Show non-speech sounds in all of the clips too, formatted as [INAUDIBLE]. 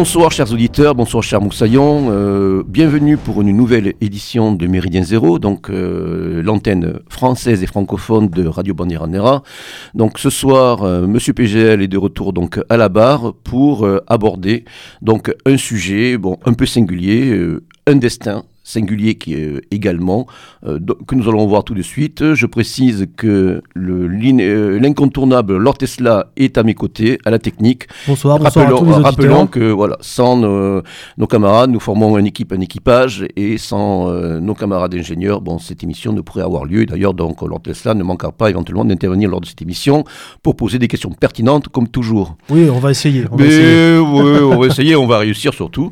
Bonsoir chers auditeurs, bonsoir chers Moussaillons, euh, bienvenue pour une nouvelle édition de Méridien Zéro, donc euh, l'antenne française et francophone de Radio Bandiera Donc ce soir, euh, Monsieur PGL est de retour donc à la barre pour aborder donc un sujet bon un peu singulier, un destin singulier qui est également, euh, que nous allons voir tout de suite. Je précise que euh, l'incontournable Lord Tesla est à mes côtés, à la technique. Bonsoir, bonsoir rappelons, à Rappelons que voilà, sans nos, camarades, nous formons une équipe, un équipage, et sans euh, nos camarades ingénieurs, bon, cette émission ne pourrait avoir lieu. D'ailleurs, donc Lord Tesla ne manquera pas éventuellement d'intervenir lors de cette émission pour poser des questions pertinentes, comme toujours. Oui, on va essayer. On va essayer. [LAUGHS] Oui, on va essayer, on va réussir surtout.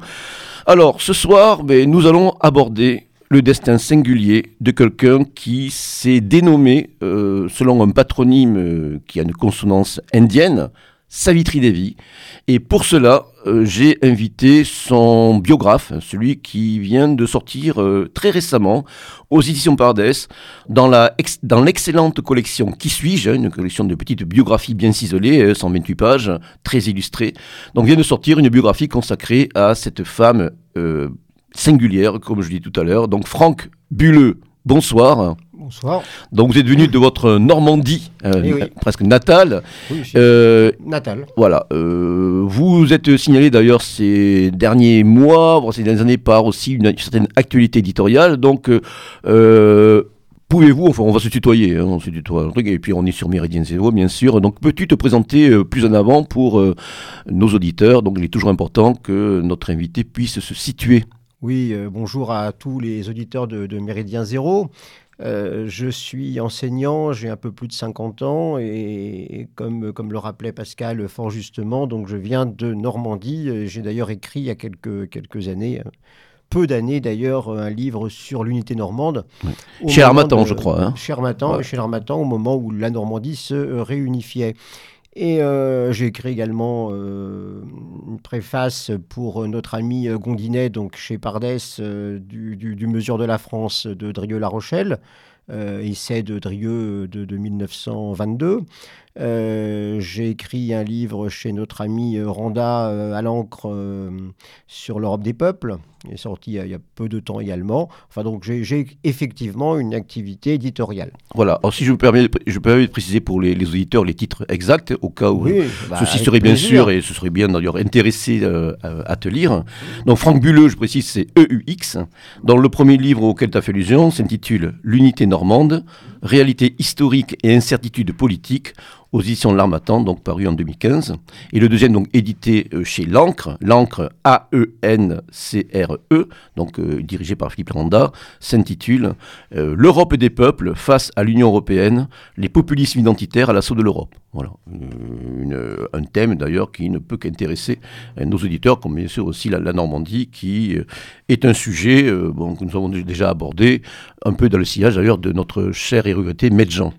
Alors, ce soir, ben, nous allons aborder le destin singulier de quelqu'un qui s'est dénommé, euh, selon un patronyme euh, qui a une consonance indienne, Savitri Devi. Et pour cela, euh, j'ai invité son biographe, celui qui vient de sortir très récemment aux éditions Pardès, dans, la dans l'excellente collection Qui suis-je, une collection de petites biographies bien ciselées, 128 pages, très illustrées. Donc vient de sortir une biographie consacrée à cette femme euh, singulière, comme je dis tout à l'heure. Donc Franck Bulleux, bonsoir. Bonsoir. Donc vous êtes venu de votre Normandie, euh, eh presque natale. Oui, euh, natal. Voilà. vous êtes signalé d'ailleurs ces derniers mois, ces dernières années par aussi une, certaine actualité éditoriale. Donc Pouvez-vous, enfin on va se tutoyer, hein, on se tutoie, et puis on est sur Méridien Zéro bien sûr, donc peux-tu te présenter euh, plus en avant pour euh, nos auditeurs? Donc il est toujours important que notre invité puisse se situer. Oui, euh, bonjour à tous les auditeurs de, Méridien Zéro. Je suis enseignant, j'ai un peu plus de 50 ans et, comme, comme le rappelait Pascal fort justement, donc je viens de Normandie. J'ai d'ailleurs écrit il y a quelques, quelques années peu d'années d'ailleurs un livre sur l'unité normande. Chez Armatan, je crois. Hein. Chez Armatan, chez Armatan, au moment où la Normandie se réunifiait. Et euh, j'ai écrit également euh, une préface pour notre ami Gondinet, donc chez Pardès, euh, du, Mesure de la France de Drieux-La Rochelle, essai de Drieux de, de 1922. Euh, j'ai écrit un livre chez notre ami euh, Randa euh, à l'encre sur l'Europe des peuples. Il est sorti il y, a, peu de temps également. Enfin, donc j'ai effectivement une activité éditoriale. Voilà. Alors, si je me permets, je de préciser pour les, auditeurs les titres exacts, au cas où bah, ceci serait bien sûr, et ce serait bien d'ailleurs intéressé à, te lire. Donc, Franck Bulleux, je précise, c'est EUX. Dans le premier livre auquel tu as fait allusion, s'intitule L'unité normande, réalité historique et incertitude politique aux éditions L'Armatan, donc paru en 2015. Et le deuxième, donc édité euh, chez L'Ancre, L'Ancre A-E-N-C-R-E, e, donc euh, dirigé par Philippe Randa, s'intitule euh, L'Europe des peuples face à l'Union européenne, les populismes identitaires à l'assaut de l'Europe. Voilà, un thème d'ailleurs qui ne peut qu'intéresser nos auditeurs, comme bien sûr aussi la, Normandie, qui est un sujet que nous avons déjà abordé, un peu dans le sillage d'ailleurs de notre cher et regretté Medjan.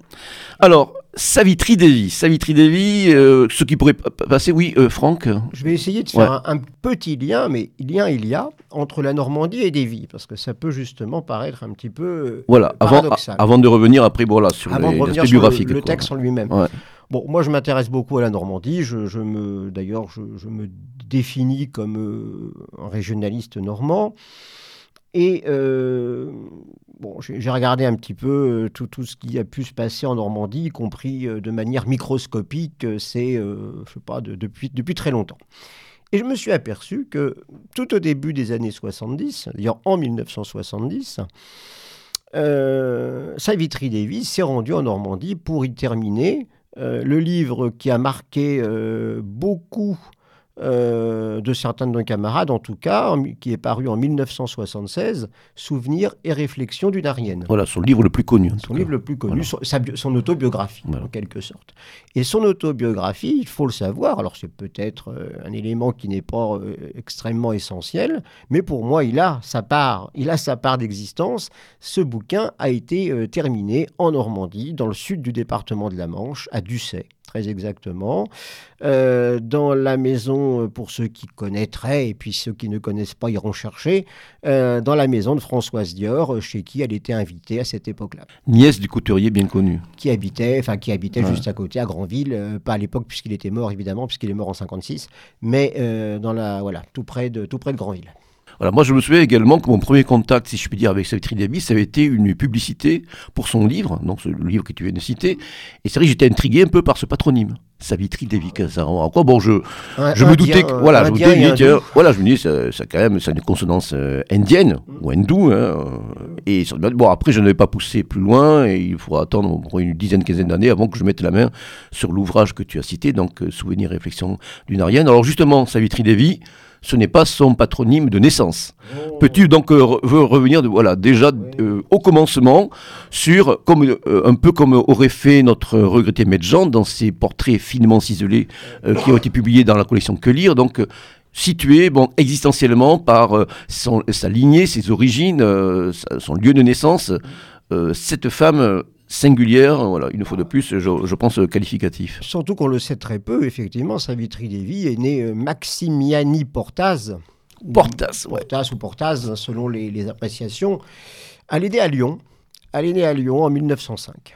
Alors, Savitri Devi. Savitri Devi, euh, ce qui pourrait passer, oui, euh, Franck Je vais essayer de faire un, petit lien, mais lien il y a entre la Normandie et Devi, parce que ça peut justement paraître un petit peu euh, voilà, paradoxal. Avant, avant de revenir après voilà, sur biographique. Le, texte en lui-même. Bon, moi je m'intéresse beaucoup à la Normandie. Je, me, d'ailleurs, je, je, me définis comme un régionaliste normand. Et bon, j'ai regardé un petit peu euh, tout, tout, ce qui a pu se passer en Normandie, y compris euh, de manière microscopique, c'est, je sais pas, depuis, depuis très longtemps. Et je me suis aperçu que tout au début des années 70, d'ailleurs en 1970, Savitri Davis s'est rendu en Normandie pour y terminer le livre qui a marqué beaucoup euh, de certains de nos camarades, en tout cas, qui est paru en 1976, Souvenirs et réflexions d'une Arienne. Voilà, son livre le plus connu. Son livre le plus connu, son, autobiographie, en quelque sorte. Et son autobiographie, il faut le savoir, alors c'est peut-être euh, un élément qui n'est pas euh, extrêmement essentiel, mais pour moi, il a sa part, il a sa part d'existence. Ce bouquin a été terminé en Normandie, dans le sud du département de la Manche, à Ducet. Très exactement. Euh, dans la maison, euh, pour ceux qui connaîtraient, et puis ceux qui ne connaissent pas iront chercher, euh, dans la maison de Françoise Dior, chez qui elle était invitée à cette époque-là. Nièce du couturier bien connu. Qui habitait, enfin qui habitait juste à côté, à Granville, pas à l'époque puisqu'il était mort évidemment, puisqu'il est mort en 56, mais dans la, voilà, tout près de, tout près de Granville moi, je me souviens également que mon premier contact, si je puis dire, avec Savitri Davis, ça avait été une publicité pour son livre, donc le livre que tu viens de citer. Et c'est vrai que j'étais intrigué un peu par ce patronyme. Savitri Devi En quoi bon je je me doutais que, voilà je me disais voilà je me dis c'est quand même c'est une consonance euh, indienne ou hindoue hein, et bon après je n'avais pas poussé plus loin et il faudra attendre une dizaine quinzaine d'années avant que je mette la main sur l'ouvrage que tu as cité donc euh, Souvenir et réflexion d'une Arienne alors justement Savitri Devi ce n'est pas son patronyme de naissance. Oh. Peux-tu donc euh, revenir voilà, déjà euh, au commencement sur, comme, euh, un peu comme aurait fait notre regretté Medjan dans ses portraits finement ciselés qui ont été publiés dans la collection Que lire, donc situé bon, existentiellement par sa lignée, ses origines, son lieu de naissance, cette femme singulière, voilà, une fois de plus, je, pense qualificatif. Surtout qu'on le sait très peu, effectivement, Savitri Devi est né euh, Maximiani Portaz. Portaz, ouais. Portaz ou Portaz, selon les, appréciations. Elle est née à Lyon. Elle est née à Lyon en 1905.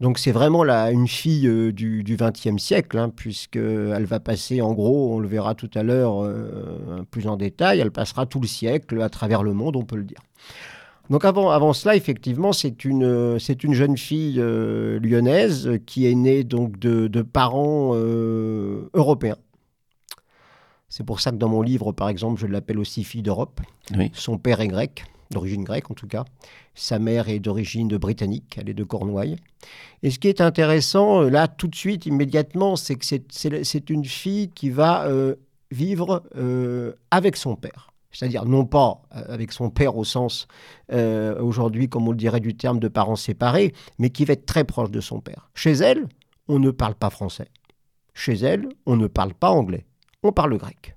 Donc c'est vraiment la, une fille euh, du XXe siècle, hein, puisqu'elle va passer, en gros, on le verra tout à l'heure euh, plus en détail, elle passera tout le siècle à travers le monde, on peut le dire. Donc avant, avant cela, effectivement, c'est une, c'est une jeune fille euh, lyonnaise qui est née donc de, de parents euh, européens. C'est pour ça que dans mon livre, par exemple, je l'appelle aussi fille d'Europe. Son père est grec, d'origine grecque en tout cas. Sa mère est d'origine britannique, elle est de Cornouailles. Et ce qui est intéressant, euh, là, tout de suite, immédiatement, c'est que c'est, une fille qui va vivre avec son père c'est-à-dire non pas euh, avec son père au sens euh, aujourd'hui, comme on le dirait, du terme de parents séparés, mais qui va être très proche de son père. Chez elle, on ne parle pas français. Chez elle, on ne parle pas anglais. On parle grec.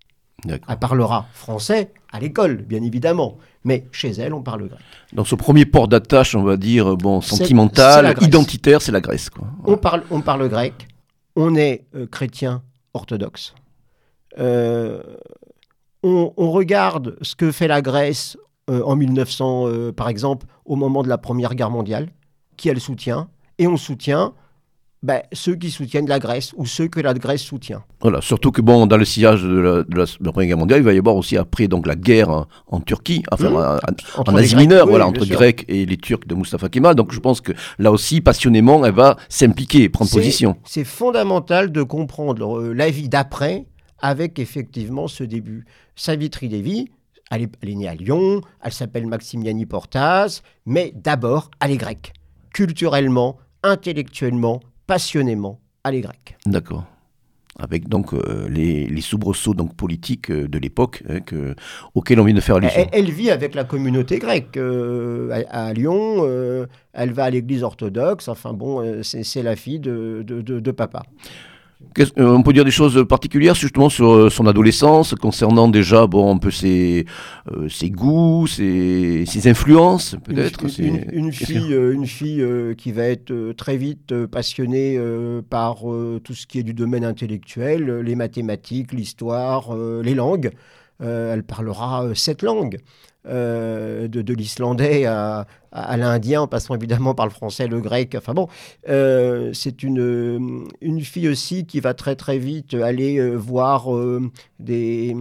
Elle parlera français à l'école, bien évidemment, mais chez elle, on parle grec. Dans ce premier port d'attache, on va dire, bon, sentimental, identitaire, c'est la Grèce. Quoi. On, parle, on parle grec, on est euh, chrétien orthodoxe. Euh, on, regarde ce que fait la Grèce euh, en 1900, euh, par exemple, au moment de la Première Guerre mondiale, qui elle soutient, et on soutient ben, ceux qui soutiennent la Grèce ou ceux que la Grèce soutient. Voilà, surtout que bon, dans le sillage de la, Première Guerre mondiale, il va y avoir aussi après donc la guerre en, Turquie, enfin mmh. en, Asie mineure, voilà, entre Grecs et les Turcs de Mustafa Kemal. Donc je pense que là aussi, passionnément, elle va s'impliquer, prendre position. C'est fondamental de comprendre euh, la vie d'après avec effectivement ce début. Savitri Devi, elle est, née à Lyon, elle s'appelle Maximiani Portas, mais d'abord, elle est grecque. Culturellement, intellectuellement, passionnément, elle est grecque. D'accord avec donc euh, les, les, soubresauts donc politiques euh, de l'époque hein, auxquels on vient de faire allusion. Elle, vit avec la communauté grecque euh, à, Lyon. elle va à l'église orthodoxe. Enfin bon, c'est la fille de, de, de papa. Euh, on peut dire des choses particulières justement sur euh, son adolescence, concernant déjà bon, un peu ses, euh, ses goûts, ses, ses influences peut-être. Une, une, fille, une fille qui va être très vite passionnée par tout ce qui est du domaine intellectuel, les mathématiques, l'histoire, les langues. elle parlera sept langues. Euh, de, l'islandais à, l'indien, en passant évidemment par le français, le grec. Enfin bon, euh, c'est une, une fille aussi qui va très très vite aller euh, voir des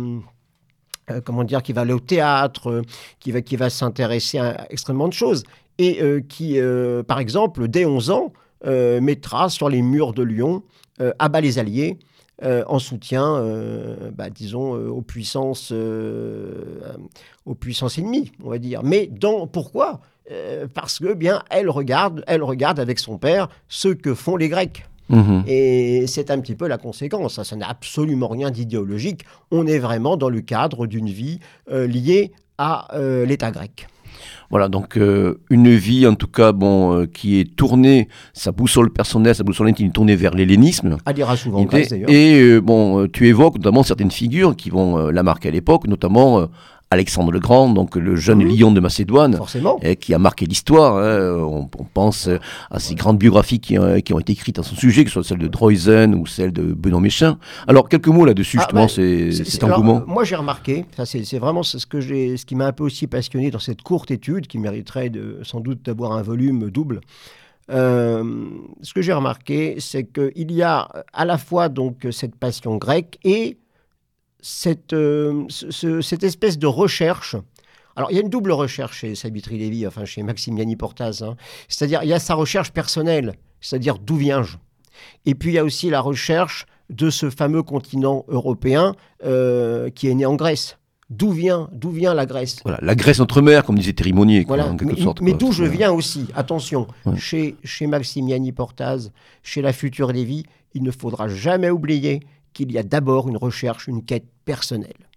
comment dire, qui va aller au théâtre, qui va, qui va s'intéresser à extrêmement de choses, et qui, par exemple, dès 11 ans, mettra sur les murs de Lyon, à bas les Alliés, euh, en soutien, euh, bah, disons, euh, aux puissances, aux puissances ennemies, on va dire. Mais dans, pourquoi? Parce que bien, elle regarde, elle regarde avec son père ce que font les Grecs. Mhm. Et c'est un petit peu la conséquence. Ça, n'a absolument rien d'idéologique. On est vraiment dans le cadre d'une vie liée à l'État grec. Voilà, donc euh, une vie en tout cas bon, euh, qui est tournée, sa boussole personnelle, sa boussole intime, tournée vers l'hellénisme. Dira souvent et, Et euh, bon, tu évoques notamment certaines figures qui vont la marquer à l'époque, notamment Alexandre le Grand, donc le jeune mhm. lion de Macédoine, et qui a marqué l'histoire. Hein. On, pense à ces grandes biographies qui, ont été écrites à son sujet, que ce soit celle de Droysen ou celle de Benoît Méchin. Alors, quelques mots là-dessus, ah, justement, c'est cet engouement. moi, j'ai remarqué, c'est vraiment ce, que ce qui m'a un peu aussi passionné dans cette courte étude, qui mériterait de, sans doute d'avoir un volume double. Euh, ce que j'ai remarqué, c'est qu'il y a à la fois donc cette passion grecque et cette, euh, cette espèce de recherche. Alors, il y a une double recherche chez Sabitri Lévy, enfin chez Maximiani Portas. Hein. C'est-à-dire, il y a sa recherche personnelle, c'est-à-dire d'où viens-je Et puis, il y a aussi la recherche de ce fameux continent européen euh, qui est né en Grèce. D'où vient, d'où vient la Grèce? Voilà, la Grèce entre mers, comme disait Thérimonier, en quelque mais, sorte. Mais d'où je viens aussi, attention, chez, chez Maximiani Portaz, chez la future Lévy, il ne faudra jamais oublier qu'il y a d'abord une recherche, une quête personnelle.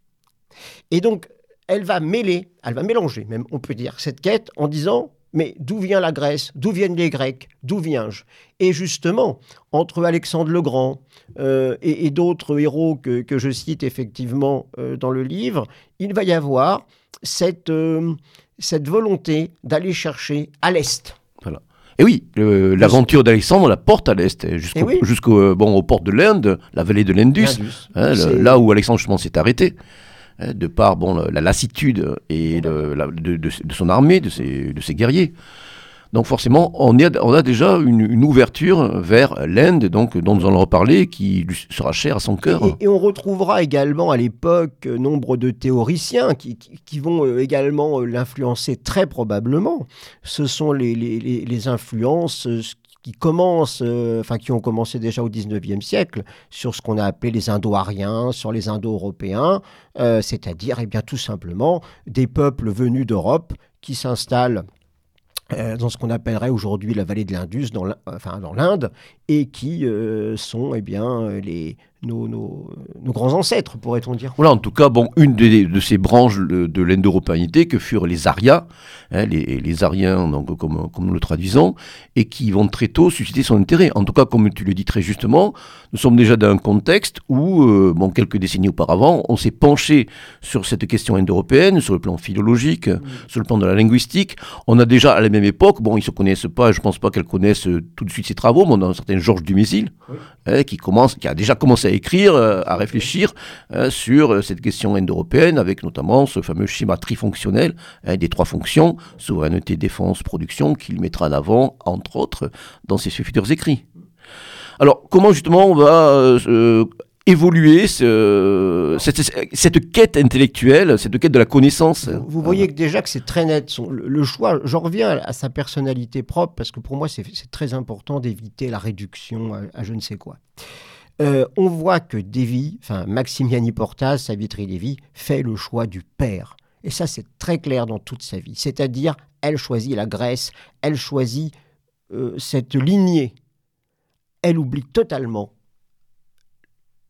Et donc, elle va mêler, elle va mélanger même, on peut dire, cette quête en disant mais d'où vient la Grèce D'où viennent les Grecs D'où viens-je? Et justement, entre Alexandre le Grand euh, et, d'autres héros que, je cite effectivement euh, dans le livre, il va y avoir cette, euh, cette volonté d'aller chercher à l'Est. Et oui, l'aventure d'Alexandre la porte à l'Est, jusqu'au jusqu'au bon, aux portes de l'Inde, la vallée de l'Indus, hein, là où Alexandre justement s'est arrêté. Hein, de par bon, la lassitude et de, son armée, de ses, de ses guerriers. Donc forcément, on, on a déjà une, ouverture vers l'Inde, donc dont nous allons reparler, qui sera chère à son cœur. Et, on retrouvera également à l'époque nombre de théoriciens qui, vont euh, également euh, l'influencer très probablement. Ce sont les, les, les influences qui commencent, euh, enfin qui ont commencé déjà au 19e siècle, sur ce qu'on a appelé les Indo-Ariens, sur les Indo-Européens, euh, c'est-à-dire eh bien tout simplement des peuples venus d'Europe qui s'installent euh, dans ce qu'on appellerait aujourd'hui la vallée de l'Indus, dans l'Inde, et qui sont eh bien, les, nos, nos, grands ancêtres, pourrait-on dire. Voilà, en tout cas, bon, une de, ces branches de, l'Indo-Européanité que furent les Arias, hein, les, les, Ariens, donc, comme, comme nous le traduisons, et qui vont très tôt susciter son intérêt. En tout cas, comme tu le dis très justement, nous sommes déjà dans un contexte où, euh, bon, quelques décennies auparavant, on s'est penché sur cette question indo-européenne, sur le plan philologique, sur le plan de la linguistique. On a déjà, à la même époque, bon, ils ne se connaissent pas, je ne pense pas qu'elles connaissent euh, tout de suite ces travaux, mais on a un certain Georges Dumézil, hein, qui, commence, qui a déjà commencé à écrire, euh, à réfléchir euh, sur euh, cette question indo-européenne, avec notamment ce fameux schéma trifonctionnel des trois fonctions, souveraineté, défense, production, qu'il mettra en avant, entre autres, dans ses futurs écrits. Alors, comment justement on va évoluer ce, cette, quête intellectuelle, cette quête de la connaissance? Vous voyez déjà que c'est très net. le, choix, j'en reviens à sa personnalité propre, parce que pour moi, c'est très important d'éviter la réduction à, je ne sais quoi. Euh, on voit que Davy, enfin Maximiani Portas, Savitri Lévy, fait le choix du père. Et ça, c'est très clair dans toute sa vie. C'est-à-dire, elle choisit la Grèce, elle choisit euh, cette lignée. Elle oublie totalement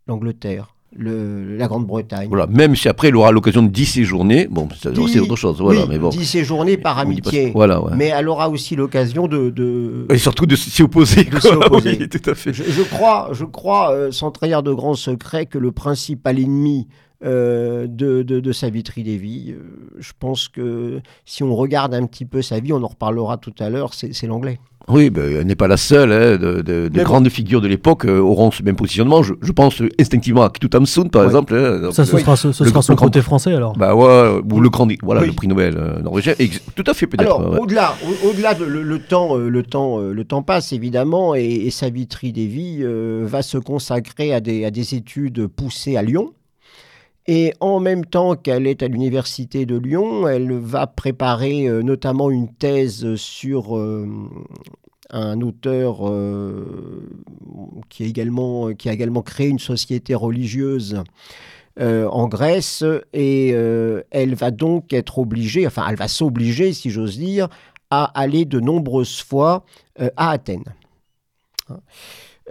l'Angleterre, la Grande-Bretagne. Voilà, même si après il aura l'occasion d'y séjourner, bon, c'est autre chose. Voilà, mais bon. Séjourner par amitié. Voilà, Mais elle aura aussi l'occasion de, Et surtout de s'y opposer. De [LAUGHS] opposer. tout à fait. Je, crois, je crois euh, sans trahir de grands secrets, que le principal ennemi euh, de, de, de, Savitri Lévy, euh, je pense que si on regarde un petit peu sa vie, on en reparlera tout à l'heure, c'est l'anglais. Oui, ben, elle n'est pas la seule. Hein, de, grandes figures de l'époque euh, auront ce même positionnement. Je, pense instinctivement à Kitu Thompson, par exemple. Hein, ça, ce sera, ce, son côté français, alors bah, ouais, Ou le, grand, voilà, le prix Nobel euh, norvégien. tout à fait, peut-être. Alors, au-delà, au-delà de le, temps, euh, le, temps, le temps passe, évidemment, et, et Savitri Devi va se consacrer à des, à des études poussées à Lyon. Et en même temps qu'elle est à l'université de Lyon, elle va préparer euh, notamment une thèse sur euh, un auteur euh, qui, a également, qui a également créé une société religieuse en Grèce. Et elle va donc être obligée, enfin elle va s'obliger, si j'ose dire, à aller de nombreuses fois à Athènes.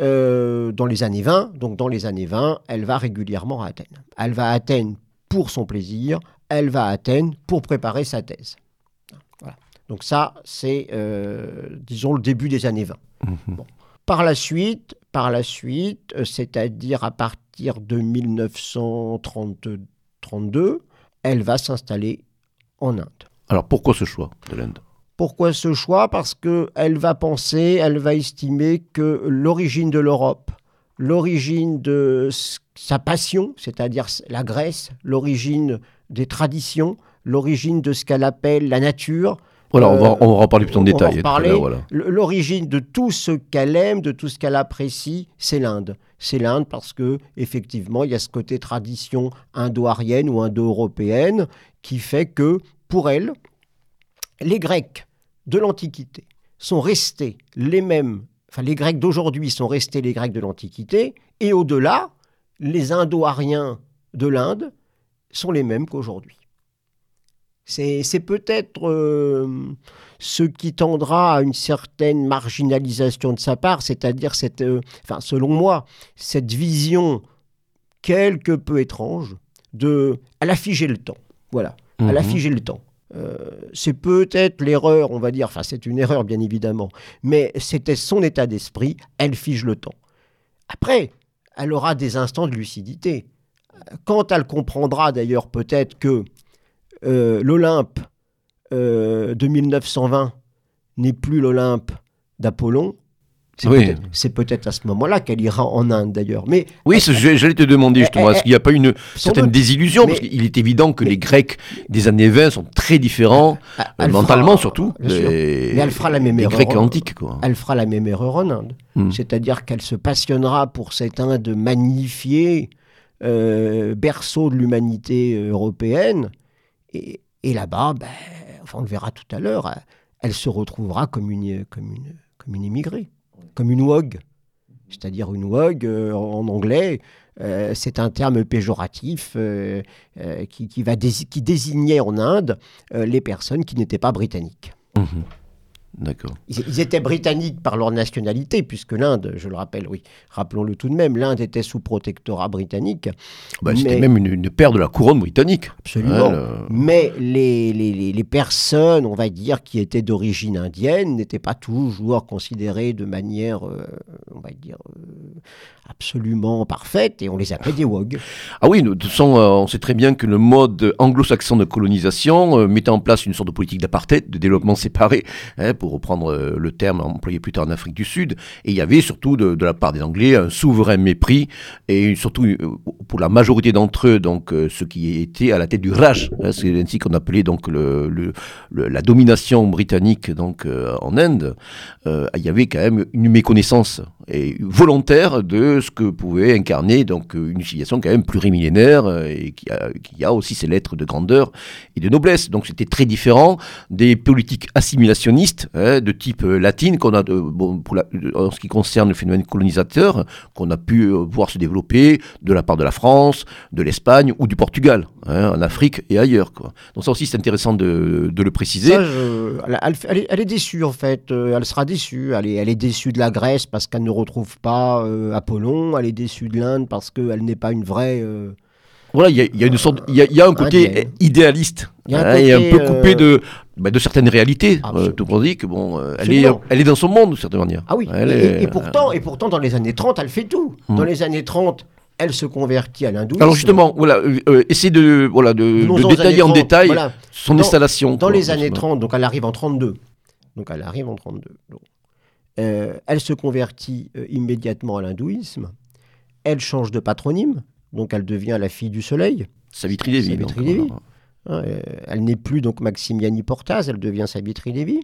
Euh, dans les années 20. Donc dans les années 20, elle va régulièrement à Athènes. Elle va à Athènes pour son plaisir, elle va à Athènes pour préparer sa thèse. Donc ça, c'est, euh, disons, le début des années 20. Mhm. Par la suite, par la suite, euh, c'est-à-dire à partir de 1932, elle va s'installer en Inde. Alors pourquoi ce choix de l'Inde? Pourquoi ce choix? Parce qu'elle va penser, elle va estimer que l'origine de l'Europe, l'origine de sa passion, c'est-à-dire la Grèce, l'origine des traditions, l'origine de ce qu'elle appelle la nature, voilà, on, va, on va en parler plus en détail. L'origine de tout ce qu'elle aime, de tout ce qu'elle apprécie, c'est l'Inde. C'est l'Inde parce que effectivement, il y a ce côté tradition indo-arienne ou indo-européenne qui fait que, pour elle, les Grecs de l'Antiquité sont restés les mêmes, enfin les Grecs d'aujourd'hui sont restés les Grecs de l'Antiquité, et au-delà, les Indo-Ariens de l'Inde sont les mêmes qu'aujourd'hui. C'est peut-être euh, ce qui tendra à une certaine marginalisation de sa part, c'est-à-dire cette, euh, enfin, selon moi, cette vision quelque peu étrange de, elle a figé le temps. Voilà, elle a mhm. figé le temps. Euh, c'est peut-être l'erreur, on va dire, enfin c'est une erreur bien évidemment, mais c'était son état d'esprit, elle fige le temps. Après, elle aura des instants de lucidité. Quand elle comprendra d'ailleurs peut-être que euh, l'Olympe euh, de 1920 n'est plus l'Olympe d'Apollon, c'est peut-être à ce moment-là qu'elle ira en Inde d'ailleurs. Mais oui, j'allais te demander justement, est-ce qu'il n'y a pas une certaine désillusion? Parce qu'il est évident que les Grecs des années 20 sont très différents, ah, euh, mentalement surtout. mais elle fera la même erreur. Grecs antiques, quoi. Elle fera la même erreur en Inde. Hmm. C'est-à-dire qu'elle se passionnera pour cette Inde magnifiée, berceau de l'humanité européenne, et, là-bas, ben, enfin, on le verra tout à l'heure, elle se retrouvera comme une, comme une, comme une immigrée, comme une WOG. C'est-à-dire une WOG euh, en anglais, euh, c'est un terme péjoratif euh, qui, va désignait en Inde les personnes qui n'étaient pas britanniques. Mmh D'accord. Ils, étaient britanniques par leur nationalité, puisque l'Inde, je le rappelle, oui, rappelons-le tout de même, l'Inde était sous protectorat britannique. Bah, C'était même une, paire de la couronne britannique. Absolument. Mais les, les, les, personnes, on va dire, qui étaient d'origine indienne, n'étaient pas toujours considérées de manière, euh, on va dire, euh, absolument parfaite, et on les appelait des WOG. Ah oui, de toute façon, euh, on sait très bien que le mode anglo-saxon de colonisation mettait en place une sorte de politique d'apartheid, de développement séparé, hein, pour reprendre euh, le terme employé plus tard en Afrique du Sud. Et il y avait surtout de, la part des Anglais un souverain mépris, et surtout euh, pour la majorité d'entre eux, donc euh, ceux qui étaient à la tête du Raj, hein, c'est ainsi qu'on appelait donc la domination britannique donc en Inde, il y avait quand même une méconnaissance et volontaire de ce que pouvait incarner donc une civilisation quand même plurimillénaire et qui a aussi ses lettres de grandeur et de noblesse. Donc c'était très différent des politiques assimilationnistes Hein, de type euh, latine qu'on a, bon, pour en ce qui concerne le phénomène colonisateur, qu'on a pu euh, voir se développer de la part de la France, de l'Espagne ou du Portugal, hein, en Afrique et ailleurs. Quoi. Donc ça aussi c'est intéressant de, le préciser. elle, est, déçue en fait, euh, elle sera déçue. Elle est, elle est déçue de la Grèce parce qu'elle ne retrouve pas Apollon, elle est déçue de l'Inde parce qu'elle n'est pas une vraie... Voilà, il y, a une sorte, il y, a un côté idéaliste, il y a un, hein, peu coupé de, bah, de certaines réalités. Euh, tout dit que bon, euh, elle est, elle est dans son monde, de certaine manière. Ah oui. et, pourtant, et pourtant, dans les années 30, elle fait tout. Hmm. Dans les années 30, elle se convertit à l'hindouisme. Alors justement, voilà, euh, essayer de, voilà, de, détailler en détail son installation. Dans les années 30, donc elle arrive en 32. Donc elle arrive en 32. elle se convertit immédiatement à l'hindouisme. Elle change de patronyme, donc elle devient la fille du soleil. Savitri Devi. Savitri Devi. Hein, euh, elle n'est plus donc Maximiani Portaz, elle devient Savitri Devi.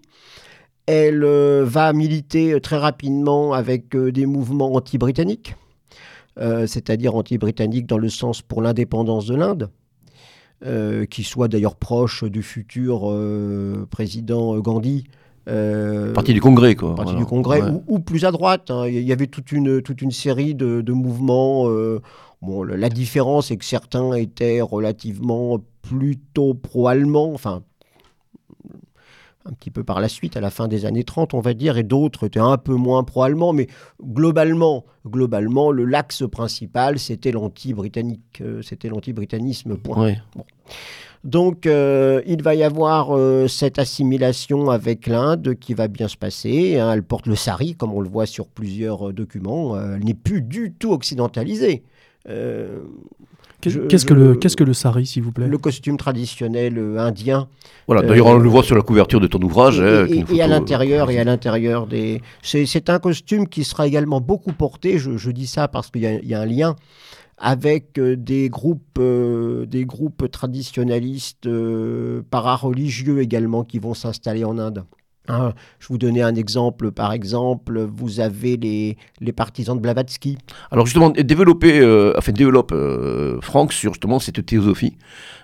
Elle euh, va militer euh, très rapidement avec des mouvements anti-britanniques, c'est-à-dire anti-britanniques dans le sens pour l'indépendance de l'Inde, qui soit d'ailleurs proche du futur président Gandhi. parti du Congrès, quoi. Parti du Congrès, ou, plus à droite. Hein. Il y avait toute une, toute une série de, de mouvements. Bon, la différence est que certains étaient relativement plutôt pro-allemand, enfin un petit peu par la suite, à la fin des années 30, on va dire, et d'autres étaient un peu moins pro-allemands, mais globalement, globalement, le l'axe principal, c'était l'anti-britannique, euh, c'était l'anti-britannisme. Point. Donc, euh, il va y avoir euh, cette assimilation avec l'Inde qui va bien se passer. Hein. elle porte le sari, comme on le voit sur plusieurs documents. elle n'est plus du tout occidentalisée. Qu'est-ce que, le, qu'est-ce que le sari, s'il vous plaît? Le costume traditionnel indien. Voilà, d'ailleurs, on le voit sur la couverture de ton ouvrage. Et, hein, à l'intérieur, et à l'intérieur des. C'est, un costume qui sera également beaucoup porté. Je, dis ça parce qu'il y, a un lien avec des groupes, des groupes traditionnalistes para-religieux également qui vont s'installer en Inde. Hein, je vous donnais un exemple, par exemple, vous avez les, les partisans de Blavatsky. Alors justement, développer, euh, enfin développe euh, Franck sur justement cette théosophie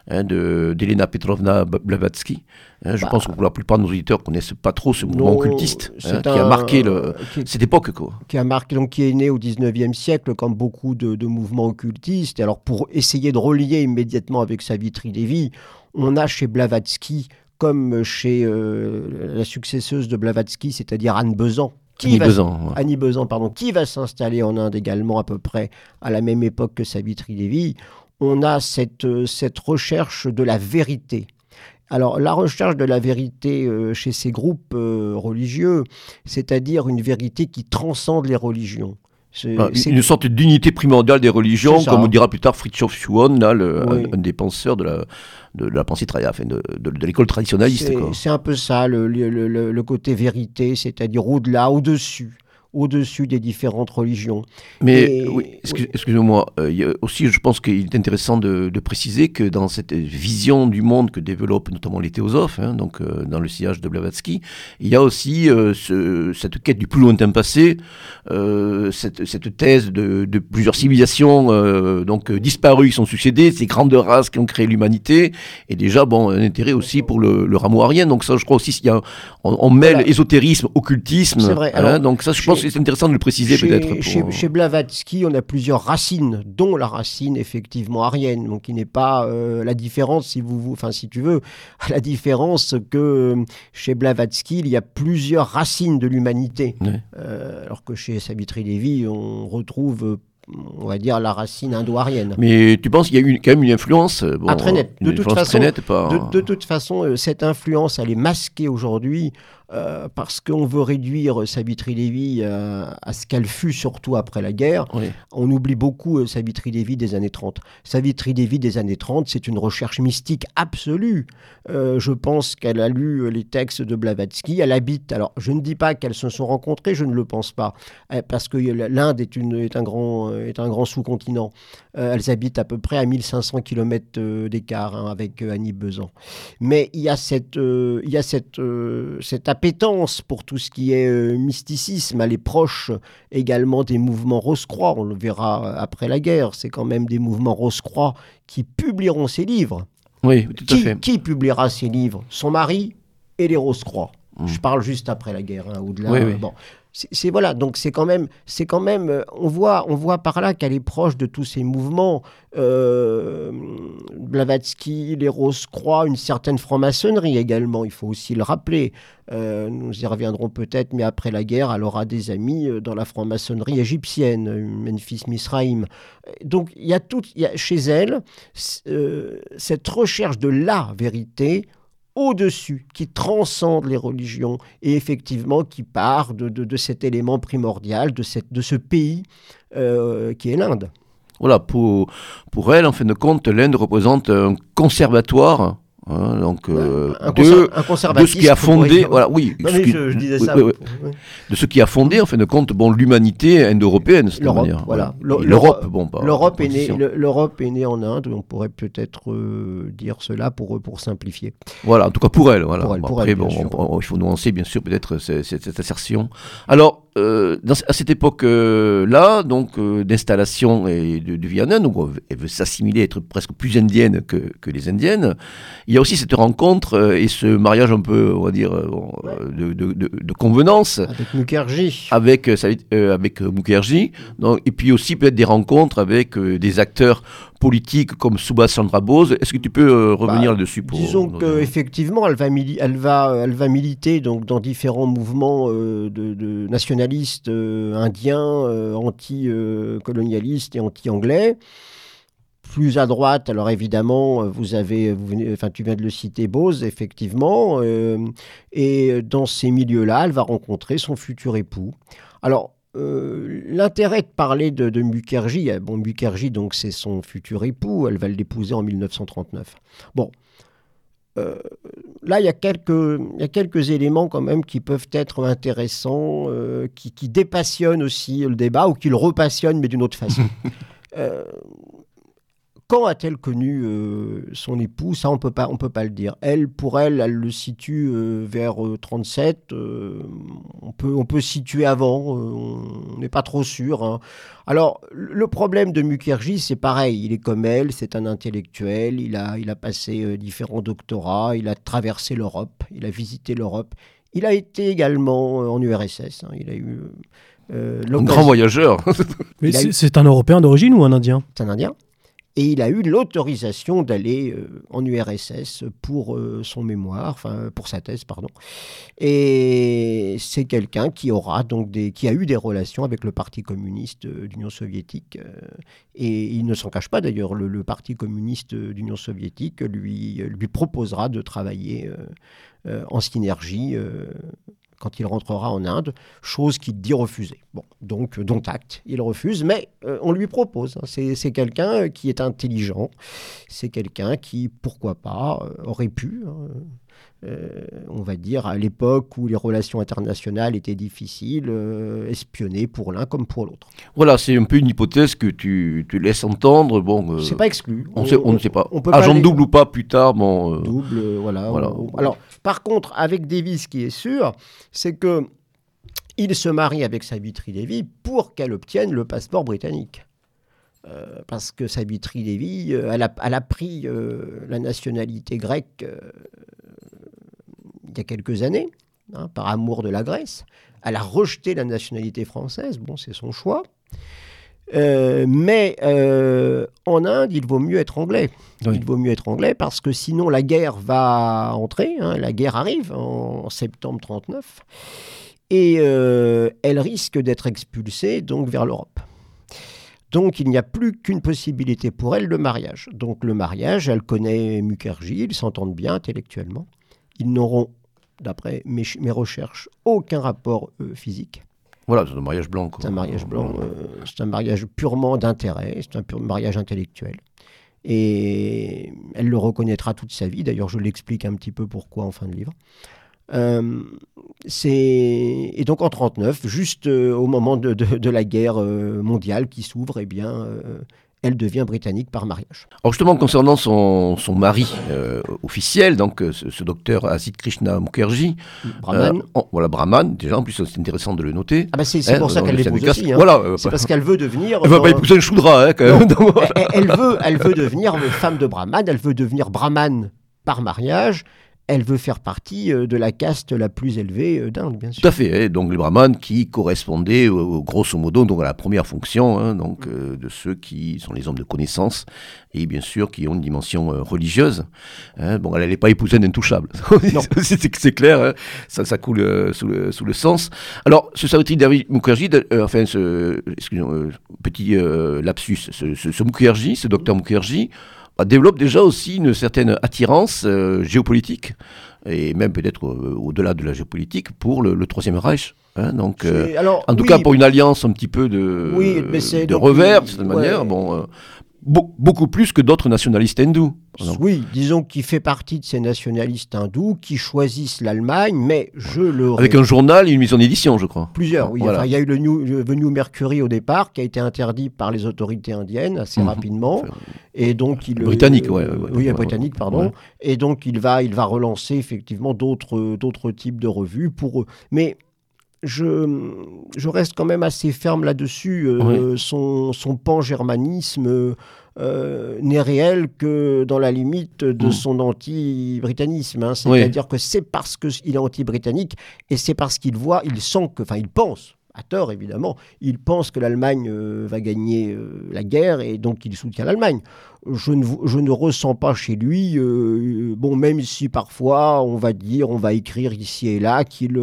hein, d'Elena Petrovna Blavatsky. Hein, je bah. pense que pour la plupart de nos auditeurs connaissent pas trop ce mouvement occultiste qui a marqué le, cette époque. Quoi. Qui a marqué, donc qui est né au 19e siècle, comme beaucoup de, de mouvements occultistes. Alors pour essayer de relier immédiatement avec Savitri Devi, on a chez Blavatsky comme chez euh, la successeuse de Blavatsky, c'est-à-dire Anne Bezan. Qui Annie Bezan, pardon, qui va s'installer en Inde également à peu près à la même époque que Savitri Devi. On a cette, euh, cette recherche de la vérité. Alors la recherche de la vérité euh, chez ces groupes religieux, c'est-à-dire une vérité qui transcende les religions. Ah, c'est une sorte d'unité primordiale des religions, comme on dira plus tard Fritjof Schuon, un, des penseurs de la, de, la pensée enfin de, de, l'école traditionnaliste. C'est un peu ça, le, le, le côté vérité, c'est-à-dire au-delà, au-dessus au-dessus des différentes religions. Mais oui, excusez-moi, euh, aussi je pense qu'il est intéressant de, préciser que dans cette vision du monde que développent notamment les théosophes, hein, donc euh, dans le sillage de Blavatsky, il y a aussi euh, cette quête du plus lointain passé, cette, cette, thèse de, plusieurs civilisations donc disparues qui sont succédées, ces grandes races qui ont créé l'humanité, et déjà bon un intérêt aussi pour le, le rameau arien. Donc ça, je crois aussi, il y a, on, mêle ésotérisme, occultisme. C'est vrai. Hein, donc ça, je pense c'est intéressant de le préciser peut-être. Chez, Blavatsky, on a plusieurs racines, dont la racine effectivement arienne, donc qui n'est pas euh, la différence, si vous, enfin si tu veux, [LAUGHS] la différence que euh, chez Blavatsky, il y a plusieurs racines de l'humanité, euh, alors que chez Savitri Lévy, on retrouve on va dire la racine indo-arienne. Mais tu penses qu'il y a eu quand même une influence bon, ah, très nette. De, toute façon, de, toute façon, cette influence, elle est masquée aujourd'hui euh, parce qu'on veut réduire Savitri Lévy euh, à ce qu'elle fut surtout après la guerre. On oublie beaucoup euh, Savitri Lévy des années 30. Savitri Lévy des années 30, c'est une recherche mystique absolue. je pense qu'elle a lu les textes de Blavatsky. Elle habite. Alors, je ne dis pas qu'elles se sont rencontrées, je ne le pense pas, parce que l'Inde est, est, un grand, est un grand sous-continent. Elles habitent à peu près à 1500 km d'écart hein, avec Annie Besan. Mais il y a cette, il y a cette, cette pour tout ce qui est euh, mysticisme. Elle est proche également des mouvements Rose-Croix. On le verra après la guerre. C'est quand même des mouvements Rose-Croix qui publieront ses livres. Oui, tout à fait. Qui publiera ses livres? Son mari et les Rose-Croix. Mmh. Je parle juste après la guerre, hein, au-delà. Bon, c'est voilà, donc c'est quand même, c'est quand même, euh, on voit, on voit par là qu'elle est proche de tous ces mouvements. Euh, Blavatsky, les Rose-Croix, une certaine franc-maçonnerie également. Il faut aussi le rappeler. Euh, nous y reviendrons peut-être, mais après la guerre, elle aura des amis dans la franc-maçonnerie égyptienne, Memphis Misraïm. Donc il y a tout, il y a chez elle cette recherche de la vérité au-dessus, qui transcende les religions et effectivement qui part de, cet élément primordial de, cette, de ce pays euh, qui est l'Inde. Voilà, pour, pour elle, en fin de compte, l'Inde représente un conservatoire Hein, donc, euh, de, de, ce qui a fondé, voilà, oui, je, disais ça, de ce qui a fondé, en fin de compte, bon, l'humanité indo-européenne, l'Europe, voilà. L'Europe, bon, l'Europe est née, l'Europe est née en Inde, on pourrait peut-être euh, dire cela pour pour simplifier. Voilà, en tout cas pour elle, voilà. après, bon, il faut nuancer bien sûr peut-être cette, cette, assertion. Alors, euh, dans, à cette époque-là, donc d'installation et de, de vie en Inde, où elle veut s'assimiler, être presque plus indienne que, que les indiennes il y a aussi cette rencontre euh, et ce mariage un peu, on va dire, euh, de, de, de, convenance. Avec Mukherjee. Avec, euh, avec Mukherjee. Donc, et puis aussi peut-être des rencontres avec des acteurs politiques comme Subhas Chandra Bose. Est-ce que tu peux revenir bah, là-dessus Disons qu'effectivement, elle va, elle, va, elle va militer donc, dans différents mouvements de, nationalistes indiens, anti-colonialistes et anti-anglais plus à droite, alors évidemment, vous avez, vous enfin, tu viens de le citer, Bose, effectivement, euh, et dans ces milieux-là, elle va rencontrer son futur époux. Alors, l'intérêt de parler de, de Mukherjee, bon, Mukherjee, donc, c'est son futur époux, elle va l'épouser en 1939. Bon, euh, là, il y, a quelques, il y a quelques éléments quand même qui peuvent être intéressants, euh, qui, qui, dépassionnent aussi le débat ou qui le repassionnent, mais d'une autre façon. [LAUGHS] euh, quand a-t-elle connu euh, son époux? Ça, on peut pas, on peut pas le dire. Elle, pour elle, elle le situe euh, vers 37. Euh, on peut, on peut situer avant. on n'est pas trop sûr. Hein. Alors, le problème de Mukherjee, c'est pareil. Il est comme elle. C'est un intellectuel. Il a, il a passé différents doctorats. Il a traversé l'Europe. Il a visité l'Europe. Il a été également en URSS. Hein. Il a eu un grand voyageur. [LAUGHS] Mais c'est un Européen d'origine ou un Indien? C'est un Indien. Et il a eu l'autorisation d'aller euh, en URSS pour euh, son mémoire, enfin pour sa thèse, pardon. Et c'est quelqu'un qui aura donc qui a eu des relations avec le Parti communiste d'Union soviétique. Euh, et il ne s'en cache pas d'ailleurs. Le, Parti communiste d'Union soviétique lui proposera de travailler en synergie quand il rentrera en Inde, chose qu'il dit refuser. Bon, donc, euh, dont acte, il refuse, mais euh, on lui propose. Hein. C'est quelqu'un qui est intelligent, c'est quelqu'un qui, pourquoi pas, euh, aurait pu, hein, on va dire, à l'époque où les relations internationales étaient difficiles, espionner pour l'un comme pour l'autre. Voilà, c'est un peu une hypothèse que tu, tu laisses entendre. Bon, c'est pas exclu. On, sait, on ne sait pas. On peut Agent double ou pas plus tard, bon. double, voilà. voilà. alors, par contre, avec Davis, ce qui est sûr, c'est que il se marie avec Savitri Devi pour qu'elle obtienne le passeport britannique. Euh, parce que Savitri Devi, euh, elle, a, pris euh, la nationalité grecque il y a quelques années, hein, par amour de la Grèce. Elle a rejeté la nationalité française, bon, c'est son choix. Euh, mais euh, en Inde, il vaut mieux être anglais. Il vaut mieux être anglais parce que sinon la guerre va entrer. Hein, la guerre arrive en, septembre 39 et euh, elle risque d'être expulsée donc vers l'Europe. Donc il n'y a plus qu'une possibilité pour elle, le mariage. Donc le mariage, elle connaît Mukherjee, ils s'entendent bien intellectuellement. Ils n'auront, d'après mes, mes, recherches, aucun rapport physique. Voilà, c'est un mariage blanc. C'est un mariage blanc, euh, c'est un mariage purement d'intérêt, c'est un pur mariage intellectuel. Et elle le reconnaîtra toute sa vie. D'ailleurs, je l'explique un petit peu pourquoi en fin de livre. Euh, et donc en 39, juste euh, au moment de, de, la guerre mondiale qui s'ouvre, eh bien, elle devient britannique par mariage. Alors justement, concernant son, son mari euh, officiel, donc euh, ce, docteur Asit Krishna Mukherjee, Brahman. Euh, voilà, Brahman, déjà, en plus c'est intéressant de le noter. Ah bah c'est hein, pour ça qu'elle l'épouse aussi. Hein. Voilà, c'est parce qu'elle veut devenir... Elle va pas épouser un choudra, hein, quand même. [LAUGHS] elle, veut, elle veut devenir femme de Brahman, elle veut devenir Brahman par mariage, elle veut faire partie euh, de la caste la plus élevée euh, d'Inde, bien sûr. Tout à fait. Hein. donc les brahmanes qui correspondaient grosso modo donc à la première fonction, hein, donc euh, de ceux qui sont les hommes de connaissance et bien sûr qui ont une dimension religieuse. Hein. bon, elle n'allait pas épouser un intouchable. c'est clair. ça, ça coule sous, le, sous, le, sens. Alors, ce Savitri David Mukherjee, enfin, ce petit lapsus, ce, ce, ce Mukherjee, ce docteur Mukherjee. Bah, développe déjà aussi une certaine attirance euh, géopolitique et même peut-être euh, au-delà de la géopolitique pour le, Troisième Reich. Hein, donc, euh, en tout cas pour une alliance un petit peu de, de revers de cette manière. Bon, beaucoup plus que d'autres nationalistes hindous. Oui, disons qu'il fait partie de ces nationalistes hindous qui choisissent l'Allemagne, mais je le... Avec un journal et une mise en édition, je crois. Plusieurs, oui. il y a eu le New, le Mercury au départ, qui a été interdit par les autorités indiennes assez mhm. rapidement. Et donc il... Britannique, oui. oui, britannique, pardon. Et donc il va, il va relancer effectivement d'autres types de revues pour... Mais je, je, reste quand même assez ferme là-dessus. Euh, son, son pan-germanisme euh, n'est réel que dans la limite de hmm. son anti-britannisme. Hein. C'est-à-dire que c'est parce qu'il est anti-britannique et c'est parce qu'il voit, il sent que, enfin, il pense, à tort évidemment, il pense que l'Allemagne euh, va gagner la guerre et donc il soutient l'Allemagne. Je ne, je ne ressens pas chez lui, bon, même si parfois on va dire, on va écrire ici et là qu'il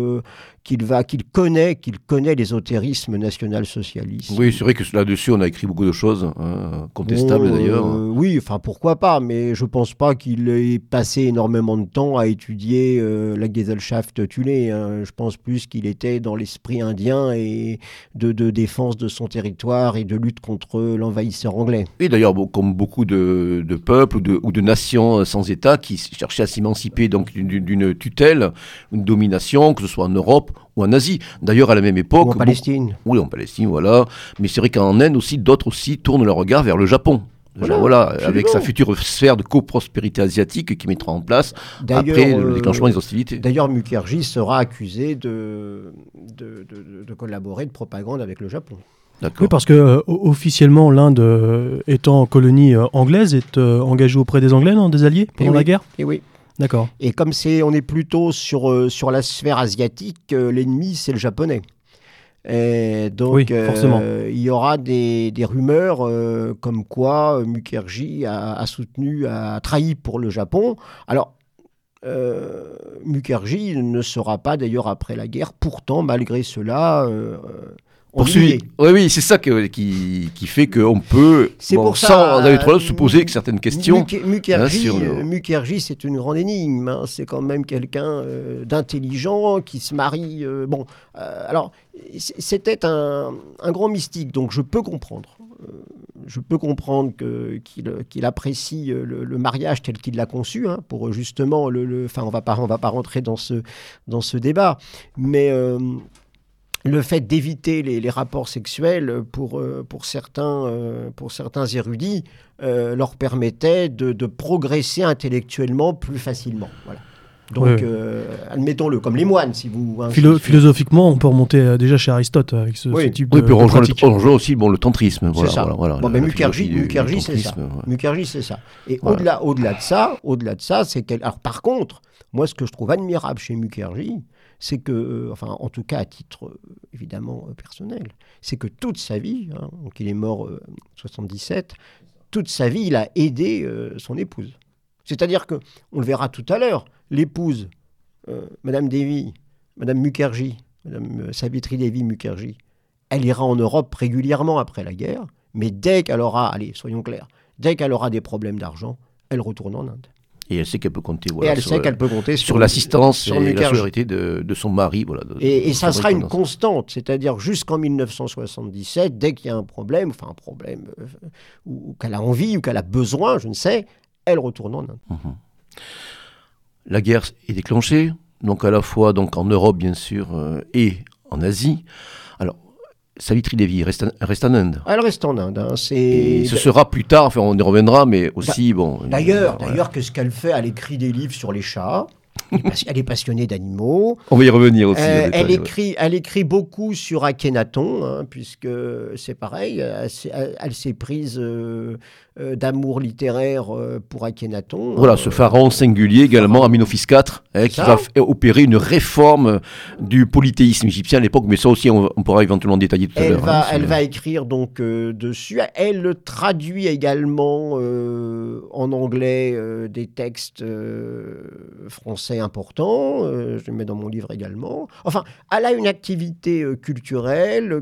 qu'il va, qu'il connaît, qu'il connaît l'ésotérisme national-socialiste. Oui, c'est vrai que là-dessus, on a écrit beaucoup de choses, hein, contestables d'ailleurs. Euh, oui, enfin pourquoi pas, mais je pense pas qu'il ait passé énormément de temps à étudier euh, la Gesellschaft Tulé. Hein. Je pense plus qu'il était dans l'esprit indien et de, défense de son territoire et de lutte contre l'envahisseur anglais. Et d'ailleurs, comme beaucoup de, peuples ou de, ou de, nations sans État qui cherchaient à s'émanciper donc d'une tutelle, une domination, que ce soit en Europe ou en Asie. D'ailleurs, à la même époque. Ou en Palestine. oui, en Palestine, voilà. Mais c'est vrai qu'en Inde aussi, d'autres aussi tournent leur regard vers le Japon. voilà, avec sa future sphère de coprospérité asiatique qui mettra en place après le euh, déclenchement des hostilités. D'ailleurs, Mukherjee sera accusé de, de, de, collaborer de propagande avec le Japon. Oui, parce que euh, officiellement, l'Inde, euh, étant colonie anglaise, est engagée auprès des Anglais, non, des Alliés, pendant la guerre? Et oui. D'accord. Et comme c'est, on est plutôt sur, euh, sur la sphère asiatique, euh, l'ennemi, c'est le japonais. Et donc, euh, il y aura des, des rumeurs comme quoi Mukherjee a, soutenu, a trahi pour le Japon. Alors, Mukherjee ne sera pas d'ailleurs après la guerre. Pourtant, malgré cela, poursuivi. Oui, oui, c'est ça qui, qui, fait qu'on peut, pour sans être là, se poser certaines questions. Mukherjee, hein, c'est une grande énigme. Hein. C'est quand même quelqu'un euh, d'intelligent qui se marie. Euh, bon, euh, alors, c'était un, un, grand mystique, donc je peux comprendre. je peux comprendre qu'il apprécie le, mariage tel qu'il l'a conçu, hein, pour justement le. Enfin, on on va pas rentrer dans ce, dans ce débat, mais le fait d'éviter les, rapports sexuels pour, euh, pour, certains, euh, pour certains érudits euh, leur permettait de, progresser intellectuellement plus facilement. Voilà. Donc, admettons-le, comme les moines, si vous... Hein, philosophiquement, on peut remonter déjà chez Aristote avec ce, type de, Oui, puis on aussi bon, le tantrisme. Voilà, c'est ça. Voilà, bon, mais Mukherjee, c'est ça. Mukherjee, c'est ça. Et au-delà, au-delà de ça, au-delà de ça, c'est qu'elle... Alors, par contre, moi, ce que je trouve admirable chez Mukherjee, c'est que, euh, enfin, en tout cas à titre euh, évidemment euh, personnel, c'est que toute sa vie, hein, donc il est mort en 77, toute sa vie, il a aidé son épouse. C'est-à-dire que, on le verra tout à l'heure, l'épouse, Madame Devi, Madame Mukherjee, Madame Savitri Devi Mukherjee, elle ira en Europe régulièrement après la guerre, mais dès qu'elle aura, allez, soyons clairs, dès qu'elle aura des problèmes d'argent, elle retourne en Inde et elle sait qu'elle peut compter et elle sait qu'elle peut compter sur, l'assistance et la solidarité de, de, son mari. Voilà, et, ça sera une constante, c'est-à-dire jusqu'en 1977, dès qu'il y a un problème, enfin un problème, euh, ou, qu'elle a envie ou qu'elle a besoin, je ne sais, elle retourne en Inde. Mhm. La guerre est déclenchée, donc à la fois donc en Europe bien sûr euh, et en Asie. Savitri Devi reste, reste en Inde. Elle reste en Inde. Hein, et ce sera plus tard, enfin on y reviendra, mais aussi, bon... D'ailleurs, d'ailleurs, qu'est-ce qu'elle fait Elle écrit des livres sur les chats. Elle est passionnée d'animaux. On va y revenir aussi. Euh, elle, écrit, elle écrit beaucoup sur Akhenaton, hein, puisque c'est pareil, elle, s'est prise euh, euh, d'amour littéraire euh, pour Akhenaton. Voilà, ce pharaon singulier également, Aminophis IV, hein, qui va opérer une réforme du polythéisme égyptien à l'époque, mais ça aussi on, pourra éventuellement détailler tout à l'heure. Hein, elle va écrire donc dessus. Elle traduit également en anglais des textes français importants. je les mets dans mon livre également. Enfin, elle a une activité culturelle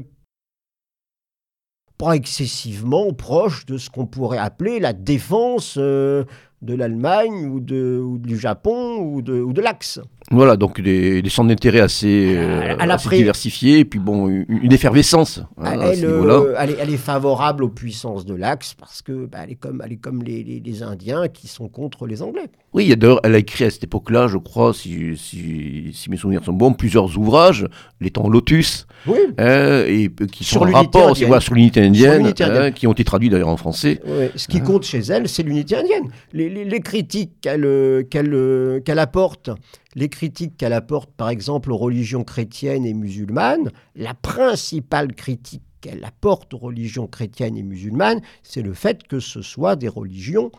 pas excessivement proche de ce qu'on pourrait appeler la défense euh, de l'Allemagne ou, de, ou du Japon ou de, ou de l'Axe. Voilà, donc des, des centres d'intérêt assez, euh, diversifiés, et puis bon, une, effervescence. Hein, euh, elle, est, elle, est, favorable aux puissances de l'Axe parce que bah, elle est comme, elle est comme les, les, Indiens qui sont contre les Anglais. Oui, d'ailleurs, elle a écrit à cette époque-là, je crois, si, si, si, mes souvenirs sont bons, plusieurs ouvrages, Les temps Lotus, oui. hein, et qui sont en rapport voilà, sur l'unité indienne, hein, qui ont été traduits d'ailleurs en français. Ce qui compte chez elle, c'est l'unité indienne. Les, les critiques qu'elle qu'elle qu'elle apporte les critiques qu'elle apporte par exemple aux religions chrétiennes et musulmanes, la principale critique qu'elle apporte aux religions chrétiennes et musulmanes, c'est le fait que ce soit des religions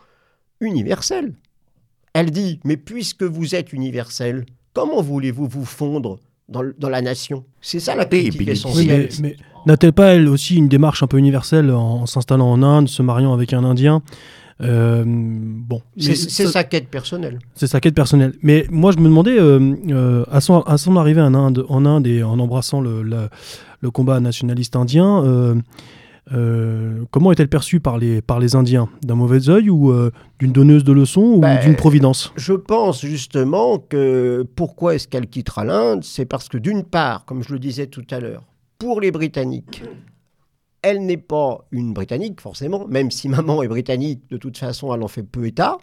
universelles. Elle dit, mais puisque vous êtes universel, comment voulez-vous vous fondre dans, la nation? C'est ça la critique essentielle. mais, n'a-t-elle pas, elle aussi, une démarche un peu universelle en s'installant en Inde, se mariant avec un Indien? Bon, c'est sa quête personnelle. C'est sa quête personnelle. Mais moi, je me demandais, à, son, à son arrivée en Inde, en Inde et en embrassant le, le combat nationaliste indien, euh, comment est-elle perçue par les, par les Indiens? D'un mauvais œil ou euh, d'une donneuse de leçons ou ben, d'une providence? Je pense justement que pourquoi est-ce qu'elle quittera l'Inde? C'est parce que d'une part, comme je le disais tout à l'heure, pour les Britanniques, elle n'est pas une Britannique forcément, même si maman est britannique, de toute façon elle en fait peu état.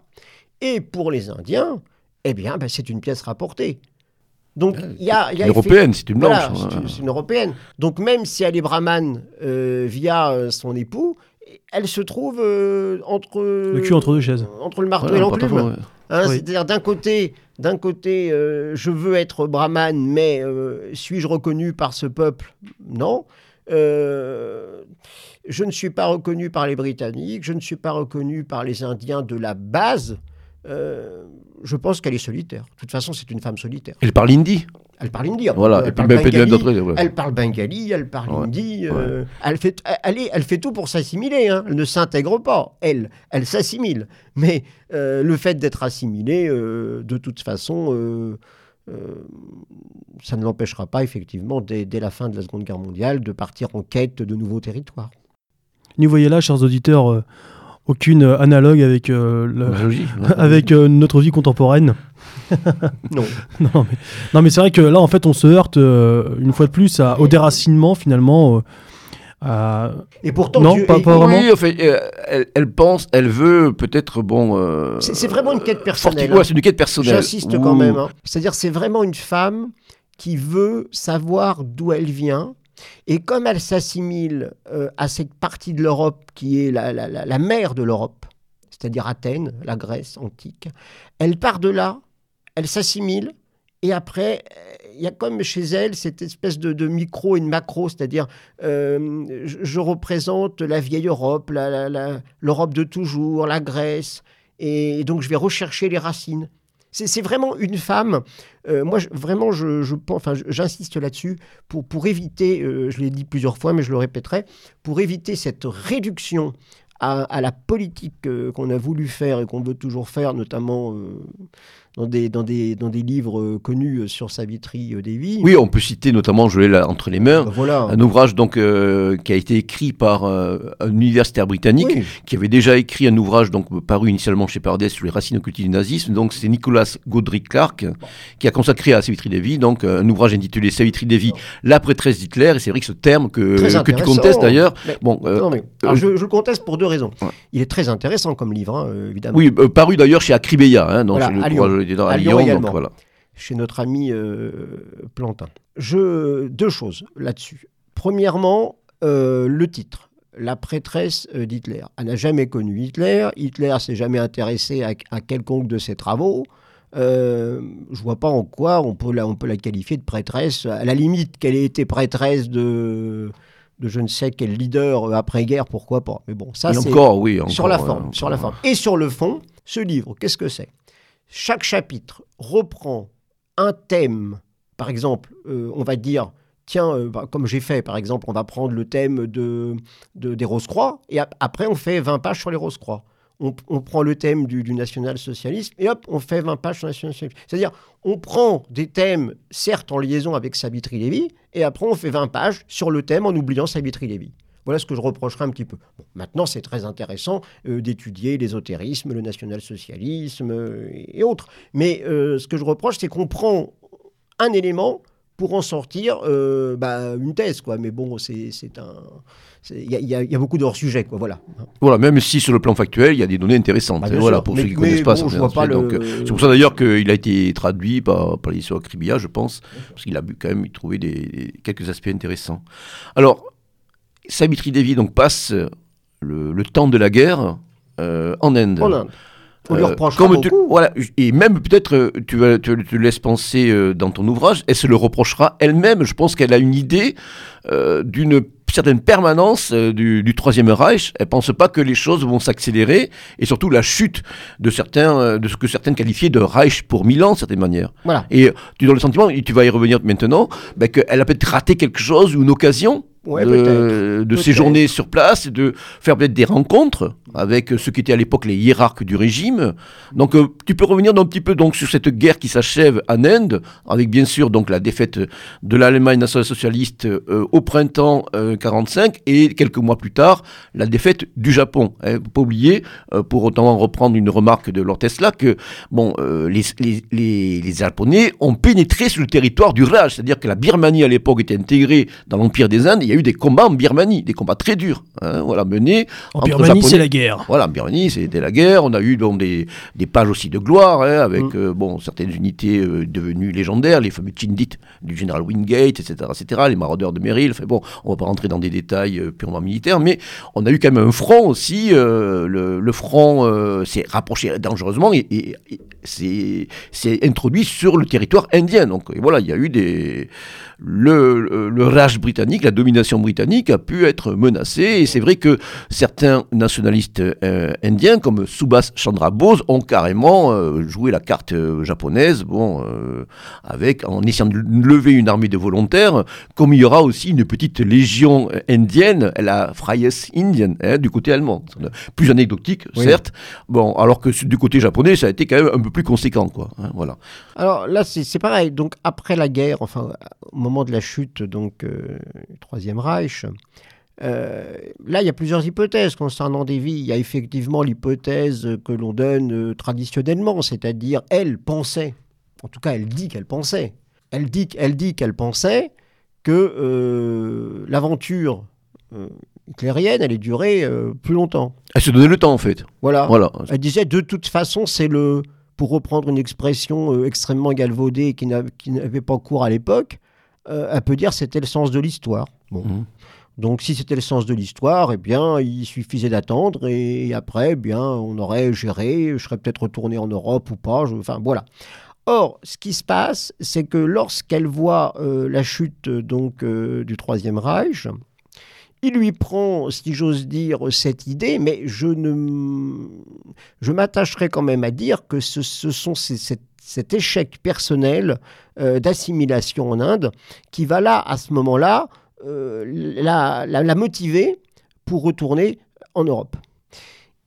Et pour les Indiens, eh bien ben, c'est une pièce rapportée. Donc il y a, une européenne, c'est une blanche. c'est une européenne. Donc même si elle est brahmane euh, via euh, son époux, elle se trouve euh, entre le cul entre deux chaises, entre le marteau et l'enclume. Hein, c'est-à-dire d'un côté, d'un côté, je veux être brahmane, mais suis-je reconnu par ce peuple? Non. je ne suis pas reconnu par les Britanniques, je ne suis pas reconnu par les Indiens de la base. Euh, je pense qu'elle est solitaire. De toute façon, c'est une femme solitaire. Elle parle hindi Elle parle hindi. Voilà, elle, parle bengali, elle parle bengali, elle parle hindi. Euh, elle, fait, elle, elle, fait tout pour s'assimiler. Hein. Elle ne s'intègre pas. Elle, elle s'assimile. Mais euh, le fait d'être assimilée, de toute façon, ça ne l'empêchera pas, effectivement, dès, dès, la fin de la Seconde Guerre mondiale, de partir en quête de nouveaux territoires. Nous voyez là, chers auditeurs aucune euh, analogue avec, euh, [LAUGHS] avec euh, notre vie contemporaine. [LAUGHS] non. [LAUGHS] non, mais, non, mais c'est vrai que là, en fait, on se heurte une fois de plus à, au déracinement, finalement. Et pourtant, non, pas, vraiment. Oui, elle, pense, elle veut peut-être bon. c'est vraiment une quête personnelle. Hein. c'est une quête personnelle. J'insiste quand même. Hein. C'est-à-dire, c'est vraiment une femme qui veut savoir d'où elle vient, et comme elle s'assimile euh, à cette partie de l'Europe qui est la, la, mère de l'Europe, c'est-à-dire Athènes, la Grèce antique, elle part de là, elle s'assimile, et après, il y a comme chez elle cette espèce de, micro et de macro, c'est-à-dire euh, je, représente la vieille Europe, l'Europe de toujours, la Grèce, et donc je vais rechercher les racines. C'est vraiment une femme. Euh, moi, vraiment, je, j'insiste là-dessus pour, pour éviter, euh, je l'ai dit plusieurs fois, mais je le répéterai, pour éviter cette réduction à, la politique euh, qu'on a voulu faire et qu'on veut toujours faire, notamment dans des, dans des, dans des livres euh, connus euh, sur Savitri euh, Devi. Oui, on peut citer notamment, je l'ai là entre les mains, voilà. un ouvrage donc, qui a été écrit par un universitaire britannique qui avait déjà écrit un ouvrage donc, paru initialement chez Pardès sur les racines occultes du nazisme. Donc c'est Nicolas Godric Clark qui a consacré à Savitri Devi donc, un ouvrage intitulé Savitri Devi, la prêtresse d'Hitler. Et c'est vrai que ce terme que, que tu contestes d'ailleurs. Bon, je, le conteste pour deux raisons. Il est très intéressant comme livre, hein, évidemment. Oui, paru d'ailleurs chez Acribeia. Hein, voilà, à, Lyon, également, voilà. chez notre ami euh, Plantin. Je, deux choses là-dessus. Premièrement, euh, le titre. La prêtresse euh, d'Hitler. Elle n'a jamais connu Hitler. Hitler s'est jamais intéressé à, quelconque de ses travaux. Euh, je vois pas en quoi on peut, la, on peut la qualifier de prêtresse. À la limite qu'elle ait été prêtresse de, de je ne sais quel leader après-guerre, pourquoi pas. Mais bon, ça c'est encore, oui, sur la forme, sur la forme. Et sur le fond, ce livre, qu'est-ce que c'est? Chaque chapitre reprend un thème. Par exemple, euh, on va dire, tiens, euh, bah, comme j'ai fait, par exemple, on va prendre le thème de, des Rose-Croix, et après on fait 20 pages sur les Rose-Croix. On, prend le thème du, national-socialisme, et hop, on fait 20 pages sur le national-socialisme. C'est-à-dire, on prend des thèmes, certes en liaison avec Sabitri Lévy, et après on fait 20 pages sur le thème en oubliant Sabitri Lévy. Voilà ce que je reprocherai un petit peu. maintenant, c'est très intéressant euh, d'étudier l'ésotérisme, le national-socialisme euh, et autres. Mais euh, ce que je reproche, c'est qu'on prend un élément pour en sortir bah, une thèse. Quoi. Mais bon, c'est un... Il y, a beaucoup de hors-sujet, quoi, voilà. Voilà, même si sur le plan factuel, il y a des données intéressantes. Bah, voilà, pour ceux qui ne connaissent pas, c'est pour ça d'ailleurs qu'il a été traduit par, par l'édition Acribia, je pense, parce qu'il a quand même des, quelques aspects intéressants. Alors, Savitri Devi donc passe le, temps de la guerre euh, en Inde. En Inde. On lui euh, reproche beaucoup. voilà, et même peut-être euh, tu, tu, tu, laisses penser dans ton ouvrage, elle se le reprochera elle-même. Je pense qu'elle a une idée d'une certaine permanence du, Troisième Reich. Elle pense pas que les choses vont s'accélérer et surtout la chute de certains, de ce que certains qualifiaient de Reich pour Milan, de certaine manière. Voilà. Et tu as le sentiment, et tu vas y revenir maintenant, ben, qu'elle a peut-être raté quelque chose ou une occasion de, séjourner sur place, de faire peut-être des rencontres avec ceux qui étaient à l'époque les hiérarques du régime. Donc euh, tu peux revenir un petit peu donc sur cette guerre qui s'achève en Inde, avec bien sûr donc la défaite de l'Allemagne nationale socialiste euh, au printemps 45 et quelques mois plus tard la défaite du Japon. Hein, faut pas oublier, pour autant reprendre une remarque de Lord Tesla, que bon les, les, les, les Japonais ont pénétré sur le territoire du Raj, c'est-à-dire que la Birmanie à l'époque était intégrée dans l'Empire des Indes, il y a eu des combats en Birmanie, des combats très durs, hein, voilà, menés. En Birmanie, c'est la guerre. Voilà, en Birmanie, c'était la guerre. On a eu donc des, des pages aussi de gloire, hein, avec mm. euh, bon, certaines unités euh, devenues légendaires, les fameux Chindit du général Wingate, etc., etc., les maraudeurs de Merrill. Enfin bon, on va pas rentrer dans des détails euh, purement militaires, mais on a eu quand même un front aussi. Le, le, front s'est rapproché dangereusement et, et, et s'est introduit sur le territoire indien. Donc voilà, il y a eu des le, le Raj britannique, la domination britannique a pu être menacée. Et c'est vrai que certains nationalistes euh, indiens, comme Subhas Chandra Bose, ont carrément euh, joué la carte euh, japonaise, bon, avec, en essayant de lever une armée de volontaires, comme il y aura aussi une petite légion indienne, la Freies Indian, hein, du côté allemand. Plus anecdotique, certes. Bon, alors que du côté japonais, ça a été quand même un peu plus conséquent, quoi. Hein, voilà. Alors là, c'est pareil. Donc après la guerre, enfin, moment de la chute donc euh, du Troisième Reich, euh, là, il y a plusieurs hypothèses concernant Davy. Il y a effectivement l'hypothèse que l'on donne euh, traditionnellement, c'est-à-dire elle pensait, en tout cas elle dit qu'elle pensait, elle dit, elle dit qu'elle pensait que l'aventure hitlérienne allait durer plus longtemps. Elle se donnait le temps en fait. Voilà. voilà. Elle disait de toute façon c'est le, pour reprendre une expression extrêmement galvaudée qui n'avait pas cours à l'époque, euh, elle peut dire c'était le sens de l'histoire. Bon. Mhm. Donc si c'était le sens de l'histoire, eh bien il suffisait d'attendre et, après, eh bien on aurait géré, je serais peut-être retourné en Europe ou pas, enfin voilà. Or, ce qui se passe, c'est que lorsqu'elle voit euh, la chute donc euh, du Troisième Reich, il lui prend, si j'ose dire, cette idée, mais je ne, je m'attacherai quand même à dire que ce, sont cet échec personnel euh, d'assimilation en Inde qui va là, à ce moment-là, euh, la, motiver pour retourner en Europe.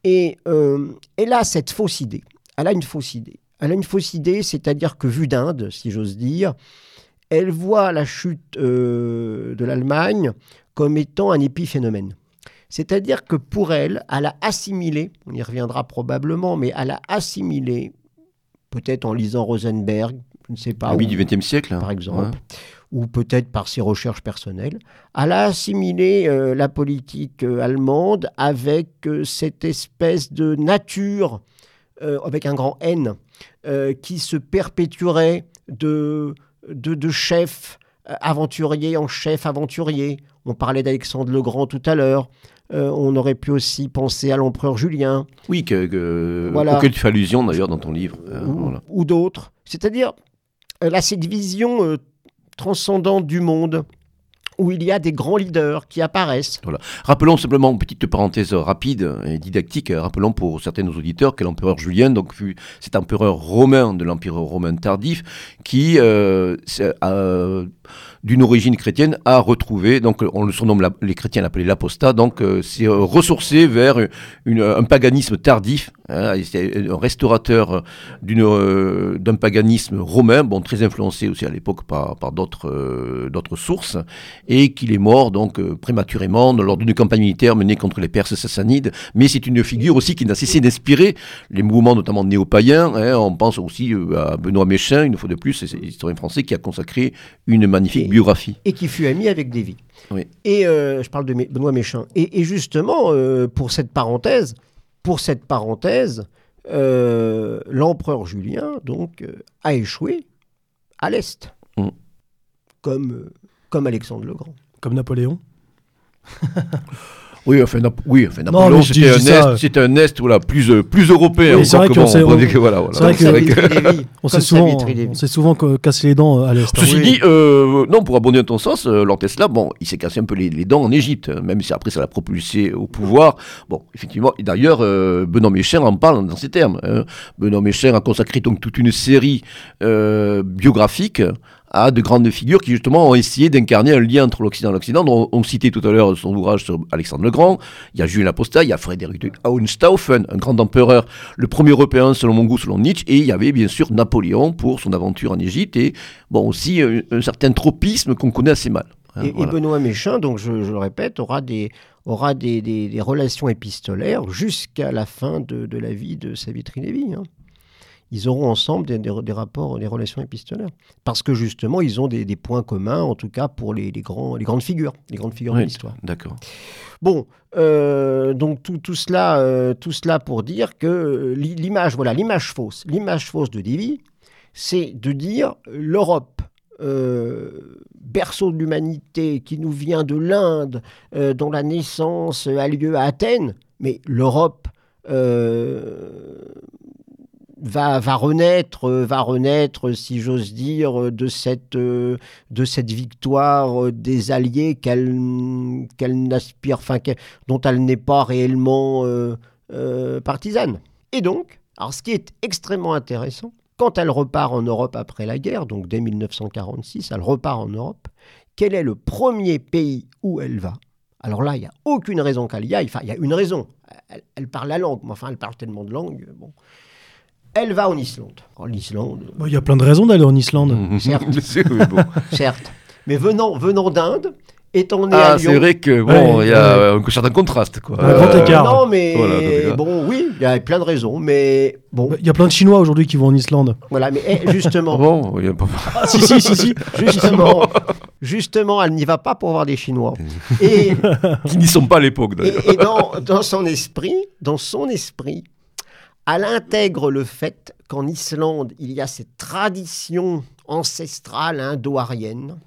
Et euh, elle a cette fausse idée. Elle a une fausse idée. Elle a une fausse idée, c'est-à-dire que vue d'Inde, si j'ose dire, elle voit la chute de l'Allemagne comme étant un épiphénomène. C'est-à-dire que pour elle, elle a assimilé, on y reviendra probablement, mais elle a assimilé, peut-être en lisant Rosenberg, je ne sais pas. Oui, du XXe siècle. Par exemple. Ou peut-être par ses recherches personnelles. Elle a assimilé euh, la politique euh, allemande avec euh, cette espèce de nature, avec un grand N, qui se perpétuerait de, de, de chef aventurier en chef aventurier. On parlait d'Alexandre le Grand tout à l'heure. on aurait pu aussi penser à l'empereur Julien. Oui, que, que voilà. auquel tu fais allusion d'ailleurs dans ton livre. ou d'autres. C'est-à-dire, a cette vision euh, transcendante du monde où il y a des grands leaders qui apparaissent. Voilà. Rappelons simplement, petite parenthèse rapide et didactique, rappelons pour certains de nos auditeurs que l'empereur Julien, donc fut cet empereur romain de l'empire romain tardif, qui euh, a d'une origine chrétienne a retrouvé, donc on le surnomme, les chrétiens l'appelaient l'apostat, donc euh, euh, ressourcé vers un paganisme tardif, hein, un restaurateur euh, d'un paganisme romain, très influencé aussi à l'époque par, d'autres sources, et qu'il est mort donc prématurément lors d'une campagne militaire menée contre les Perses sassanides, mais c'est une figure aussi qui n'a cessé d'inspirer les mouvements notamment néo-païens, hein, on pense aussi à Benoît Méchin, une fois de plus, c'est l'historien français qui a consacré une magnifique biographie. Et qui fut ami avec Davy. Et euh, je parle de Benoît Méchin. Et, justement, euh, pour cette parenthèse, pour cette parenthèse, euh, l'empereur Julien donc a échoué à l'est, mm. comme comme Alexandre le Grand, comme Napoléon. [LAUGHS] Oui, enfin, oui, enfin Napoléon, c'était un, est, un Est voilà, plus, euh, plus européen. c'est vrai qu'on s'est souvent, on s'est souvent cassé les dents euh, à l'Est. Hein. Ceci dit, euh, non, pour abonder à ton sens, euh, Lord Tesla, bon, il s'est cassé un peu les, les, dents en Égypte, hein, même si après ça l'a propulsé au pouvoir. Bon, effectivement, et d'ailleurs, Benoît Mécher en parle dans ces termes. Hein. Benoît Mécher a consacré donc toute une série biographique à de grandes figures qui justement ont essayé d'incarner un lien entre l'Occident et l'Occident. On, on, citait tout à l'heure son ouvrage sur Alexandre le Grand, il y a Julien Apostat, il y a Frédéric de Hohenstaufen, un grand empereur, le premier européen selon mon goût, selon Nietzsche, et il y avait bien sûr Napoléon pour son aventure en Égypte, et bon aussi un, certain tropisme qu'on connaît assez mal. Hein, et, Benoît Méchin, donc je, le répète, aura des, aura des, des, relations épistolaires jusqu'à la fin de, de, la vie de Savitri Lévy. Hein ils auront ensemble des, rapports, des relations épistolaires. Parce que justement, ils ont des, points communs, en tout cas pour les, grands, les grandes figures, les grandes figures de l'histoire. D'accord. Bon, euh, donc tout, tout, cela, euh, tout cela pour dire que l'image, voilà, l'image fausse, l'image fausse de Divi, c'est de dire l'Europe, euh, berceau de l'humanité qui nous vient de l'Inde, dont la naissance a lieu à Athènes, mais l'Europe va, va renaître, euh, va renaître, si j'ose dire, de cette, euh, victoire euh, des Alliés qu'elle n'aspire, dont elle n'est pas réellement partisane. Et donc, alors ce qui est extrêmement intéressant, quand elle repart en Europe après la guerre, donc dès 1946, elle repart en Europe, quel est le premier pays où elle va? Alors là, il n'y a aucune raison qu'elle y aille. Enfin, il y a une raison. Elle, elle, parle la langue, mais enfin, elle parle tellement de langues. Bon. Elle va en Islande. En Islande. Il y a plein de raisons d'aller en Islande. [LAUGHS] Certes. Certes. Mais venant, venant d'Inde, étant né ah, à Lyon. c'est vrai que bon, il y a un certain contraste, quoi. Un grand écart. Non, mais bon, oui, il y a plein de raisons, mais bon. Il y a plein de Chinois aujourd'hui qui vont en Islande. Voilà, mais eh, justement. [LAUGHS] bon, il y a pas. Ah, si, si, si, si. [LAUGHS] Justement, justement, elle n'y va pas pour voir des Chinois. Et qui n'y sont pas à l'époque, d'ailleurs. Et, et dans, dans son esprit, dans son esprit, elle intègre le fait qu'en Islande, il y a cette tradition ancestrale indo-arienne.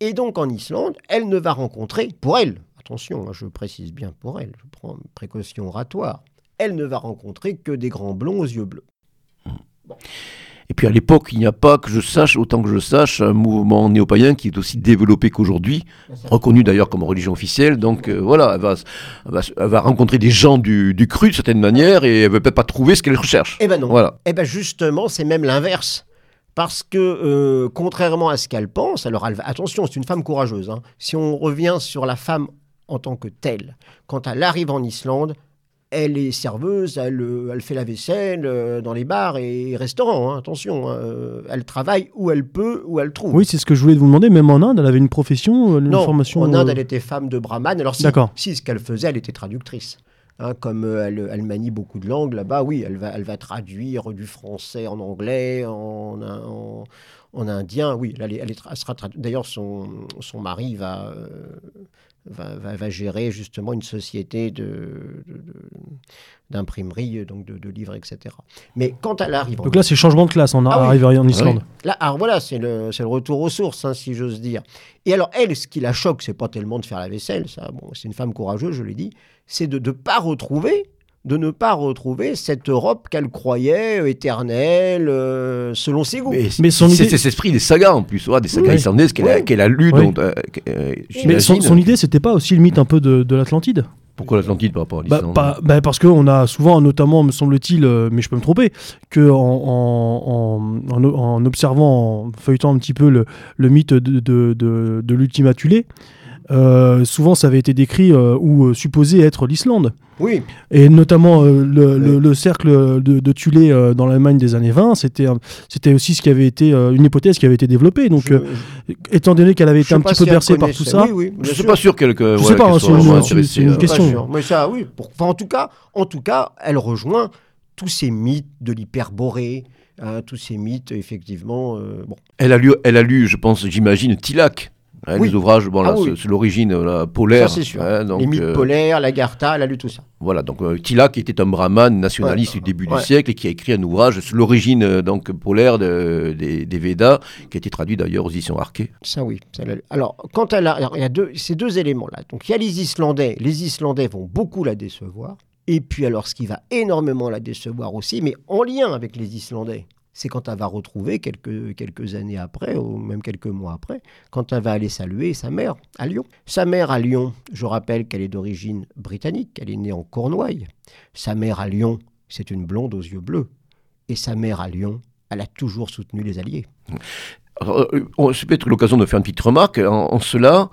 Et donc en Islande, elle ne va rencontrer, pour elle, attention, hein, je précise bien pour elle, je prends une précaution oratoire, elle ne va rencontrer que des grands blonds aux yeux bleus. Bon. Et puis à l'époque, il n'y a pas, que je sache, autant que je sache, un mouvement néo-païen qui est aussi développé qu'aujourd'hui, reconnu d'ailleurs comme religion officielle. Donc euh, voilà, elle va, rencontrer des gens du, cru de certaine manière et elle ne va peut-être pas trouver ce qu'elle recherche. Eh ben non. Voilà. Eh ben justement, c'est même l'inverse. Parce que, euh, contrairement à ce qu'elle pense, alors attention, c'est une femme courageuse. Hein. Si on revient sur la femme en tant que telle, quand elle arrive en Islande, elle est serveuse, elle, euh, elle fait la vaisselle euh, dans les bars et restaurants, hein, attention. Hein, euh, elle travaille où elle peut, où elle trouve. Oui, c'est ce que je voulais vous demander. Même en Inde, elle avait une profession, une non, formation En Inde, elle était femme de brahman. Alors, si, si ce qu'elle faisait, elle était traductrice. Hein, comme elle, elle, manie beaucoup de langues là-bas, oui, elle va, elle va traduire du français en anglais, en, en, en indien. Oui, elle, elle, elle sera D'ailleurs, son, son mari va va, gérer justement une société de, d'imprimerie, donc de, livres, etc. Mais quand elle arrive... Donc là, c'est changement de classe, on ah arrive en Islande. Là, alors voilà, c'est le, le, retour aux sources, hein, si j'ose dire. Et alors, elle, ce qui la choque, c'est pas tellement de faire la vaisselle, ça, bon, c'est une femme courageuse, je l'ai dit, c'est de ne pas retrouver de ne pas retrouver cette Europe qu'elle croyait éternelle euh, selon ses goûts. Mais, son c'est cet esprit des sagas en plus, des sagas islandaises qu'elle, a, lues. Euh, euh, mais son, idée, c'était pas aussi le mythe un peu de, l'Atlantide? Pourquoi l'Atlantide par rapport à l'Islande bah, bah, Parce qu'on a souvent, notamment, me semble-t-il, mais je peux me tromper, qu'en en, en, observant, en feuilletant un petit peu le, mythe de, de, de, l'Ultima Thule, souvent ça avait été décrit ou supposé être l'Islande. Oui. Et notamment euh, le, cercle de, de Tulé euh, dans l'Allemagne des années 20, c'était c'était aussi ce qui avait été euh, une hypothèse qui avait été développée. Donc, étant donné qu'elle avait été un petit peu bercée par tout ça, oui, je ne suis pas sûr qu'elle. je ne sais pas, c'est une, question. Mais ça, oui. en tout cas, en tout cas, elle rejoint tous ces mythes de l'hyperborée. Hein, tous ces mythes, effectivement. bon. Elle a lu, elle a lu, je pense, j'imagine, Tilac. Les ouvrages, bon, ah c'est l'origine euh, polaire. Ça, c'est sûr. les mythes euh, polaires, l'Agartha, elle a lu tout ça. Voilà, donc euh, Tila, qui était un brahman nationaliste du début du siècle et qui a écrit un ouvrage sur l'origine donc polaire de, des, des, Védas, qui a été traduit d'ailleurs aux éditions Arquet. Ça, oui. Alors, quand elle a, il y a deux, ces deux éléments-là. Donc, il y a les Islandais. Les Islandais vont beaucoup la décevoir. Et puis, alors, ce qui va énormément la décevoir aussi, mais en lien avec les Islandais, c'est quand elle va retrouver quelques, quelques années après, ou même quelques mois après, quand elle va aller saluer sa mère à Lyon. Sa mère à Lyon, je rappelle qu'elle est d'origine britannique, elle est née en Cornouailles. Sa mère à Lyon, c'est une blonde aux yeux bleus. Et sa mère à Lyon, elle a toujours soutenu les Alliés. Alors, c'est peut-être l'occasion de faire une petite remarque. En, cela,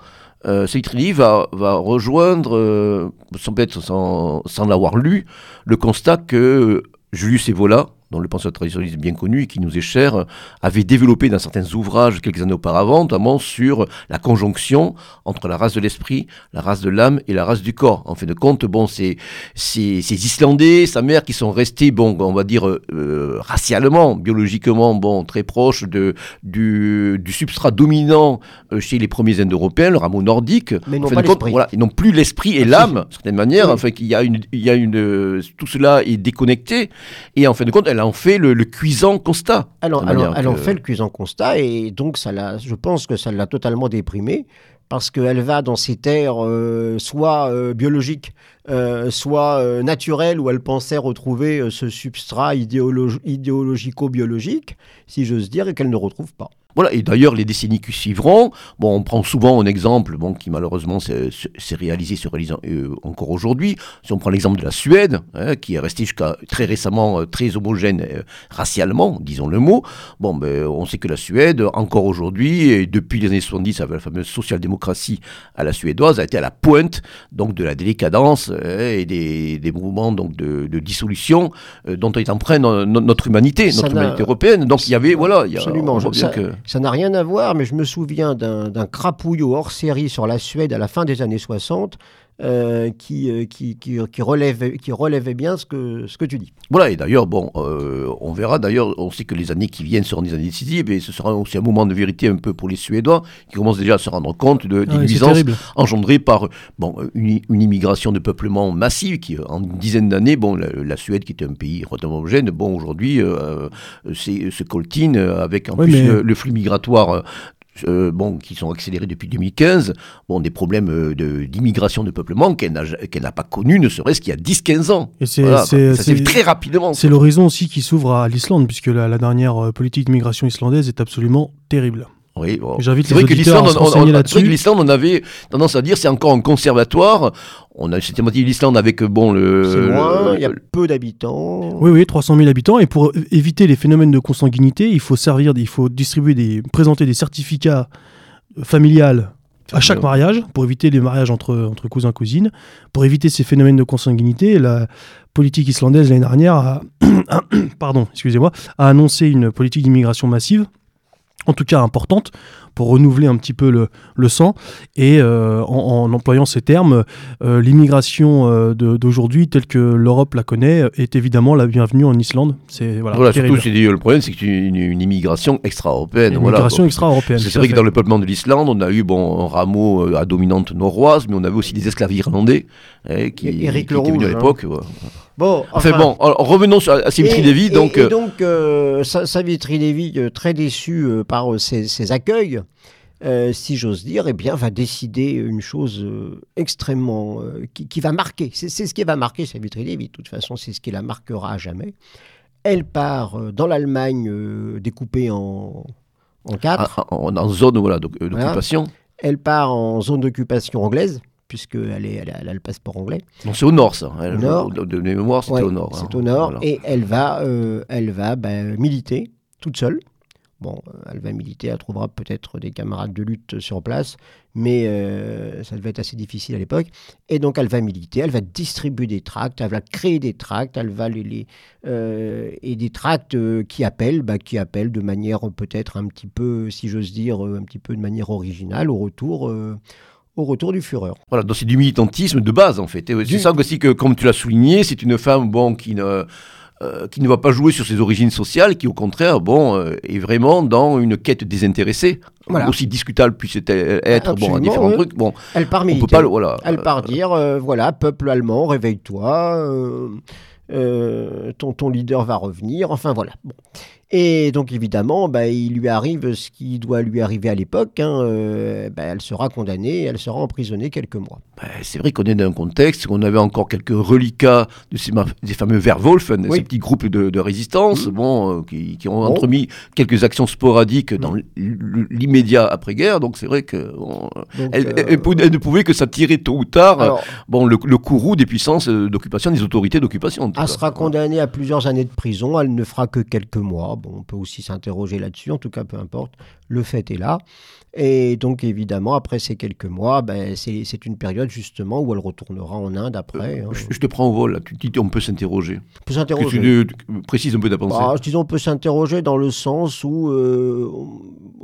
euh, va, va rejoindre, sans, sans, sans l'avoir lu, le constat que Julius Evola, dont le penseur traditionnaliste bien connu et qui nous est cher, avait développé dans certains ouvrages quelques années auparavant, notamment sur la conjonction entre la race de l'esprit, la race de l'âme et la race du corps. En fin de compte, bon, c'est ces Islandais, sa mère, qui sont restés, bon, on va dire euh, racialement, biologiquement, bon, très proches de, du, du substrat dominant euh, chez les premiers Indo-Européens, le rameau nordique. Mais en fin de compte, voilà, ils n'ont plus l'esprit et l'âme, d'une certaine manière. Enfin, qu'il y a une, il y a une, tout cela est déconnecté. Et en fin de compte, elle elle en fait le, cuisant constat. Alors, elle en fait le cuisant constat et donc ça je pense que ça l'a totalement déprimée parce qu'elle va dans ces terres euh, soit euh, biologiques, euh, soit naturelles, où elle pensait retrouver ce substrat idéologico-biologique, si j'ose dire, et qu'elle ne retrouve pas. Voilà, et d'ailleurs, les décennies qui suivront, bon, on prend souvent un exemple bon, qui malheureusement s'est réalisé, se réalise euh, encore aujourd'hui. Si on prend l'exemple de la Suède, hein, qui est restée jusqu'à très récemment euh, très homogène euh, racialement, disons le mot, bon, ben, on sait que la Suède, encore aujourd'hui, et depuis les années 70, avec la fameuse social-démocratie à la suédoise, a été à la pointe donc, de la décadence hein, et des, des, mouvements donc, de, de dissolution dont est empreinte notre humanité, notre humanité européenne. Donc il y avait, voilà, il y a, absolument, que... Ça n'a rien à voir, mais je me souviens d'un crapouillot hors série sur la Suède à la fin des années 60 euh, qui, euh, qui, qui, qui, relève, qui relèvait bien ce que, ce que tu dis. Voilà, et d'ailleurs, bon, euh, on verra, d'ailleurs, on sait que les années qui viennent seront des années décisives, et ce sera aussi un moment de vérité un peu pour les Suédois, qui commencent déjà à se rendre compte de, des nuisances engendrées par bon, une, une, immigration de peuplement massive, qui en une dizaine d'années, bon, la, Suède, qui était un pays relativement homogène, bon, aujourd'hui, se coltine avec en plus le, flux migratoire euh, bon, qui sont accélérés depuis 2015, bon, des problèmes euh, d'immigration de, peuplement qu'elle n'a pas connu, ne serait-ce qu'il y a 10-15 ans. Et c'est très rapidement. C'est l'horizon aussi qui s'ouvre à l'Islande, puisque la, la dernière euh, politique d'immigration islandaise est absolument terrible. Oui, J'invite les auditeurs à se renseigner là-dessus. l'Islande, on avait tendance à dire c'est encore un conservatoire. On a systématisé l'Islande avec bon le. C'est loin, il y a peu d'habitants. Oui, oui, 300 000 habitants. Et pour éviter les phénomènes de consanguinité, il faut servir, il faut distribuer des, présenter des certificats familiales à chaque mariage pour éviter les mariages entre, entre cousins cousines. Pour éviter ces phénomènes de consanguinité, la politique islandaise l'année dernière a, [COUGHS] pardon, excusez-moi, a annoncé une politique d'immigration massive en tout cas importante, pour renouveler un petit peu le, le sang. Et euh, en, employant ces termes, euh, l'immigration euh, d'aujourd'hui, telle que l'Europe la connaît, est évidemment la bienvenue en Islande. C'est voilà, surtout, le problème, c'est que c'est une, immigration extra-européenne. Une immigration extra-européenne. C'est vrai que dans le peuplement de l'Islande, on a eu bon, un rameau à dominante noroise, mais on avait aussi des esclaves irlandais hein, qui, qui, étaient venus à hein. l'époque. Bon, enfin, bon, revenons à Savitri Devi. Donc, et, donc Savitri Devi, très déçu par ses, ses accueils, euh, si j'ose dire, eh bien, va décider une chose euh, extrêmement. Euh, qui, va marquer. C'est ce qui va marquer Savitri Lévy. De toute façon, c'est ce qui la marquera à jamais. Elle part dans l'Allemagne découpée en, en quatre. Ah, en, en, zone voilà, d'occupation. Elle part en zone d'occupation anglaise puisqu'elle elle, a le passeport anglais. Donc c'est au nord ça. Au nord. De, mémoire, c'était au nord. C'est hein. au nord. Et elle va, elle va ben, militer toute seule. Bon, euh, elle va militer, elle trouvera peut-être des camarades de lutte sur place, mais euh, ça devait être assez difficile à l'époque. Et donc elle va militer, elle va distribuer des tracts, elle va créer des tracts, elle va les, euh, et des tracts qui appellent, bah, qui appellent de manière peut-être un petit peu, si j'ose dire, un petit peu de manière originale au retour au retour du Führer. Voilà, donc c'est du militantisme de base en fait. C'est ça aussi que, comme tu l'as souligné, c'est une femme bon, qui ne euh, qui ne va pas jouer sur ses origines sociales, qui au contraire, bon, euh, est vraiment dans une quête désintéressée, aussi discutable puisse être, bon, à différents trucs. Bon, elle part militer. Pas, voilà, elle part dire, euh, voilà, peuple allemand, réveille-toi, ton, ton leader va revenir, enfin voilà. Bon. Et donc évidemment, bah, il lui arrive ce qui doit lui arriver à l'époque. Hein, euh, bah, elle sera condamnée, elle sera emprisonnée quelques mois. Bah, c'est vrai qu'on est dans un contexte où on avait encore quelques reliquats de ces des fameux Werwolf, ces petits groupes de, résistance, bon, euh, qui, ont entremis quelques actions sporadiques dans l'immédiat après-guerre. Donc c'est vrai qu'elle euh, ne pouvait que s'attirer tôt ou tard bon, le, courroux des puissances d'occupation, des autorités d'occupation. Elle sera condamnée à plusieurs années de prison, elle ne fera que quelques mois on peut aussi s'interroger là-dessus, en tout cas, peu importe. le fait est là. Et donc, évidemment, après ces quelques mois, ben, c'est une période justement où elle retournera en Inde après. Euh, hein. je, te prends au vol, tu dis on peut s'interroger. On peut s'interroger. Tu, précises un peu ta pensée. Bah, je dis on peut s'interroger dans le sens où euh,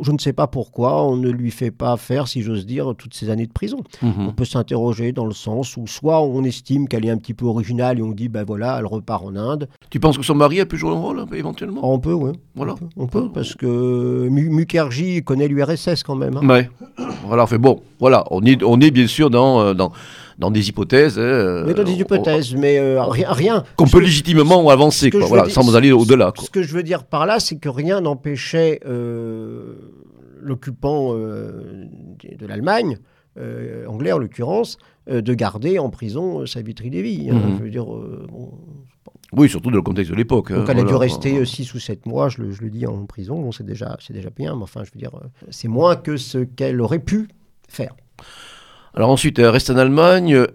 je ne sais pas pourquoi on ne lui fait pas faire, si j'ose dire, toutes ces années de prison. Mhm. On peut s'interroger dans le sens où soit on estime qu'elle est un petit peu originale et on dit ben voilà, elle repart en Inde. Tu penses que son mari a pu jouer un rôle éventuellement? On peut, oui. Voilà. On peut, parce que Mukherjee connaît l'URSS quand même. Hein. Ouais. Voilà, fait bon, voilà, on est, on est bien sûr dans, euh, dans, dans des hypothèses. Hein, mais dans des hypothèses, mais euh, rien. rien Qu'on peut légitimement avancer, quoi, voilà, sans aller au-delà. Ce que je veux dire par là, c'est que rien n'empêchait euh, l'occupant de l'Allemagne, anglais en l'occurrence, de garder en prison Savitri Devi. Hein, mhm. Je veux dire, bon, oui, surtout dans le contexte de l'époque. Donc elle a dû rester 6 ou 7 mois, je le, je le, dis, en prison. Bon, c'est déjà, déjà bien, mais enfin, je veux dire, euh, c'est moins que ce qu'elle aurait pu faire. Alors ensuite, elle reste en Allemagne.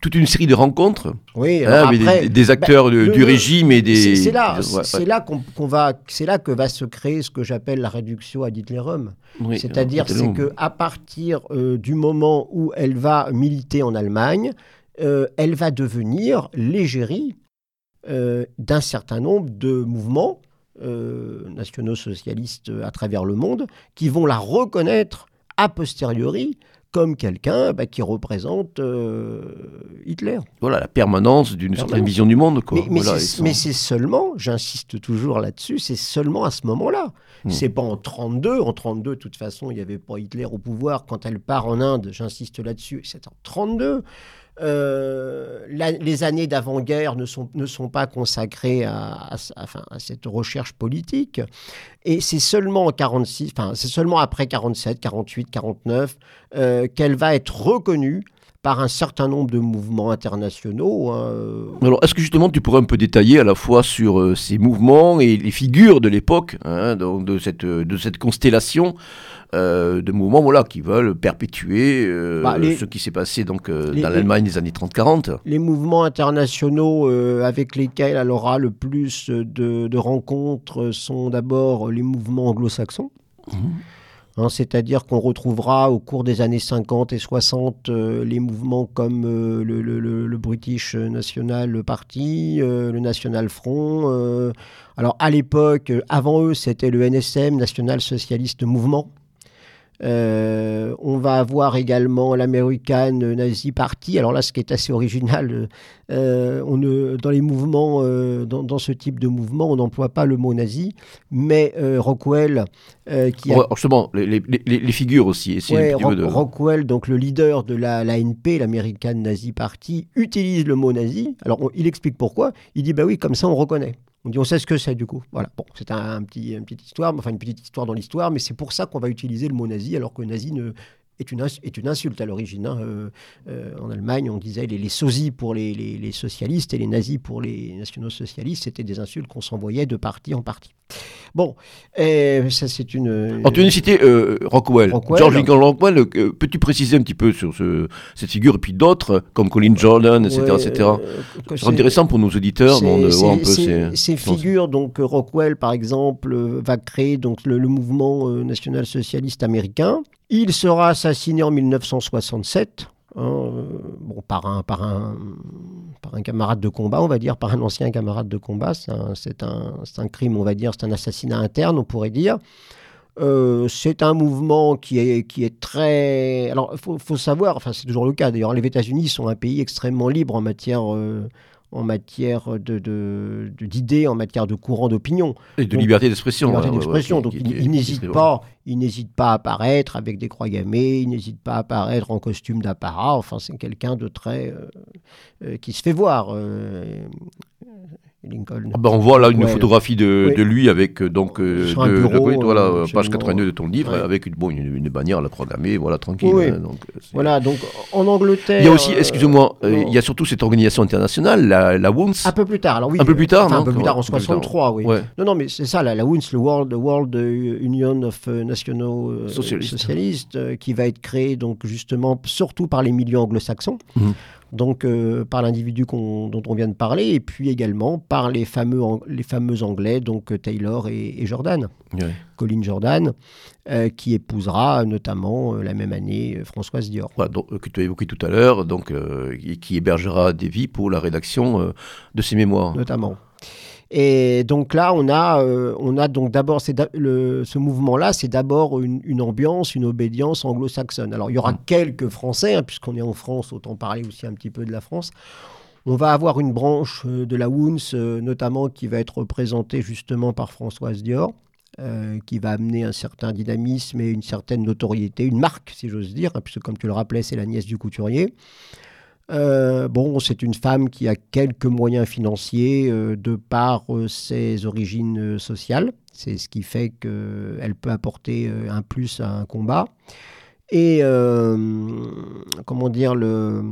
Toute une série de rencontres. Oui, hein, après, des, acteurs bah, du régime et des. C'est là, là qu'on va, c'est là que va se créer ce que j'appelle la réduction à Hitlerum. C'est-à-dire, c'est que à partir euh, du moment où elle va militer en Allemagne, euh, elle va devenir l'égérie euh, d'un certain nombre de mouvements euh, nationaux socialistes à travers le monde qui vont la reconnaître a posteriori comme quelqu'un bah, qui représente euh, Hitler. Voilà, la permanence d'une certaine vision du monde. Quoi. Mais, c'est seulement, j'insiste toujours là-dessus, c'est seulement à ce moment-là. Hmm. C'est pas en 32. En 32, de toute façon, il n'y avait pas Hitler au pouvoir. Quand elle part en Inde, j'insiste là-dessus, c'est en 32. Euh, les années d'avant-guerre ne sont, ne sont pas consacrées à, cette recherche politique. Et c'est seulement en 46, enfin, c'est seulement après 47, 48, 49 qu'elle va être reconnue par un certain nombre de mouvements internationaux. Hein, euh. Alors, est-ce que justement tu pourrais un peu détailler à la fois sur euh, ces mouvements et les figures de l'époque, hein, de, cette, de cette constellation euh, de mouvements voilà, qui veulent perpétuer bah, ce qui s'est passé donc, dans l'Allemagne des années 30-40 Les mouvements internationaux avec lesquels elle aura le plus de, rencontres sont d'abord les mouvements anglo-saxons. Mmh. Hein, c'est-à-dire qu'on retrouvera au cours des années 50 et 60 euh, les mouvements comme euh, le, British National Party, euh, le National Front. alors à l'époque, avant eux, c'était le NSM, National Socialist Mouvement. Euh, on va avoir également l'American Nazi Party. Alors là, ce qui est assez original, euh, on ne, dans les mouvements, euh, dans, ce type de mouvement, on n'emploie pas le mot nazi, mais Rockwell, qui a... justement les, figures aussi. Rockwell, donc le leader de la, l'ANP, l'American Nazi Party, utilise le mot nazi. Alors il explique pourquoi. Il dit bah oui, comme ça on reconnaît. On dit on sait ce que c'est du coup. Voilà. Bon, c'est un, petit, une petite histoire, une petite histoire dans l'histoire, mais c'est pour ça qu'on va utiliser le mot nazi, alors que nazi est, une, insulte à l'origine. Hein. Euh, euh, en Allemagne, on disait les, les sosies pour les, les, socialistes et les nazis pour les nationaux socialistes. C'était des insultes qu'on s'envoyait de parti en parti. Bon, et ça c'est une. En tu cité euh, Rockwell. George Lincoln Rockwell, euh, peux-tu préciser un petit peu sur ce, cette figure et puis d'autres comme Colin Jordan, etc. etc. c'est intéressant pour nos auditeurs de voir un peu ces, ces figures. Donc Rockwell, par exemple, va créer donc le, mouvement national socialiste américain. Il sera assassiné en 1967. Hein, bon, par un, par, un, par un camarade de combat, on va dire, par un ancien camarade de combat. C'est un, un, crime, on va dire, c'est un assassinat interne, on pourrait dire. Euh, c'est un mouvement qui est, qui est très... Alors, il faut, savoir, enfin c'est toujours le cas d'ailleurs, les États-Unis sont un pays extrêmement libre en matière... Euh, en matière de, d'idées, en matière de courant d'opinion. Et de liberté d'expression. Liberté d'expression. Donc il, n'hésite pas, il n'hésite pas à apparaître avec des croix gammées, il n'hésite pas à apparaître en costume d'apparat. Enfin, c'est quelqu'un de très euh, euh, qui se fait voir. Euh, Lincoln. Ah ben, on voit là une photographie de, de, lui avec donc de, voilà, page 82 de ton livre avec une, bon, une, bannière à la croix gammée, voilà tranquille. Hein, donc, voilà donc en Angleterre. Il y a aussi, excusez-moi, il y a surtout cette organisation internationale, la, la WUNS. Un peu plus tard, alors oui. Un peu plus tard, Un peu plus tard en 63, oui. Non non mais c'est ça, la, la WUNS, le World, World Union of National Socialistes, qui va être créée donc justement surtout par les milieux anglo-saxons. Donc par l'individu dont on vient de parler, et puis également par les fameux, les fameux Anglais, donc Taylor et, Jordan. Colin Jordan, qui épousera notamment la même année Françoise Dior. que tu as évoqué tout à l'heure, donc qui hébergera Davy pour la rédaction de ses mémoires. Notamment. Et donc là, on a, euh, on a donc d'abord ce mouvement-là, c'est d'abord une, ambiance, une obédience anglo-saxonne. Alors il y aura mm. quelques Français, hein, puisqu'on est en France, autant parler aussi un petit peu de la France. On va avoir une branche euh, de la WUNS, euh, notamment, qui va être représentée justement par Françoise Dior. qui va amener un certain dynamisme et une certaine notoriété, une marque, si j'ose dire, hein, puisque comme tu le rappelais, c'est la nièce du couturier. Euh, bon, c'est une femme qui a quelques moyens financiers euh, de par euh, ses origines sociales. C'est ce qui fait qu'elle peut apporter un plus à un combat. Et comment dire, le,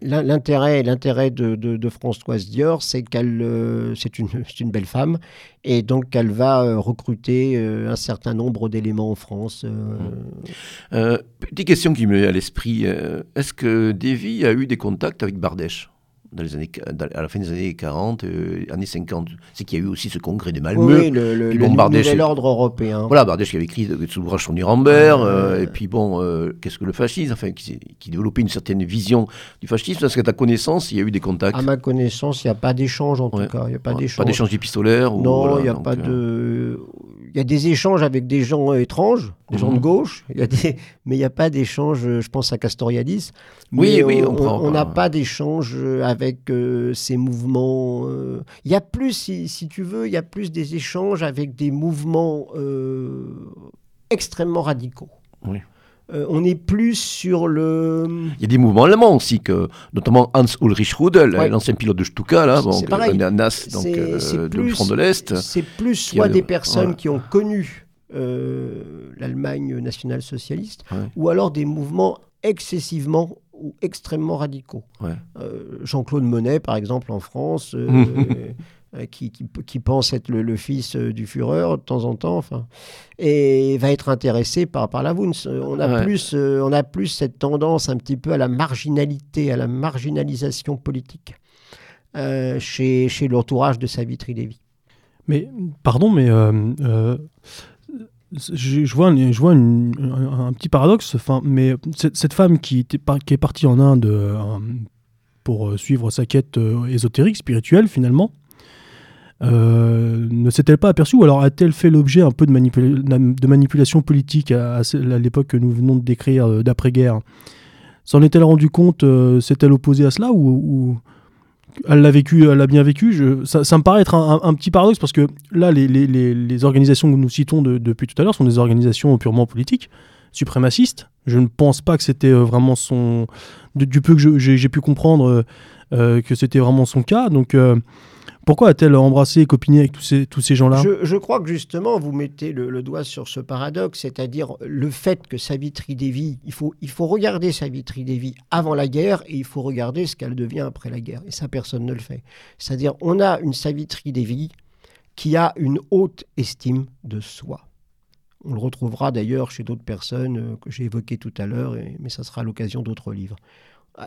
L'intérêt, l'intérêt de, de, Françoise Dior, c'est qu'elle, euh, c'est une, [LAUGHS] une, belle femme, et donc elle va euh, recruter euh, un certain nombre d'éléments en France. petite question qui me met à l'esprit est-ce que Davy a eu des contacts avec Bardèche? Dans les années, à la fin des années 40, euh, années 50. C'est qu'il y a eu aussi ce congrès de Malmö. Oui, le, le, le nouvel ordre européen. Voilà, Bardèche qui avait écrit sous l'ouvrage sur Nuremberg, euh, et puis bon, euh, qu'est-ce que le fascisme Enfin, qui, qui, développait une certaine vision du fascisme. Est-ce qu'à ta connaissance, il y a eu des contacts À ma connaissance, il n'y a pas d'échange en tout cas. Il n'y a pas d'échange. Pas d'échange épistolaire Non, il n'y a pas de y a des échanges avec des gens étranges, des gens de mhm. gauche, y a des... mais il n'y a pas d'échange, je pense à Castoriadis. oui, oui, on n'a pas d'échange avec euh, ces mouvements. Euh. Il y a plus, si, tu veux, il y a plus des échanges avec des mouvements euh, extrêmement radicaux. Oui. On est plus sur le. Il y a des mouvements allemands aussi, que, notamment Hans Ulrich Rudel, l'ancien pilote de Stuka, là, bon, NAS, donc, du front de l'Est. C'est plus soit des personnes qui ont connu l'Allemagne nationale-socialiste, ou alors des mouvements excessivement ou extrêmement radicaux. Euh, Jean-Claude Monet, par exemple, en France, [LAUGHS] euh, euh, qui, qui, pense être le, fils du Führer de temps en temps, enfin, et va être intéressé par, par la Wunz. On a, plus, on a plus cette tendance un petit peu à la marginalité, à la marginalisation politique chez, chez l'entourage de Savitri Lévy. Mais, pardon, mais je, vois, je vois un, petit paradoxe, enfin, mais cette, femme qui, était, qui, est partie en Inde euh, pour euh, suivre sa quête euh, ésotérique, spirituelle finalement, ne s'est-elle pas aperçue, ou alors a-t-elle fait l'objet un peu de, manipulation politique à, l'époque que nous venons de décrire d'après-guerre? S'en est-elle rendu compte S'est-elle opposée à cela ou elle l'a vécu, elle l'a bien vécu? Ça, me paraît être un, petit paradoxe parce que là, les, organisations que nous citons depuis tout à l'heure sont des organisations purement politiques, suprémacistes. Je ne pense pas que c'était euh, vraiment son. Du, peu que j'ai pu comprendre, euh, euh, que c'était vraiment son cas. Donc. Pourquoi a-t-elle embrassé et copiné avec tous ces, tous ces gens-là? Je, crois que justement, vous mettez le, doigt sur ce paradoxe, c'est-à-dire le fait que Savitri Devi, il faut, il faut regarder Savitri Devi avant la guerre et il faut regarder ce qu'elle devient après la guerre. Et ça, personne ne le fait. C'est-à-dire, on a une Savitri Devi qui a une haute estime de soi. On le retrouvera d'ailleurs chez d'autres personnes euh, que j'ai évoquées tout à l'heure, mais ça sera l'occasion d'autres livres.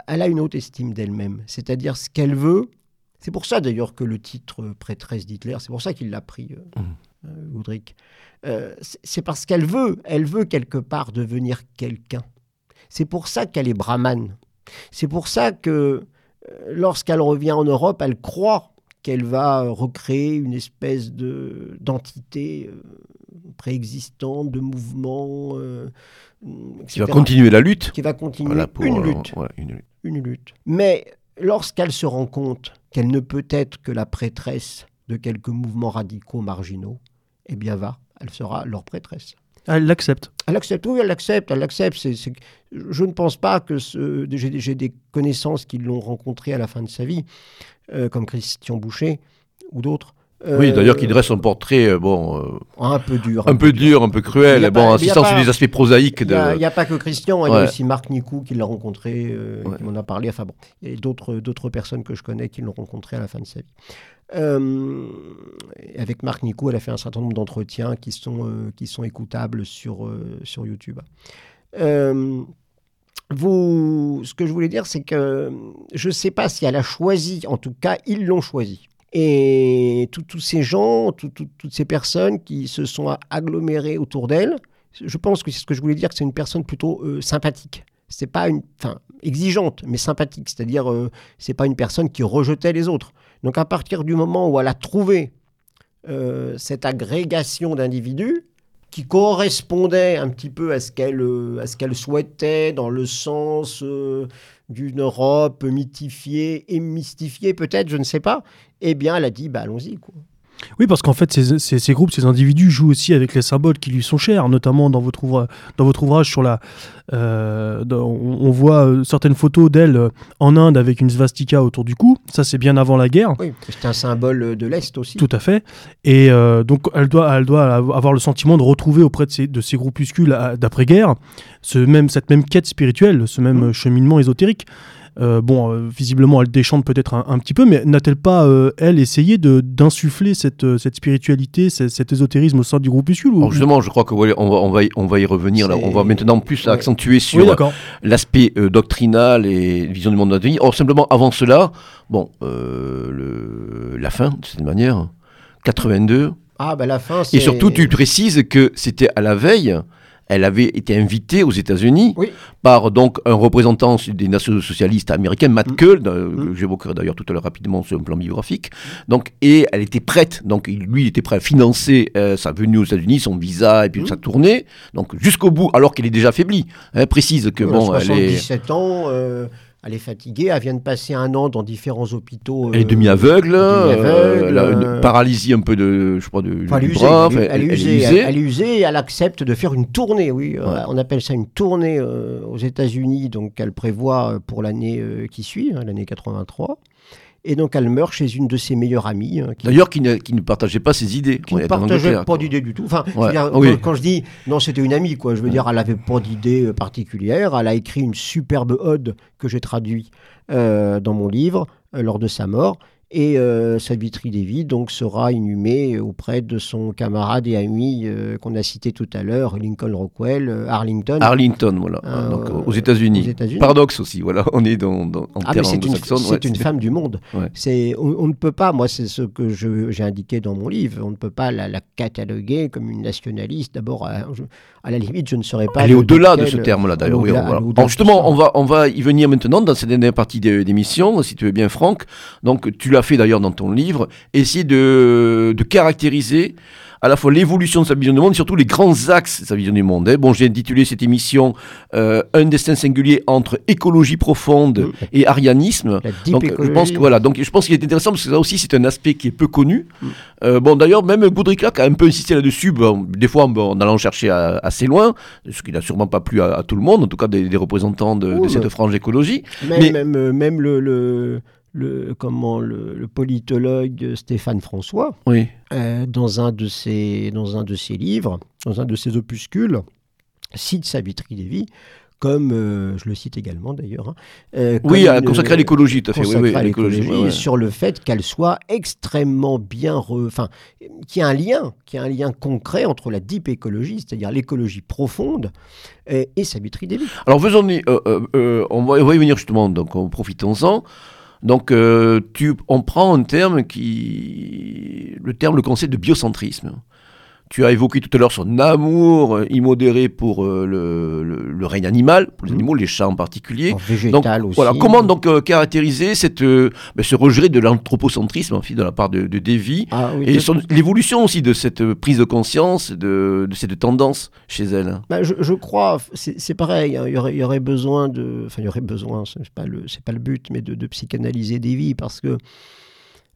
Elle a une haute estime d'elle-même, c'est-à-dire ce qu'elle veut, c'est pour ça d'ailleurs que le titre euh, prêtresse d'Hitler, c'est pour ça qu'il l'a pris, euh, mmh. euh, c'est parce qu'elle veut, elle veut quelque part devenir quelqu'un. C'est pour ça qu'elle est brahmane. C'est pour ça que lorsqu'elle revient en Europe, elle croit qu'elle va recréer une espèce de d'entité préexistante, de mouvement. qui va continuer la lutte. Qui va continuer une, lutte. une lutte. Mais lorsqu'elle se rend compte qu'elle ne peut être que la prêtresse de quelques mouvements radicaux marginaux, eh bien va, elle sera leur prêtresse. Elle l'accepte. Elle accepte, oui, elle l'accepte, elle l'accepte. Je ne pense pas que ce... j'ai des connaissances qui l'ont rencontrée à la fin de sa vie, euh, comme Christian Boucher ou d'autres, oui, d'ailleurs, qui dresse un portrait, euh, bon, euh, un peu dur, un, peu dur, un peu cruel, bon, insistant sur les aspects prosaïques. Il n'y a, pas que Christian, il y a aussi Marc Nicou qui l'a rencontré, euh, qui m'en a parlé. Enfin bon, a d'autres d'autres personnes que je connais qui l'ont rencontré à la fin de sa vie. avec Marc Nicou, elle a fait un certain nombre d'entretiens qui sont qui sont écoutables sur sur YouTube. vous, ce que je voulais dire, c'est que je ne sais pas si elle a choisi, en tout cas, ils l'ont choisi Et tous ces gens, toutes ces personnes qui se sont agglomérées autour d'elle, je pense que c'est ce que je voulais dire, que c'est une personne plutôt euh, sympathique. C'est pas une, enfin, exigeante, mais sympathique. C'est-à-dire, euh, c'est pas une personne qui rejetait les autres. Donc, à partir du moment où elle a trouvé euh, cette agrégation d'individus qui correspondait un petit peu à ce qu'elle à ce qu'elle souhaitait dans le sens d'une Europe mythifiée et mystifiée peut-être, je ne sais pas. Eh bien, elle a dit, bah allons-y quoi. Oui, parce qu'en fait, ces, groupes, ces individus jouent aussi avec les symboles qui lui sont chers, notamment dans votre, ouvrage, dans votre ouvrage sur la. Euh, on, voit euh, certaines photos d'elle euh, en Inde avec une svastika autour du cou. Ça, c'est bien avant la guerre. Oui, c'est un symbole de l'Est aussi. Tout à fait. Et donc, elle doit, elle doit avoir le sentiment de retrouver auprès de ces, de ces groupuscules d'après-guerre ce même, cette même quête spirituelle, ce même mmh. cheminement ésotérique. Euh, bon, euh, visiblement, elle déchante peut-être un, petit peu, mais n'a-t-elle pas, euh, elle, essayé d'insuffler cette, cette spiritualité, cet ésotérisme au sein du groupuscule ou... Justement, je crois qu'on va, on va, on va y revenir. Là. On va maintenant plus accentuer sur l'aspect doctrinal et vision du monde de Or, simplement, avant cela, bon, le, la fin, de cette manière, 82. Ah, ben la fin, Et surtout, tu précises que c'était à la veille elle avait été invitée aux États-Unis par donc un représentant des nations socialistes américaines, Matt mmh. mmh. j'évoquerai d'ailleurs tout à l'heure rapidement sur un plan biographique. Donc, et elle était prête, donc lui il était prêt à financer euh, sa venue aux États-Unis, son visa et puis mmh. sa tournée, donc jusqu'au bout, alors qu'elle est déjà affaiblie. Elle précise que bon, elle est 17 ans. Euh, elle est fatiguée, elle vient de passer un an dans différents hôpitaux. elle est demi-aveugle, euh, une euh, paralysie un peu de, je crois, de, elle, est usée, elle, est usée, et elle accepte de faire une tournée, oui. Euh, on appelle ça une tournée aux États-Unis, donc elle prévoit pour l'année qui suit, hein, l'année 83. Et donc elle meurt chez une de ses meilleures amies. Hein, D'ailleurs, qui ne, qui ne, partageait pas ses idées. Qui ne partageait pas d'idées du tout. Enfin, quand, je dis non, c'était une amie, quoi. Je veux dire, elle n'avait pas d'idées euh, particulières. Elle a écrit une superbe ode que j'ai traduit euh, dans mon livre euh, lors de sa mort. Et euh, Savitri Devi donc sera inhumée auprès de son camarade et ami euh, qu'on a cité tout à l'heure, Lincoln Rockwell, euh, Arlington. Arlington, voilà, donc, aux États-Unis. Paradoxe aussi, voilà, [LAUGHS] on est dans, dans en ah, C'est une, c'est une femme du monde. [LAUGHS] C'est, on, ne peut pas, moi c'est ce que j'ai indiqué dans mon livre, on ne peut pas la, cataloguer comme une nationaliste. D'abord, à, la limite, je ne serais pas. Elle est au-delà de ce terme-là, d'ailleurs. Oui, justement, on va, on va y venir maintenant dans cette dernière partie d'émission, si tu veux bien, Franck. Donc, tu l'as fait d'ailleurs dans ton livre, essayer de, de caractériser à la fois l'évolution de sa vision du monde et surtout les grands axes de sa vision du monde. Hein. Bon, j'ai intitulé cette émission euh, Un destin singulier entre écologie profonde mmh. et arianisme. Donc, je pense que voilà, donc je pense qu'il est intéressant parce que ça aussi c'est un aspect qui est peu connu. Mmh. Euh, bon, d'ailleurs, même Goudriclac a un peu insisté là-dessus. des fois, en allant chercher assez loin, ce qui n'a sûrement pas plu à, tout le monde, en tout cas des, représentants de, cette frange écologie. Mais, même, euh, même le le, comment, le, politologue Stéphane François, oui. Euh, dans, un de ses, dans un de ses livres, dans un de ses opuscules, cite Savitri Lévy comme, euh, je le cite également d'ailleurs. Hein, euh, oui, à consacrer à l'écologie, tout à fait. Oui, à l'écologie, sur le fait qu'elle soit extrêmement bien. Enfin, qu'il y a un lien, qu'il y a un lien concret entre la deep écologie, c'est-à-dire l'écologie profonde, et, et Savitri Lévy. Alors, faisons, on, va, on va y venir justement, donc profitons-en. Donc, euh, tu, on prend un terme qui. le terme, le concept de biocentrisme. Tu as évoqué tout à l'heure son amour euh, immodéré pour euh, le, règne animal, pour les mmh. animaux, les chats en particulier. végétal aussi. Voilà, comment donc caractériser cette, ben, ce rejet de l'anthropocentrisme en fait, de la part de, de Davy ah et l'évolution aussi de cette prise de conscience, de, de cette tendance chez elle? Bah, je, crois, c'est pareil, hein, il, y aurait, il y aurait besoin de. Enfin, il y aurait besoin, c'est pas, le, pas le but, mais de, de psychanalyser Davy parce que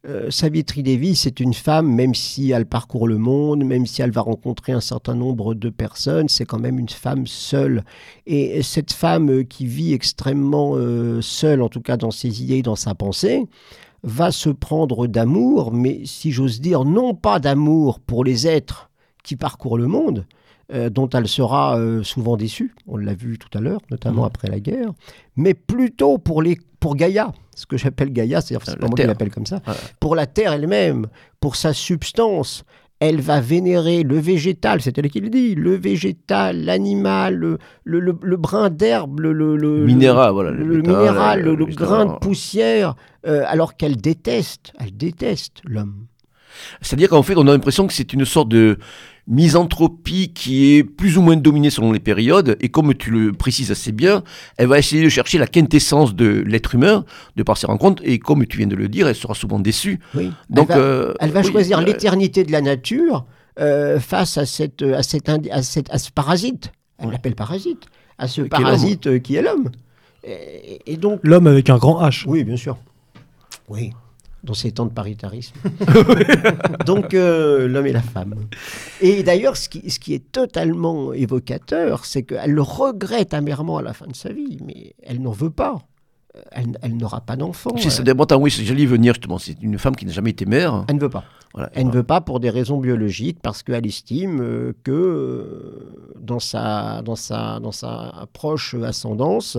euh, Savitri Devi, c'est une femme, même si elle parcourt le monde, même si elle va rencontrer un certain nombre de personnes, c'est quand même une femme seule. Et cette femme euh, qui vit extrêmement euh, seule, en tout cas dans ses idées et dans sa pensée, va se prendre d'amour, mais si j'ose dire, non pas d'amour pour les êtres qui parcourent le monde, dont elle sera souvent déçue, on l'a vu tout à l'heure, notamment mmh. après la guerre, mais plutôt pour, les, pour Gaïa, ce que j'appelle Gaïa, c'est-à-dire c'est pas moi qui l'appelle comme ça, pour la Terre elle-même, pour sa substance. elle va vénérer le végétal, c'est elle qui le dit, le végétal, l'animal, le, le, brin d'herbe, le, le, minéral, voilà, le, minéral, le, grain de poussière, euh, alors qu'elle déteste, elle déteste l'homme. C'est-à-dire qu'en fait, on a l'impression que c'est une sorte de misanthropie qui est plus ou moins dominée selon les périodes, et comme tu le précises assez bien, elle va essayer de chercher la quintessence de l'être humain, de par ses rencontres, et comme tu viens de le dire, elle sera souvent déçue. Oui. Donc, elle va, euh, choisir euh, l'éternité de la nature euh, face à, cette, à, cette, à, cette, à ce parasite. Elle l'appelle parasite. À ce parasite qui est l'homme. et donc L'homme avec un grand H. Oui, bien sûr. Oui dans ces temps de paritarisme. [LAUGHS] [LAUGHS] Donc euh, l'homme et la femme. Et d'ailleurs, ce qui, ce qui, est totalement évocateur, c'est qu'elle le regrette amèrement à la fin de sa vie, mais elle n'en veut pas. Elle, n'aura pas d'enfant. C'est ça, oui, j'allais venir justement. C'est une femme qui n'a jamais été mère. Elle ne veut pas. Elle ne veut pas pour des raisons biologiques, parce qu'elle estime euh, que euh, dans, sa, dans, sa, dans sa proche ascendance,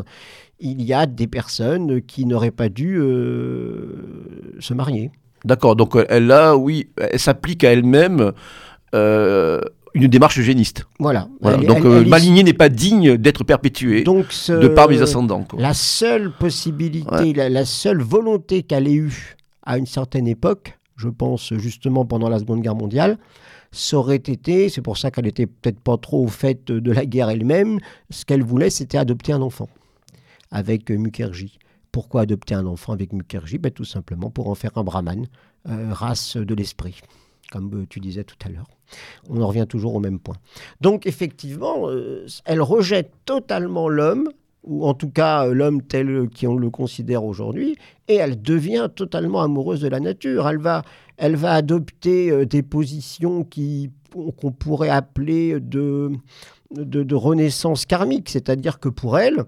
il y a des personnes qui n'auraient pas dû euh, se marier. D'accord, donc elle a, oui, elle s'applique à elle-même euh, une démarche eugéniste. Voilà. donc euh, ma lignée n'est pas digne d'être perpétuée de par mes ascendants. La seule possibilité, la, seule volonté qu'elle ait eue à une certaine époque, je pense justement pendant la Seconde Guerre mondiale, ça aurait été, c'est pour ça qu'elle n'était peut-être pas trop au fait de la guerre elle-même, ce qu'elle voulait c'était adopter un enfant avec euh, Mukherjee. Pourquoi adopter un enfant avec Mukherjee? Ben, Tout simplement pour en faire un brahman, euh, race de l'esprit, comme euh, tu disais tout à l'heure. On en revient toujours au même point. Donc effectivement, elle rejette totalement l'homme, ou en tout cas l'homme tel qu'on le considère aujourd'hui, et elle devient totalement amoureuse de la nature. Elle va, elle va adopter des positions qu'on pourrait appeler de, de, renaissance karmique, c'est-à-dire que pour elle,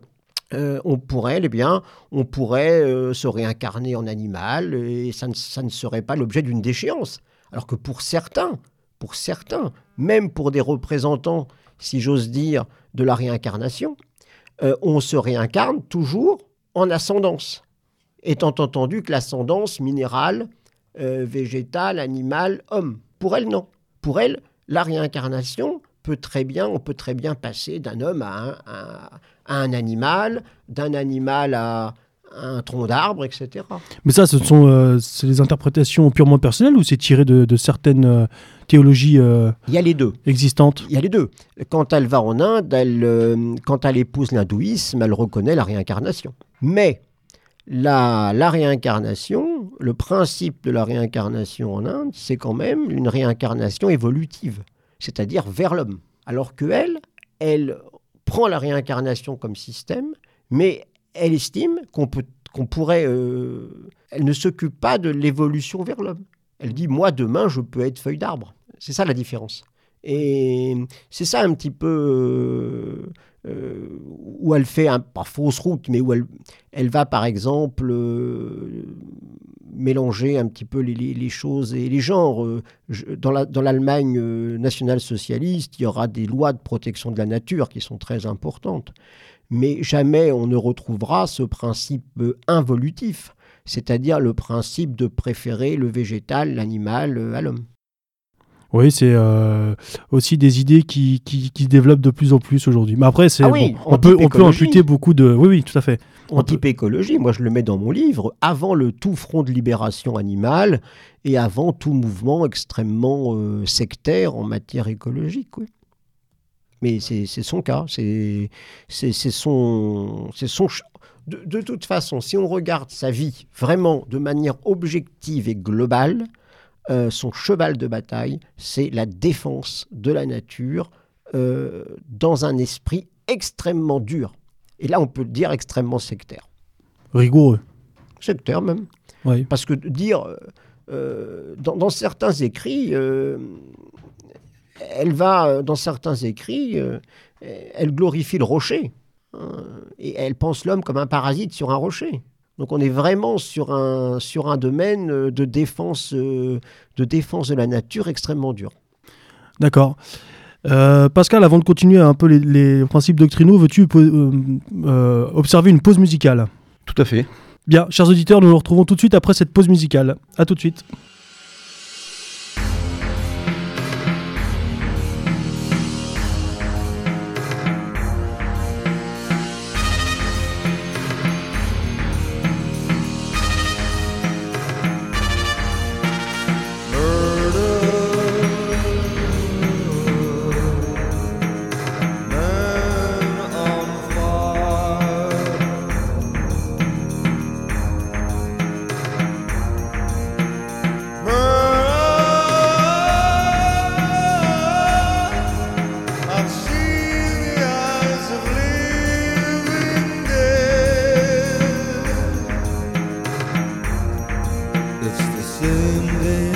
euh, on pourrait, eh bien, on pourrait euh, se réincarner en animal et ça ne, serait pas l'objet d'une déchéance. Alors que pour certains, pour certains, même pour des représentants, si j'ose dire, de la réincarnation, euh, on se réincarne toujours en ascendance, étant entendu que l'ascendance minérale, végétale, animale, homme. Pour elle, non. Pour elle, la réincarnation peut très bien, on peut très bien passer d'un homme à un animal, d'un animal à un tronc d'arbre, etc. Mais ça, ce sont euh, des interprétations purement personnelles ou c'est tiré de, certaines euh, théologies euh, Il y a les deux. existantes? Il y a les deux. Quand elle va en Inde, elle, quand elle épouse l'hindouisme, elle reconnaît la réincarnation. Mais la, la réincarnation, le principe de la réincarnation en Inde, c'est quand même une réincarnation évolutive, c'est-à-dire vers l'homme. Alors que elle, elle prend la réincarnation comme système, mais elle estime qu'on peut qu'on pourrait... Euh, elle ne s'occupe pas de l'évolution vers l'homme. Elle dit, moi, demain, je peux être feuille d'arbre. C'est ça la différence. Et c'est ça un petit peu euh, euh, où elle fait, un, pas fausse route, mais où elle, elle va par exemple mélanger un petit peu les, choses et les genres. Dans l'Allemagne euh, nationale-socialiste, il y aura des lois de protection de la nature qui sont très importantes. Mais jamais on ne retrouvera ce principe euh, involutif, c'est-à-dire le principe de préférer le végétal, l'animal à l'homme. Oui, c'est aussi des idées qui, qui, qui, se développent de plus en plus aujourd'hui. Mais après, c'est ah on, peut, on peut imputer beaucoup de... Oui, oui, tout à fait en type écologie, moi je le mets dans mon livre, avant le tout front de libération animale et avant tout mouvement extrêmement euh, sectaire en matière écologique. Oui. Mais c'est son cas, c'est son, son de, de, toute façon, si on regarde sa vie vraiment de manière objective et globale, euh, son cheval de bataille, c'est la défense de la nature euh, dans un esprit extrêmement dur. Et là, on peut le dire extrêmement sectaire. Rigoureux. Sectaire même. Oui. Parce que dire, euh, dans, certains écrits, elle va, dans certains écrits, elle glorifie le rocher. Hein, et elle pense l'homme comme un parasite sur un rocher. Donc on est vraiment sur un, sur un domaine de défense, de défense de la nature extrêmement dur. D'accord. Euh, Pascal, avant de continuer un peu les, principes doctrinaux, veux-tu euh, euh, observer une pause musicale? Tout à fait. Bien, chers auditeurs, nous nous retrouvons tout de suite après cette pause musicale. A tout de suite. Alors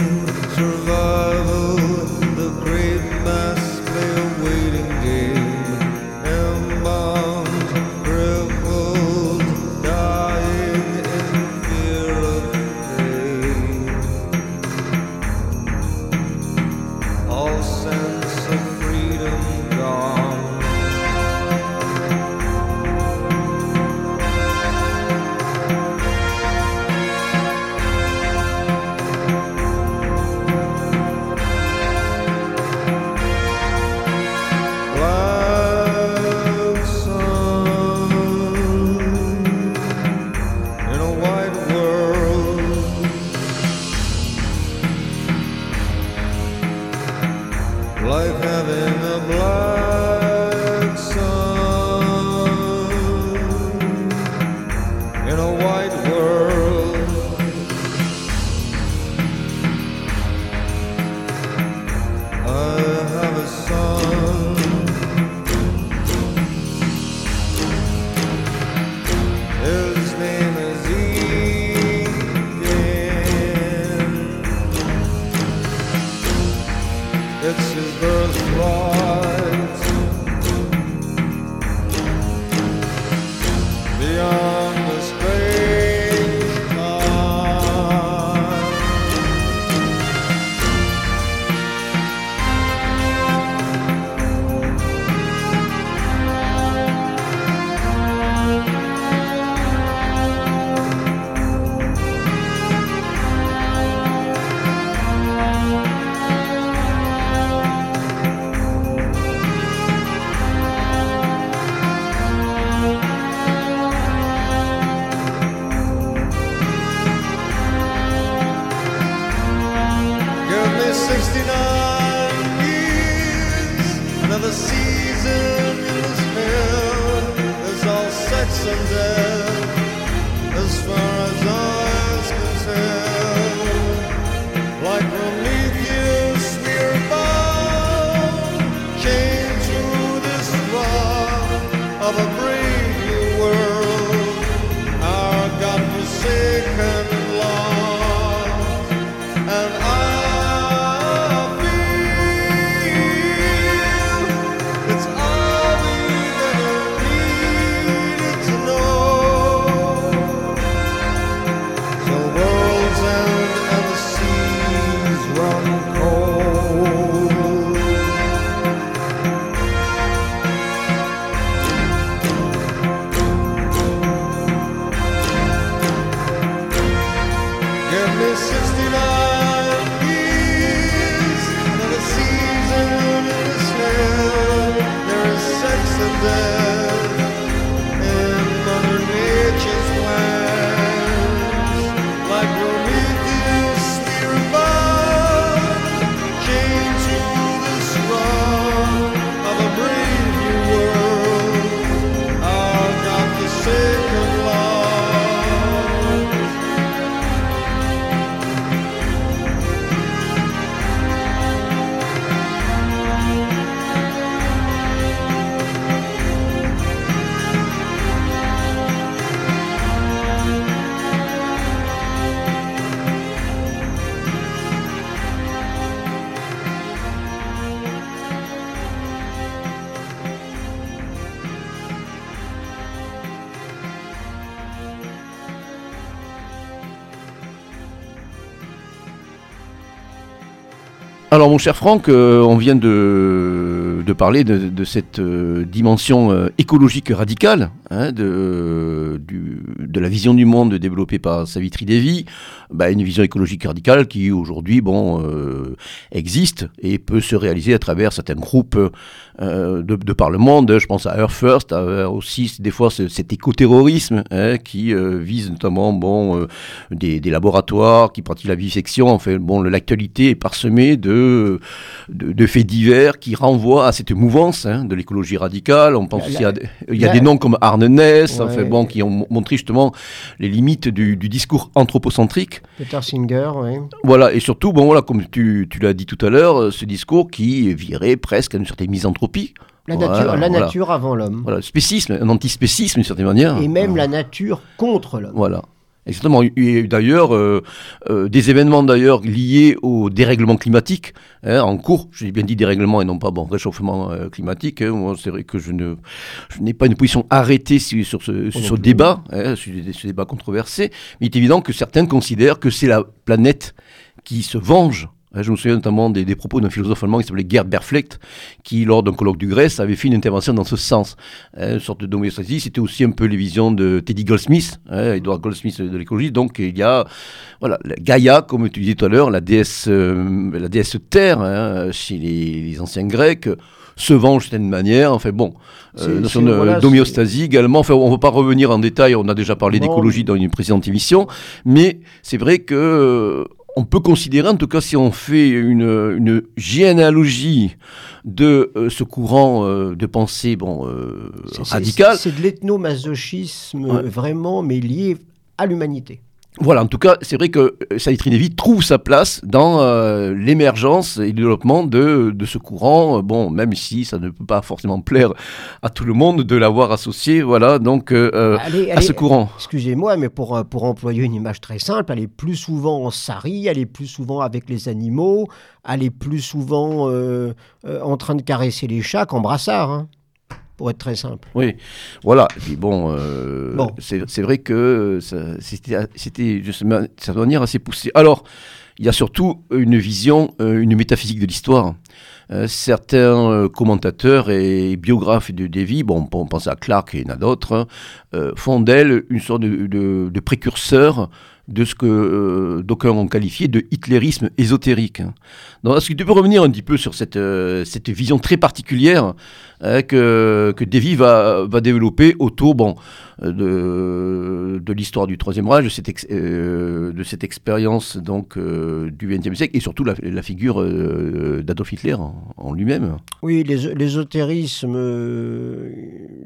mon cher Franck, euh, on vient de, parler de, cette euh, dimension euh, écologique radicale hein, de, la vision du monde développée par Savitri Devi, bah, une vision écologique radicale qui aujourd'hui bon, existe et peut se réaliser à travers certains groupes de, par le monde. Je pense à Earth First, aussi des fois cet écoterrorisme hein, qui vise notamment des, laboratoires qui pratiquent la vivisection. L'actualité est parsemée de de, faits divers qui renvoient à cette mouvance hein, de l'écologie radicale. On pense aussi à, il y a des noms comme Arne Ness, bon, qui ont montré justement les limites du, discours anthropocentrique. Peter Singer, oui. Voilà, et surtout, bon, voilà, comme tu, l'as dit tout à l'heure, ce discours qui virait presque à une certaine misanthropie. La nature, la nature avant l'homme. Voilà, spécisme, un antispécisme d'une certaine manière. Et même la nature contre l'homme. Voilà. Exactement. Il y a eu d'ailleurs euh, euh, des événements d'ailleurs liés au dérèglement climatique hein, en cours. J'ai bien dit dérèglement et non pas bon réchauffement euh, climatique. Hein. c'est vrai que je ne n'ai pas une position arrêtée sur, ce, sur ce débat, hein, sur ce débat controversé. Mais il est évident que certains considèrent que c'est la planète qui se venge je me souviens notamment des, propos d'un philosophe allemand qui s'appelait Gerd Berflecht, qui, lors d'un colloque du Grèce, avait fait une intervention dans ce sens. Une sorte de d'homéostasie, c'était aussi un peu les visions de Teddy Goldsmith, hein, Edward Goldsmith de l'écologie. Donc il y a voilà, Gaïa, comme tu disais tout à l'heure, la déesse, euh, la déesse Terre, hein, chez les, anciens Grecs, se venge d'une manière. Enfin bon, euh, notion d'homéostasie également. Enfin, on ne va pas revenir en détail, on a déjà parlé d'écologie dans une précédente émission, mais c'est vrai que on peut considérer, en tout cas si on fait une, généalogie de euh, ce courant euh, de pensée bon, euh, radical. C'est de l'ethnomasochisme vraiment, mais lié à l'humanité. Voilà, en tout cas, c'est vrai que euh, Saïd Trinevi trouve sa place dans euh, l'émergence et le développement de, de, ce courant. Euh, bon, même si ça ne peut pas forcément [LAUGHS] plaire à tout le monde de l'avoir associé, voilà, donc à ce courant. Excusez-moi, mais pour, pour employer une image très simple, elle est plus souvent en sari, elle est plus souvent avec les animaux, elle est plus souvent en train de caresser les chats qu'en brassard. Hein pour être très simple. Oui, voilà. Et puis bon, euh, c'est vrai que c'était de cette manière assez poussé. Alors, il y a surtout une vision, euh, une métaphysique de l'histoire. Euh, certains commentateurs et biographes de Davy, bon, on pense à Clark et a d'autres, font d'elle une sorte de, de précurseur de ce que euh, d'aucuns ont qualifié de hitlérisme ésotérique. Donc, est-ce que tu peux revenir un petit peu sur cette, euh, cette vision très particulière hein, que, que Davy va, va développer autour bon, de, de l'histoire du Troisième Reich, de cette, euh, de cette expérience donc, du XXe siècle et surtout la, la figure d'Adolf Hitler en, lui-même Oui, l'ésotérisme.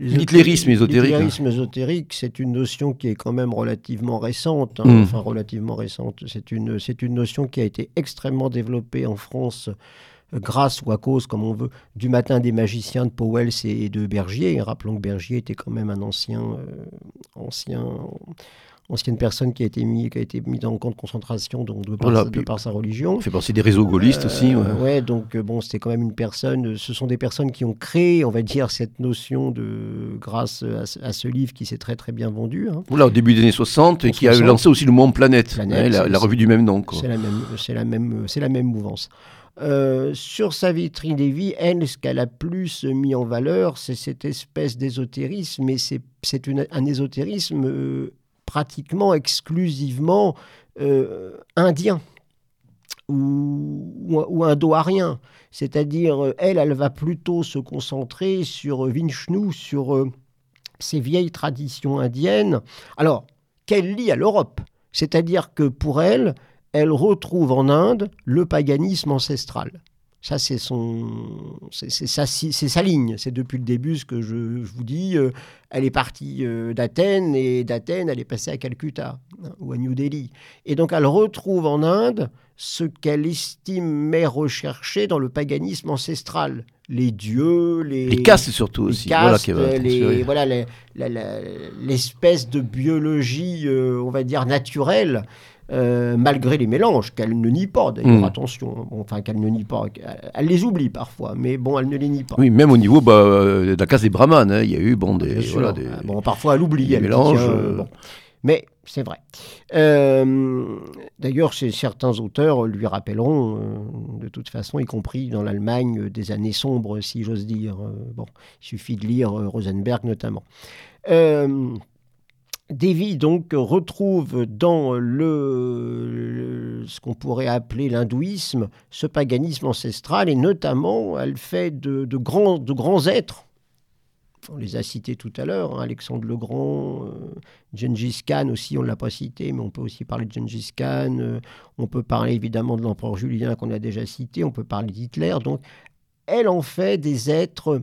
L'hitlérisme ésotérique. L'hitlérisme ésotérique, c'est une notion qui est quand même relativement récente. Hein. Mm enfin relativement récente. C'est une, une notion qui a été extrêmement développée en France euh, grâce ou à cause, comme on veut, du matin des magiciens de Powell et de Bergier. rappelons que Bergier était quand même un ancien, euh, ancien ancienne personne qui a été mis, qui a été mise en camp de concentration donc de, par, sa religion. Il fait partie des réseaux gaullistes euh, aussi. Ouais. donc euh, bon, c'était quand même une personne. Ce sont des personnes qui ont créé, on va dire, cette notion de grâce à, ce livre qui s'est très très bien vendu. Hein. au début des années 60, et qui a lancé aussi le Monde Planète, la, revue du même nom. C'est la même, c'est la même, c'est la même mouvance. Euh, sur sa vitrine des vies, elle, ce qu'elle a plus mis en valeur, c'est cette espèce d'ésotérisme, mais c'est un ésotérisme pratiquement exclusivement euh, indien ou, ou, indo-arien. C'est-à-dire, euh, elle, elle va plutôt se concentrer sur Vishnu, sur euh, ces vieilles traditions indiennes, alors qu'elle lie à l'Europe. C'est-à-dire que pour elle, elle retrouve en Inde le paganisme ancestral. Ça, c'est son, c'est sa, sa, ligne. C'est depuis le début ce que je, vous dis. Euh, elle est partie euh, d'Athènes et d'Athènes, elle est passée à Calcutta hein, ou à New Delhi. Et donc, elle retrouve en Inde ce qu'elle estimait rechercher dans le paganisme ancestral. Les dieux, les, les castes surtout aussi. Castes, voilà, l'espèce de biologie, euh, on va dire naturelle, euh, malgré les mélanges, qu'elle ne nie pas d'ailleurs, hmm. attention, enfin qu'elle ne nie pas, elle, les oublie parfois, mais bon, elle ne les nie pas. Oui, même au niveau bah, euh, de la case des brahmanes, hein, il y a eu bon, des, voilà, des, ah, Bon, parfois elle oublie, elle mélange. Euh, Mais c'est vrai. D'ailleurs, certains auteurs lui rappelleront, de toute façon, y compris dans l'Allemagne des années sombres, si j'ose dire. bon, il suffit de lire Rosenberg notamment. Davy donc retrouve dans le, ce qu'on pourrait appeler l'hindouisme ce paganisme ancestral et notamment elle fait de, grands, de grands êtres. On les a cités tout à l'heure, hein, Alexandre le Grand, euh, Gengis Khan aussi, on ne l'a pas cité, mais on peut aussi parler de Gengis Khan, euh, on peut parler évidemment de l'empereur Julien qu'on a déjà cité, on peut parler d'Hitler. Donc elle en fait des êtres...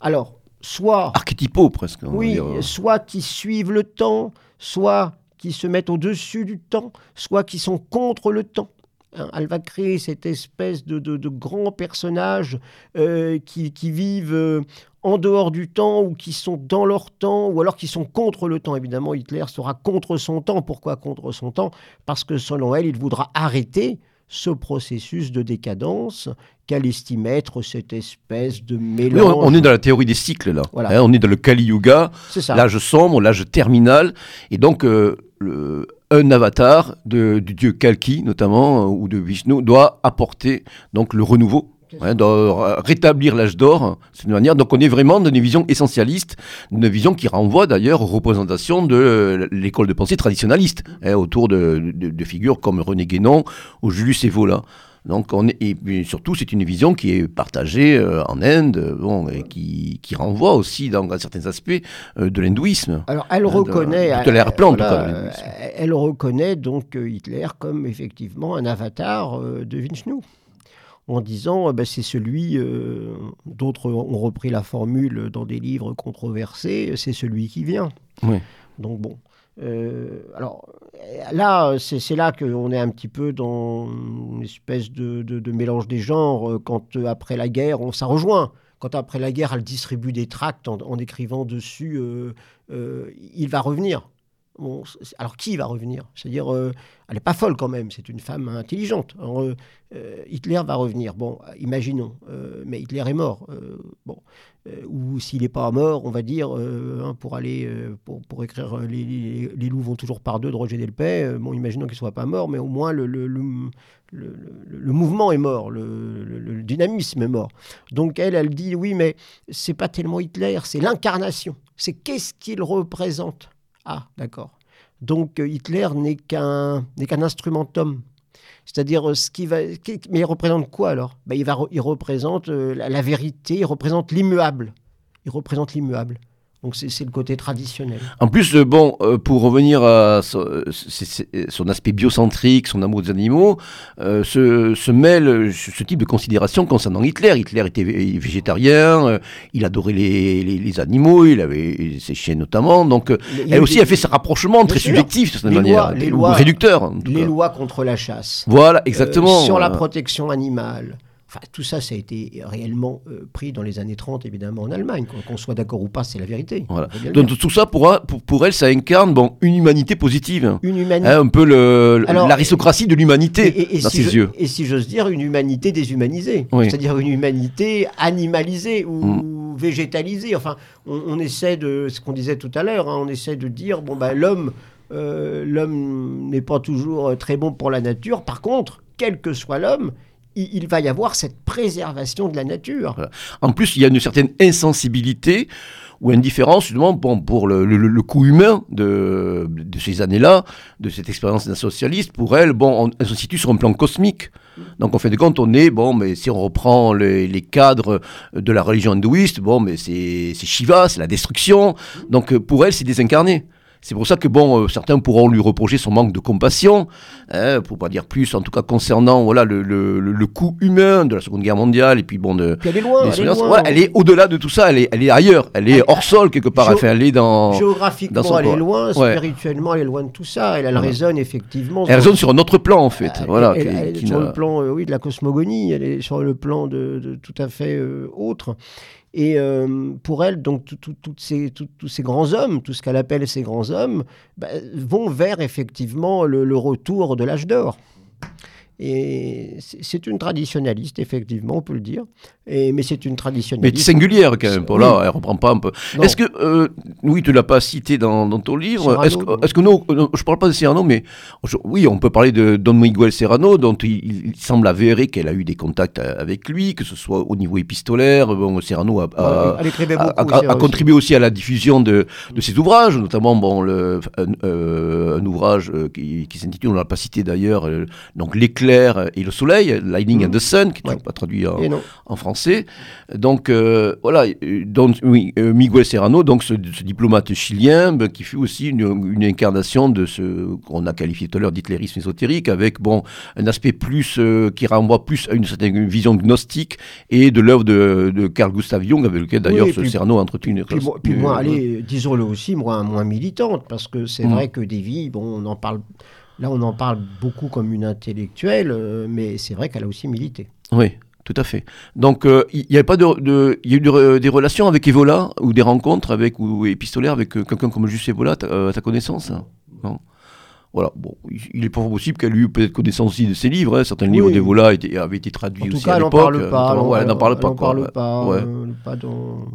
Alors, soit... Archétypaux presque. Oui, soit qui suivent le temps, soit qui se mettent au-dessus du temps, soit qui sont contre le temps. Hein. Elle va créer cette espèce de, de, grands personnages euh, qui, qui, vivent euh, en dehors du temps ou qui sont dans leur temps ou alors qui sont contre le temps. Évidemment, Hitler sera contre son temps. Pourquoi contre son temps? Parce que selon elle, il voudra arrêter ce processus de décadence qu'elle estime être cette espèce de mélange. on, est dans la théorie des cycles là. Hein, on est dans le Kali Yuga, l'âge sombre, l'âge terminal, et donc euh, le, un avatar de, du dieu Kalki notamment euh, ou de Vishnu doit apporter donc le renouveau. Hein, doit rétablir l'âge d'or, c'est manière. Donc on est vraiment dans une vision essentialiste, une vision qui renvoie d'ailleurs aux représentations de l'école de pensée traditionnaliste, hein, autour de, de, figures comme René Guénon ou Julius Evola. Donc on est, et surtout, c'est une vision qui est partagée euh, en Inde, bon, et qui, qui renvoie aussi dans, certains aspects euh, de l'hindouisme. Alors elle reconnaît, de, plan, elle reconnaît donc euh, Hitler comme effectivement un avatar de Vishnu en disant ben, c'est celui, d'autres ont repris la formule dans des livres controversés, c'est celui qui vient. Oui. Donc bon, euh, alors là, c'est là qu'on est un petit peu dans une espèce de, mélange des genres. Euh, quand euh, après la guerre, on, ça rejoint. Quand après la guerre, elle distribue des tracts en, écrivant dessus, il va revenir alors qui va revenir? C'est-à-dire, euh, elle n'est pas folle quand même, c'est une femme intelligente. Euh, euh, Hitler va revenir, bon, imaginons, mais Hitler est mort. bon, ou s'il n'est pas mort, on va dire, hein, pour aller, pour, écrire les, loups vont toujours par deux de Roger Delpech, bon, imaginons qu'il ne soit pas mort, mais au moins le, le, le mouvement est mort, le, dynamisme est mort. Donc elle, elle dit, oui, mais c'est pas tellement Hitler, c'est l'incarnation. C'est qu'est-ce qu'il représente? Ah, d'accord. Donc euh, Hitler n'est qu'un qu'un instrumentum. C'est-à-dire euh, ce qui va, mais il représente quoi alors? Ben, il, va, il représente euh, la, vérité, il représente l'immuable. Il représente l'immuable. Donc c'est le côté traditionnel. En plus, euh, bon, euh, pour revenir à son, aspect biocentrique, son amour des animaux, euh, se, mêle ce type de considération concernant Hitler. Hitler était végétarien, il adorait les, animaux, il avait ses chiens notamment. Donc elle aussi a fait ce rapprochement très subjectif de cette manière, les lois, réducteur. les lois contre la chasse. Voilà, exactement. sur la protection animale. Enfin, tout ça, ça a été réellement euh, pris dans les années 30, évidemment, en Allemagne. Qu'on soit d'accord ou pas, c'est la vérité. Donc tout ça, pour, pour, elle, ça incarne bon, une humanité positive. Une humanité. Hein, un peu l'aristocratie de l'humanité dans ses yeux. Et si j'ose dire, une humanité déshumanisée. C'est-à-dire une humanité animalisée ou mm. végétalisée. Enfin, on, essaie de, ce qu'on disait tout à l'heure, hein, on essaie de dire, bon, ben, l'homme... Euh, l'homme n'est pas toujours très bon pour la nature. Par contre, quel que soit l'homme, il, va y avoir cette préservation de la nature. En plus, il y a une certaine insensibilité ou indifférence justement bon, pour le, le, coût humain de, de ces années-là, de cette expérience d'un socialiste. Pour elle, bon, elle se situe sur un plan cosmique. Donc en fait de compte, on est, bon, mais si on reprend les, les cadres de la religion hindouiste, bon, mais c'est Shiva, c'est la destruction. Donc pour elle, c'est désincarné. C'est pour ça que bon, euh, certains pourront lui reprocher son manque de compassion, hein, pour pas dire plus, en tout cas concernant voilà le, le, le, coût humain de la Seconde Guerre mondiale et puis bon de. elle est loin. Elle est, au-delà de tout ça. Elle est, elle est ailleurs. Elle est hors [LAUGHS] sol quelque part. Enfin, elle est dans. Géographiquement, elle est loin. Spirituellement, elle est loin de tout ça. Elle, elle résonne effectivement. Elle résonne sur un autre plan en fait. voilà. Elle, est sur le plan, euh, oui, de la cosmogonie. Elle est sur le plan de, de tout à fait euh, autre. Et euh, pour elle, donc, ces, tous ces grands hommes, tout ce qu'elle appelle ces grands hommes, bah, vont vers effectivement le retour de l'âge d'or. Et c'est une traditionnaliste, effectivement, on peut le dire. Et, mais c'est une traditionnaliste. Mais singulière, quand même. Pour là, elle reprend pas un peu. Est-ce que, euh, oui, tu l'as pas cité dans, ton livre. Est-ce que, est que nous, euh, je parle pas de Serrano, mais oui, on peut parler de Don Miguel Serrano, dont il, semble avéré qu'elle a eu des contacts euh, avec lui, que ce soit au niveau épistolaire. Bon, Serrano a, a, contribué aussi à la diffusion de, de ses ouvrages, notamment bon, le, un, ouvrage qui, qui s'intitule, on l'a pas cité d'ailleurs, donc et le soleil, Lightning and the Sun, qui n'est pas traduit en, français. Donc euh, voilà, donc, oui, euh, Miguel Serrano, donc ce, diplomate chilien, qui fut aussi une, incarnation de ce qu'on a qualifié tout à l'heure d'hitlérisme ésotérique, avec bon un aspect plus euh, qui renvoie plus à une certaine vision gnostique et de l'œuvre de, Carl Gustav Jung, avec lequel d'ailleurs ce Serrano a entretenu une Puis, puis moi, allez, disons-le aussi, moi, moins militante, parce que c'est mm. vrai que des vies, bon, on en parle Là, on en parle beaucoup comme une intellectuelle, mais c'est vrai qu'elle a aussi milité. Oui, tout à fait. Donc, il n'y avait pas de, y a eu des relations avec Evola ou des rencontres avec ou épistolaires avec quelqu'un comme Juste Evola, à ta connaissance non? Voilà, bon, il est possible qu'elle ait eu peut-être connaissance aussi de ses livres. Hein. Certains livres d'Evola avaient été traduits aussi à l'époque. Elle n'en parle pas. elle n'en parle pas. Dans...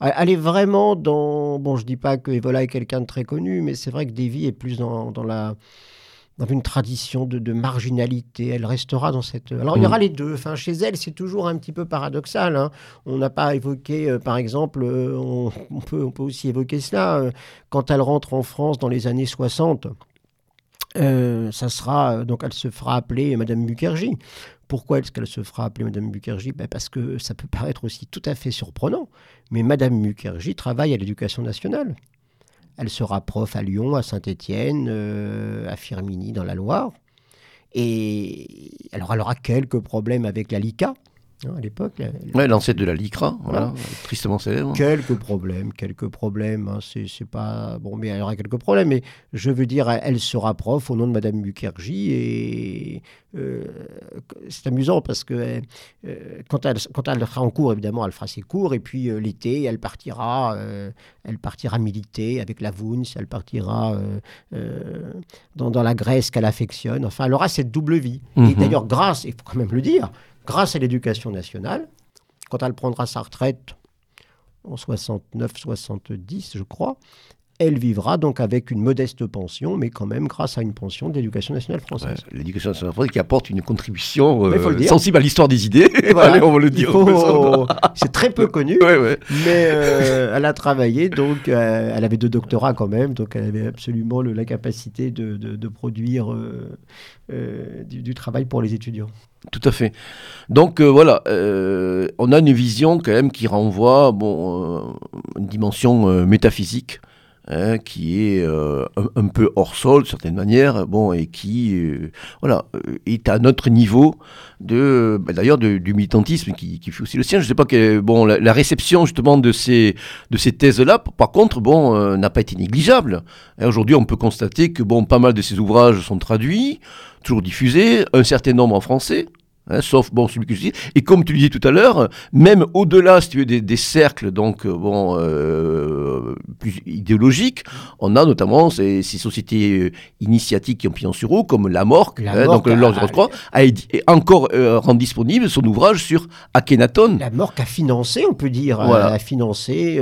Elle est vraiment dans. Bon, je dis pas que Evola est quelqu'un de très connu, mais c'est vrai que Davy est plus dans, dans la dans une tradition de, de, marginalité. Elle restera dans cette. Alors il y aura mm. les deux. Enfin, chez elle, c'est toujours un petit peu paradoxal. Hein. On n'a pas évoqué, euh, par exemple, euh, on, peut, on peut aussi évoquer cela euh, quand elle rentre en France dans les années 60. ça sera donc elle se fera appeler Madame Mukherjee. Pourquoi est-ce qu'elle se fera appeler Madame Mukherjee ben Parce que ça peut paraître aussi tout à fait surprenant, mais Madame Mukherjee travaille à l'éducation nationale. Elle sera prof à Lyon, à Saint-Étienne, euh, à Firminy dans la Loire. Et alors elle aura quelques problèmes avec la LICA, Hein, à l'époque. Ouais, l'ancêtre de la LICRA, voilà, tristement célèbre. Quelques problèmes, quelques problèmes. Hein, c'est pas bon, mais elle aura quelques problèmes. Mais je veux dire, elle sera prof au nom de Madame Mukherjee et euh, c'est amusant parce que euh, quand elle quand elle sera en cours, évidemment, elle fera ses cours et puis euh, l'été, elle partira, elle partira militer avec la Wunz, elle partira dans, dans, la Grèce qu'elle affectionne. Enfin, elle aura cette double vie. Et mhm. d'ailleurs, grâce, il faut quand même le dire grâce à l'éducation nationale, quand elle prendra sa retraite en 69-70, je crois, elle vivra donc avec une modeste pension, mais quand même grâce à une pension d'éducation nationale française. l'éducation nationale française qui apporte une contribution euh, sensible à l'histoire des idées. [LAUGHS] on va le dire. [LAUGHS] C'est très peu connu, mais euh, elle a travaillé, donc euh, elle avait deux doctorats quand même, donc elle avait absolument la capacité de, produire du, travail pour les étudiants. Tout à fait. Donc voilà, on a une vision quand même qui renvoie bon, une dimension métaphysique Hein, qui est euh, un, peu hors sol, de certaine manière, bon, et qui euh, voilà, euh, est à notre niveau de, bah, d'ailleurs, du militantisme qui, fait aussi le sien. Je ne sais pas que bon, la, réception justement de ces, de ces thèses-là, par contre, bon, n'a pas été négligeable. Aujourd'hui, on peut constater que bon, pas mal de ces ouvrages sont traduits, toujours diffusés, un certain nombre en français. Hein, sauf bon celui que je dis. Et comme tu le disais tout à l'heure, même au-delà, si tu veux, des, cercles donc euh, bon euh, plus idéologiques, on a notamment ces, sociétés euh, initiatiques qui ont pignon sur eau, comme la Morque, hein, donc l'Ordre a, a, encore rendu disponible son ouvrage sur Akhenaton. La Morque a financé, on peut dire, a financé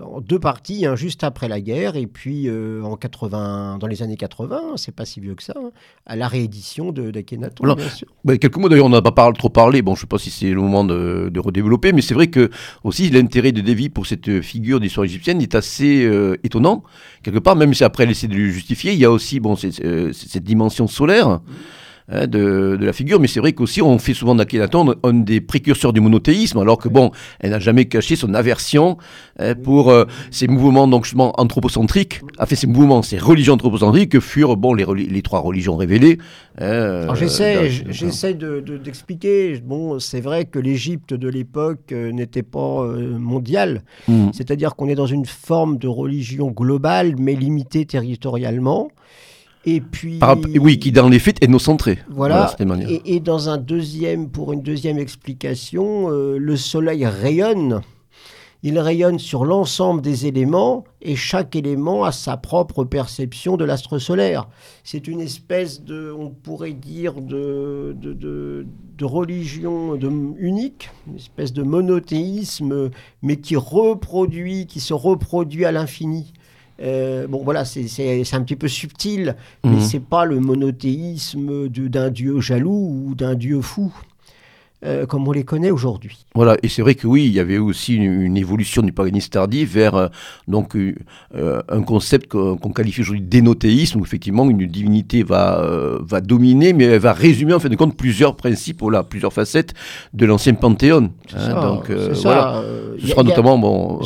en deux parties, hein, juste après la guerre, et puis euh, en 80, dans les années 80, c'est pas si vieux que ça, hein, à la réédition d'Akhenaton, bien sûr. Bah, quelques mots d'ailleurs, on n'a pas trop parlé, bon, je sais pas si c'est le moment de, redévelopper, mais c'est vrai que aussi l'intérêt de Davy pour cette figure d'histoire égyptienne est assez euh, étonnant, quelque part, même si après elle essaie de le justifier, il y a aussi bon, euh, cette dimension solaire. Mmh. Hein, de, la figure, mais c'est vrai qu'aussi on fait souvent d'Akhenaton un des précurseurs du monothéisme, alors que bon, elle n'a jamais caché son aversion hein, pour euh, ces mouvements donc anthropocentriques, a fait ces mouvements, ces religions anthropocentriques que furent bon les, les trois religions révélées. Hein, j'essaie, j'essaie d'expliquer. bon, c'est vrai que l'Égypte de l'époque euh, n'était pas euh, mondiale, mmh. c'est-à-dire qu'on est dans une forme de religion globale mais limitée territorialement. Et puis, oui, qui dans les faits est nocentré. Voilà. et, et, dans un deuxième, pour une deuxième explication, euh, le Soleil rayonne. Il rayonne sur l'ensemble des éléments et chaque élément a sa propre perception de l'astre solaire. C'est une espèce de, on pourrait dire, de, de, de, de religion unique, une espèce de monothéisme, mais qui reproduit, qui se reproduit à l'infini. Euh, bon, voilà, c'est un petit peu subtil, mais mhm. c'est pas le monothéisme d'un dieu jaloux ou d'un dieu fou. Euh, comme on les connaît aujourd'hui. Voilà, et c'est vrai que oui, il y avait aussi une, évolution du paganisme tardif vers euh, donc un concept qu'on qualifie aujourd'hui d'énothéisme, où effectivement une divinité va, va dominer, mais elle va résumer en fin de compte plusieurs principes, voilà, plusieurs facettes de l'ancien panthéon. Hein, donc voilà, ce sera notamment bon.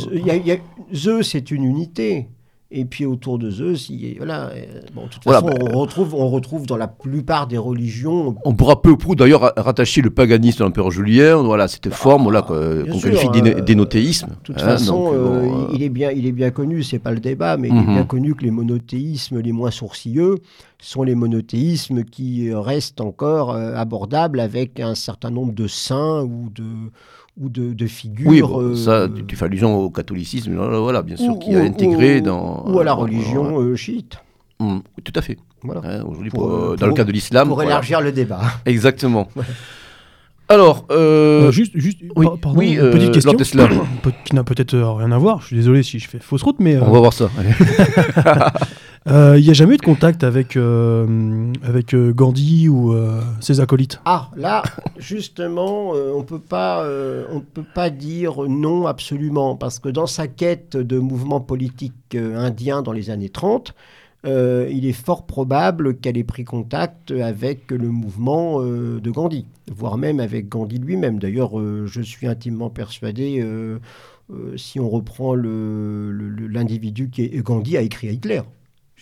Zeus, c'est une unité. Et puis autour de Zeus, voilà, euh, bon, de toute façon, bah, on, retrouve, on retrouve dans la plupart des religions. On pourra peu ou prou d'ailleurs rattacher le paganisme de l'empereur Julien, voilà, cette ah, forme voilà, qu'on qualifie hein, d'énothéisme. De toute hein, façon, euh, il, est bien, il est bien connu, c'est pas le débat, mais il est mhm. bien connu que les monothéismes les moins sourcilleux sont les monothéismes qui restent encore abordables avec un certain nombre de saints ou de, ou de, figures. Oui, ça, tu, fais allusion au catholicisme, voilà, bien sûr, qui a intégré dans. Ou à la religion chiite. Mmh, tout à fait. Voilà. Hein, aujourd'hui, dans le cas de l'islam. Pour élargir le débat. Exactement. [LAUGHS] Alors, euh, euh, juste, juste oui, pardon, une petite question [COUGHS] qui n'a peut-être rien à voir. Je suis désolé si je fais fausse route, mais on va voir ça. [LAUGHS] Il n'y a jamais eu de contact avec avec Gandhi ou ses acolytes? Ah, là, justement, on peut pas on peut pas dire non absolument parce que dans sa quête de mouvement politique indien dans les années 30, euh, il est fort probable qu'elle ait pris contact avec le mouvement euh, de Gandhi, voire même avec Gandhi lui-même. D'ailleurs, euh, je suis intimement persuadé, si on reprend l'individu qui est Gandhi, a écrit à Hitler.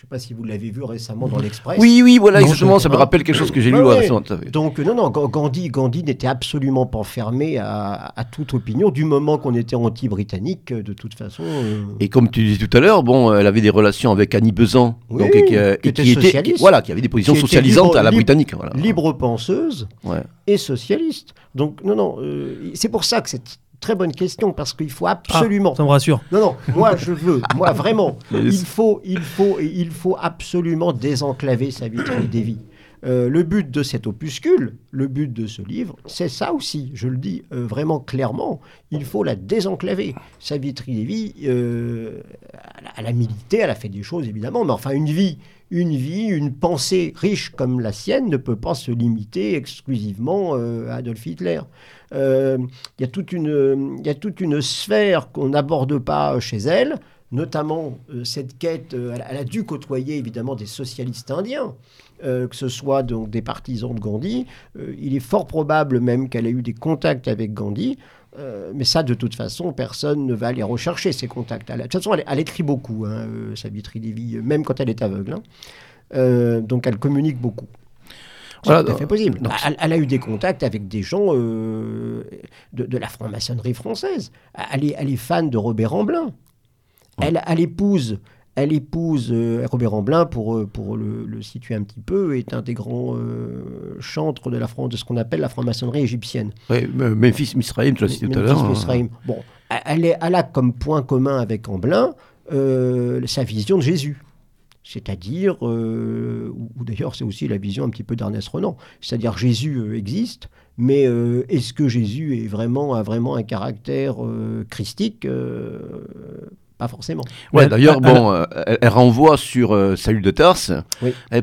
Je ne sais pas si vous l'avez vu récemment dans l'Express. Oui, oui, voilà, justement, ça me rappelle quelque chose que j'ai lu. Donc, non, non, Gandhi, Gandhi n'était absolument pas fermé à, toute opinion, du moment qu'on était anti-britannique, de toute façon. Euh. Et comme tu disais tout à l'heure, bon, elle avait des relations avec Annie Besant, donc, qui, était socialiste. voilà, qui avait des positions socialisantes à la britannique. Libre penseuse et socialiste. Donc, non, non, euh, c'est pour ça que c'est Très bonne question parce qu'il faut absolument. Ah, ça me rassure. Non, non, moi je veux, [LAUGHS] moi vraiment, il faut, il faut, il faut absolument désenclaver sa vitrine des vies. Euh, le but de cet opuscule, le but de ce livre, c'est ça aussi, je le dis euh, vraiment clairement, il faut la désenclaver. Savitri Lévy, euh, elle, a, milité, elle a fait des choses évidemment, mais enfin une vie, une vie, une pensée riche comme la sienne ne peut pas se limiter exclusivement à Adolf Hitler. Il y, a toute une, y a toute une sphère qu'on n'aborde pas chez elle, notamment cette quête, elle, a dû côtoyer évidemment des socialistes indiens. Euh, que ce soit donc des partisans de Gandhi. Euh, il est fort probable même qu'elle ait eu des contacts avec Gandhi. Euh, mais ça, de toute façon, personne ne va aller rechercher ces contacts. de toute façon, elle, écrit beaucoup, hein, Savitri Devi, même quand elle est aveugle. Hein. donc, elle communique beaucoup. C'est tout à fait possible. Elle, a eu des contacts avec des gens de, la franc-maçonnerie française. Elle est, elle est, fan de Robert Amblin. Elle, elle épouse elle épouse euh, Robert Amblin, pour, euh, pour le, situer un petit peu, est un des grands euh, chantres de, la, de ce qu'on appelle la franc-maçonnerie égyptienne. Oui, Memphis Misraïm, tu l'as cité tout à l'heure. Hein. Bon, elle, est, elle, a comme point commun avec Amblin sa vision de Jésus. C'est-à-dire, ou, d'ailleurs c'est aussi la vision un petit peu d'Ernest Renan, c'est-à-dire Jésus existe, mais est-ce que Jésus est vraiment, a vraiment un caractère christique pas forcément. Ouais, d'ailleurs, bon, euh, elle, renvoie sur euh, Salut de Tarse,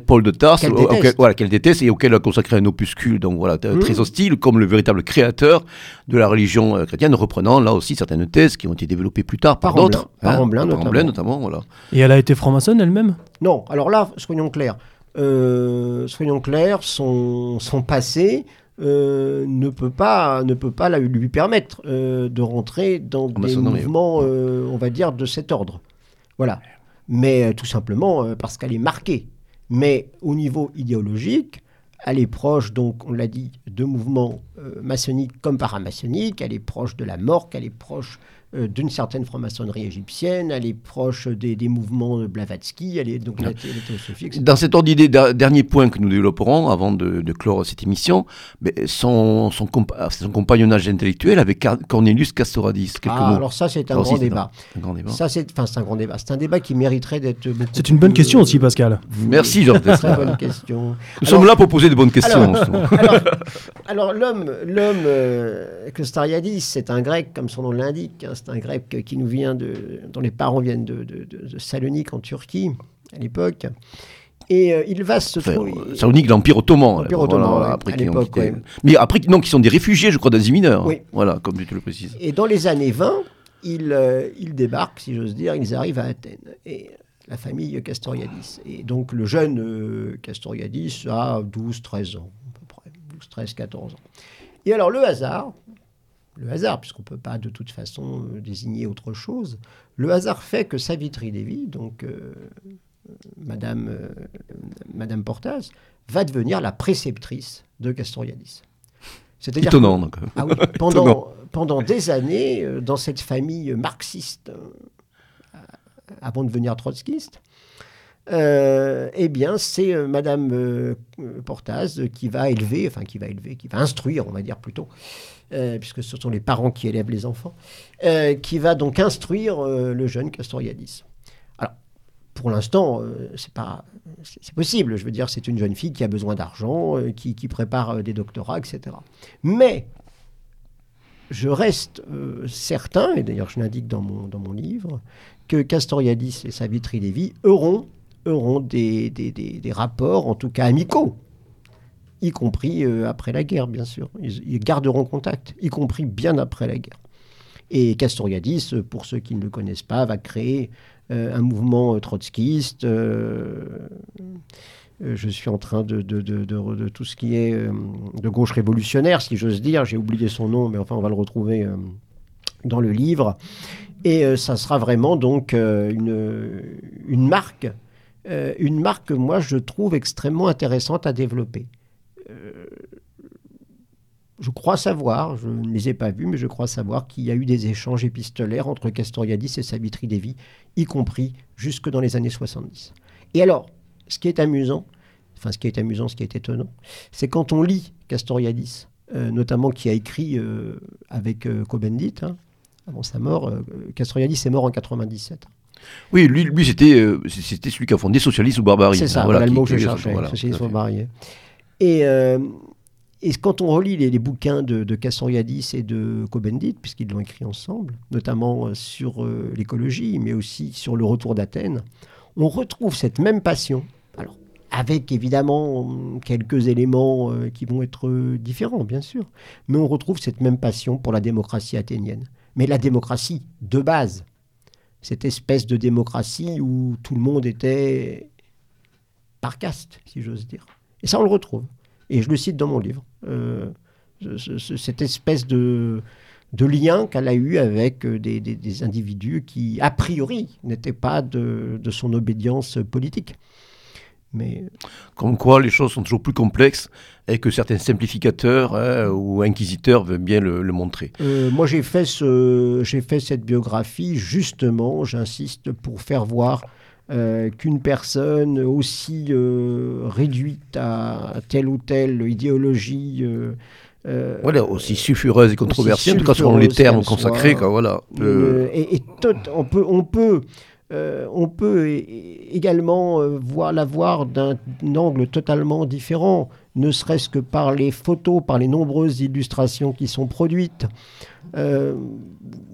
Paul de Tarse, qu'elle déteste. voilà, qu'elle déteste et auquel elle a consacré un opuscule, donc voilà, très mmh. hostile, comme le véritable créateur de la religion euh, chrétienne, reprenant là aussi certaines thèses qui ont été développées plus tard par, d'autres. Par Amblin, hein, notamment. notamment. voilà. Et elle a été franc-maçonne elle-même? Non, alors là, soyons clairs. soyons clairs, son, son passé euh, ne peut pas, ne peut pas lui permettre euh, de rentrer dans des mouvements, euh, on va dire, de cet ordre. Voilà. Mais tout simplement parce qu'elle est marquée. Mais au niveau idéologique, elle est proche, donc, on l'a dit, de mouvements maçonniques comme paramaçonniques. Elle est proche de la mort, elle est proche euh, d'une certaine franc-maçonnerie égyptienne, elle est proche des, mouvements de Blavatsky, elle est donc la, Dans cet ordre d'idée, dernier point que nous développerons avant de, clore cette émission, mais son, son, compagnonnage intellectuel avec Cornelius Castoradis. Ah, alors ça, c'est un, grand débat. Un grand débat. Ça, c'est un grand débat. C'est un débat qui mériterait d'être C'est une bonne question aussi, Pascal. Merci, Jean. Très bonne question. Nous sommes là pour poser de bonnes questions. Alors, [LAUGHS] l'homme, l'homme euh, c'est un grec, comme son nom l'indique. Hein, c'est un grec qui nous vient de, dont les parents viennent de, de, Salonique en Turquie à l'époque. Et euh, il va se trouver. Euh, Salonique, l'Empire Ottoman. L'Empire Ottoman, après, à l'époque. Mais après, non, qui sont des réfugiés, je crois, d'Asie mineure. Oui. Voilà, comme tu le précises. Et dans les années 20, ils, euh, ils débarquent, si j'ose dire, ils arrivent à Athènes. Et la famille Castoriadis. Et donc le jeune Castoriadis a 12, 13 ans, à peu près. 12, 13, 14 ans. Et alors le hasard le hasard, puisqu'on ne peut pas de toute façon euh, désigner autre chose, le hasard fait que Savitri Devi, donc euh, Madame, euh, Madame Portas, va devenir la préceptrice de Castoriadis. C'est-à-dire Étonnant, donc. Ah oui, pendant, pendant des années, dans cette famille marxiste, avant de devenir trotskiste, eh bien, c'est Madame Portaz qui va élever, enfin qui va élever, qui va instruire, on va dire plutôt, puisque ce sont les parents qui élèvent les enfants, qui va donc instruire le jeune Castoriadis pour l'instant, euh, c'est pas, c'est possible. Je veux dire, c'est une jeune fille qui a besoin d'argent, euh, qui, prépare euh, des doctorats, etc. Mais je reste certain, et d'ailleurs je l'indique dans mon, dans mon livre, que Castoriadis et Savitri Lévy auront, auront des, des, des, rapports, en tout cas amicaux, y compris après la guerre, bien sûr. Ils, garderont contact, y compris bien après la guerre. Et Castoriadis, pour ceux qui ne le connaissent pas, va créer euh, un mouvement euh, trotskiste. Euh, je suis en train de, tout ce qui est de gauche révolutionnaire, si j'ose dire. J'ai oublié son nom, mais enfin, on va le retrouver dans le livre. Et ça sera vraiment donc une marque, une marque que moi je trouve extrêmement intéressante à développer je crois savoir, je ne les ai pas vus, mais je crois savoir qu'il y a eu des échanges épistolaires entre Castoriadis et Savitri Devi, y compris jusque dans les années 70. Et alors, ce qui est amusant, enfin ce qui est amusant, ce qui est étonnant, c'est quand on lit Castoriadis, euh, notamment qui a écrit euh, avec euh, Cobendit, hein, avant sa mort, Castoriadis est mort en 97. Oui, lui, lui c'était, c'était celui qui a fondé Socialisme ou Barbarie. C'est ça, voilà, le mot que je cherchais, Socialisme ou Barbarie. Et et quand on relit les, bouquins de, de Castoriadis et de Cobendit, puisqu'ils l'ont écrit ensemble, notamment euh, sur euh, l'écologie, mais aussi sur le retour d'Athènes, on retrouve cette même passion. Alors, avec évidemment quelques éléments euh, qui vont être différents, bien sûr, mais on retrouve cette même passion pour la démocratie athénienne. Mais la démocratie de base, cette espèce de démocratie où tout le monde était par caste, si j'ose dire. Et ça, on le retrouve. Et je le cite dans mon livre. Euh, cette espèce de, de lien qu'elle a eu avec euh, des, individus qui, a priori, n'étaient pas de, son obédience politique. Mais... Comme quoi, les choses sont toujours plus complexes et que certains simplificateurs hein, ou inquisiteurs veulent bien le, montrer. Euh, moi, j'ai fait, ce, fait cette biographie justement, j'insiste, pour faire voir euh, qu'une personne aussi euh, réduite à telle ou telle idéologie. Euh, voilà, aussi sulfureuse et controversée, en tout cas selon les termes consacrés. Quoi, voilà. et, on peut, on peut, on peut également voir, la voir d'un angle totalement différent, ne serait-ce que par les photos, par les nombreuses illustrations qui sont produites. Euh,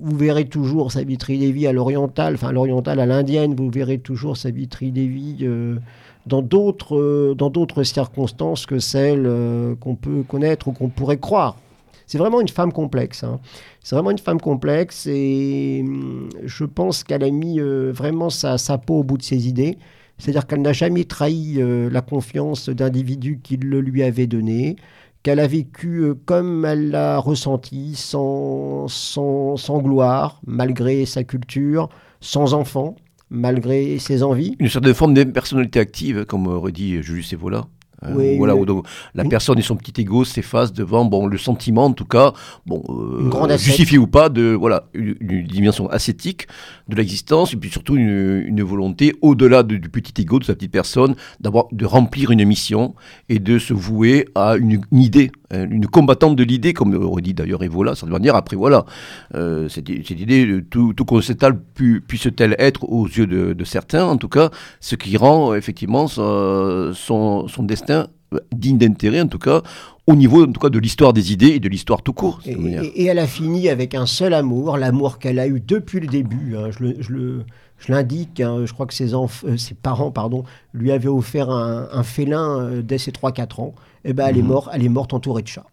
vous verrez toujours Savitri Devi à l'oriental, enfin l'oriental à l'indienne, vous verrez toujours Savitri Devi euh, dans d'autres euh, circonstances que celles qu'on peut connaître ou qu'on pourrait croire. C'est vraiment une femme complexe. Hein. C'est vraiment une femme complexe et hum, je pense qu'elle a mis vraiment sa, sa, peau au bout de ses idées. C'est-à-dire qu'elle n'a jamais trahi la confiance d'individus qui le lui avaient donné qu'elle a vécu euh, comme elle l'a ressenti, sans, sans, sans, gloire, malgré sa culture, sans enfant, malgré ses envies. Une certaine forme de personnalité active, comme aurait dit Julius Evola. Euh, voilà, la personne et son petit ego s'effacent devant bon, le sentiment, en tout cas, bon, euh, justifié ou pas, de voilà, une, dimension ascétique de l'existence, et puis surtout une, volonté, au-delà du petit ego de sa petite personne, d'avoir, de remplir une mission et de se vouer à une, idée, hein, une combattante de l'idée, comme aurait dit d'ailleurs Evola, ça veut dire après voilà, euh, cette, idée, tout, tout conceptuel puisse-t-elle être aux yeux de, certains, en tout cas, ce qui rend effectivement son, son destin digne d'intérêt en tout cas au niveau en tout cas de l'histoire des idées et de l'histoire tout court. Et, elle a fini avec un seul amour, l'amour qu'elle a eu depuis le début. Hein. je, le, je l'indique, hein. je crois que ses, euh, ses, parents pardon, lui avaient offert un, félin euh, dès ses 3-4 ans. Et eh ben, elle, est mhm. morte, elle est morte entourée de chats.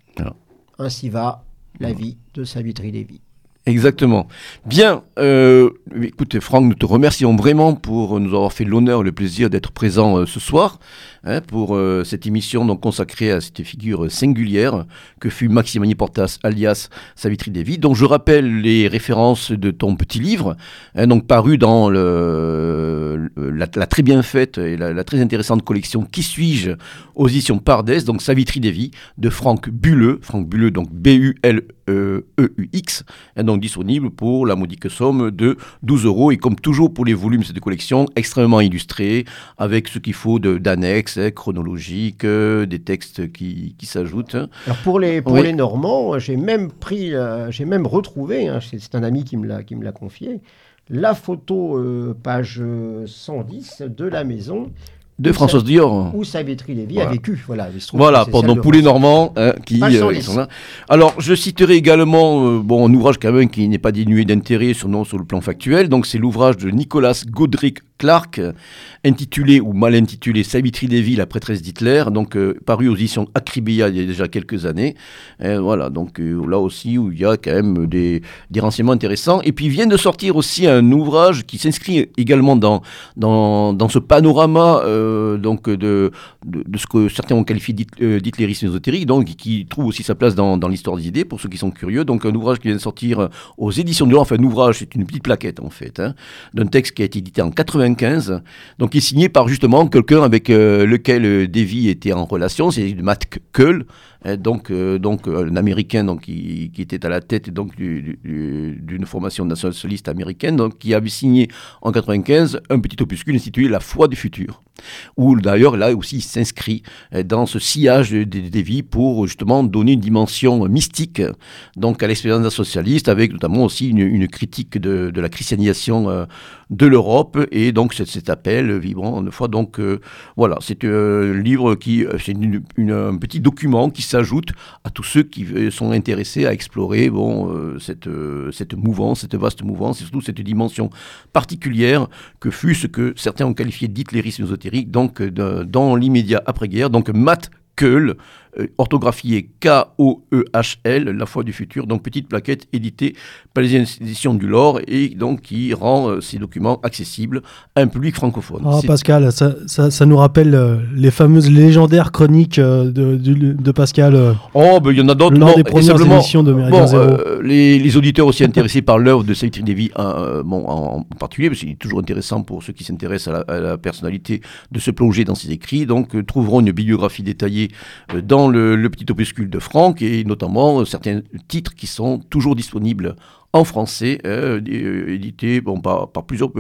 Ainsi va la vie de Savitri Devi. Exactement. Bien, euh, écoute Franck, nous te remercions vraiment pour nous avoir fait l'honneur et le plaisir d'être présent euh, ce soir hein, pour euh, cette émission donc consacrée à cette figure singulière que fut Maximani Portas alias Savitri Devi, dont je rappelle les références de ton petit livre, hein, donc paru dans la, très bien faite et la, très intéressante collection Qui suis-je aux éditions Pardès, donc Savitri Devi de Franck Bulleux, Franck Bulleux donc B-U-L-E-U-X, hein, donc donc disponible pour la modique somme de 12 euros. Et comme toujours pour les volumes de cette collection, extrêmement illustrés, avec ce qu'il faut d'annexes hein, chronologiques, euh, des textes qui, qui s'ajoutent. Alors pour les, pour les Normands, j'ai même pris, euh, j'ai même retrouvé, hein, c'est un ami qui me l'a confié, la photo page 110 de la maison de Françoise Dior. Où Savitri Lévy a vécu. Voilà, voilà pendant Poulet Normand, hein, qui, euh, sont là. Alors, je citerai également euh, bon, un ouvrage quand même qui n'est pas dénué d'intérêt sur, sur le plan factuel. Donc, c'est l'ouvrage de Nicolas Godric Clark, intitulé ou mal intitulé Savitri Lévy, la prêtresse d'Hitler, donc euh, paru aux éditions Acribia il y a déjà quelques années. voilà, donc euh, là aussi où il y a quand même des, renseignements intéressants. Et puis vient de sortir aussi un ouvrage qui s'inscrit également dans, ce panorama euh, donc de, ce que certains ont qualifié d'hitlérisme ésotérique, donc qui trouve aussi sa place dans, l'histoire des idées pour ceux qui sont curieux. Donc un ouvrage qui vient de sortir aux éditions de enfin un ouvrage, c'est une petite plaquette en fait, hein, d'un texte qui a été édité en 80 donc il est signé par justement quelqu'un avec euh, lequel euh, Davy était en relation, c'est Matt Hein, donc, euh, donc euh, un Américain donc, qui, était à la tête d'une formation nationaliste américaine, donc, qui avait signé en 95 un petit opuscule intitulé La foi du futur, où d'ailleurs là aussi il s'inscrit euh, dans ce sillage des vies pour justement donner une dimension mystique donc, à l'expérience socialiste, avec notamment aussi une, critique de, la christianisation de l'Europe, et donc cet, appel vibrant une fois. Donc voilà, c'est un livre qui, c'est un petit document qui s'ajoute à tous ceux qui sont intéressés à explorer euh, cette, euh, cette mouvance, cette vaste mouvance, et surtout cette dimension particulière que fut ce que certains ont qualifié d'hitlérisme ésotérique, donc dans l'immédiat après-guerre. Donc Matt Keul, euh, orthographié K-O-E-H-L, La foi du futur, donc petite plaquette éditée par les éditions du Lore et donc qui rend euh, ces documents accessibles à un public francophone. Ah, Pascal, ça, ça, nous rappelle euh, les fameuses légendaires chroniques de, de, Pascal. oh, ben, il y en a d'autres. Lors des premières émissions de Méridien Zéro. Les, les, auditeurs aussi intéressés par l'œuvre de Savitri Devi, bon, en, particulier, parce qu'il est toujours intéressant pour ceux qui s'intéressent à, à, la personnalité de se plonger dans ses écrits, donc trouveront une bibliographie détaillée dans le, petit opuscule de Franck et notamment euh, certains titres qui sont toujours disponibles en français, euh, euh, édités bon, par, plusieurs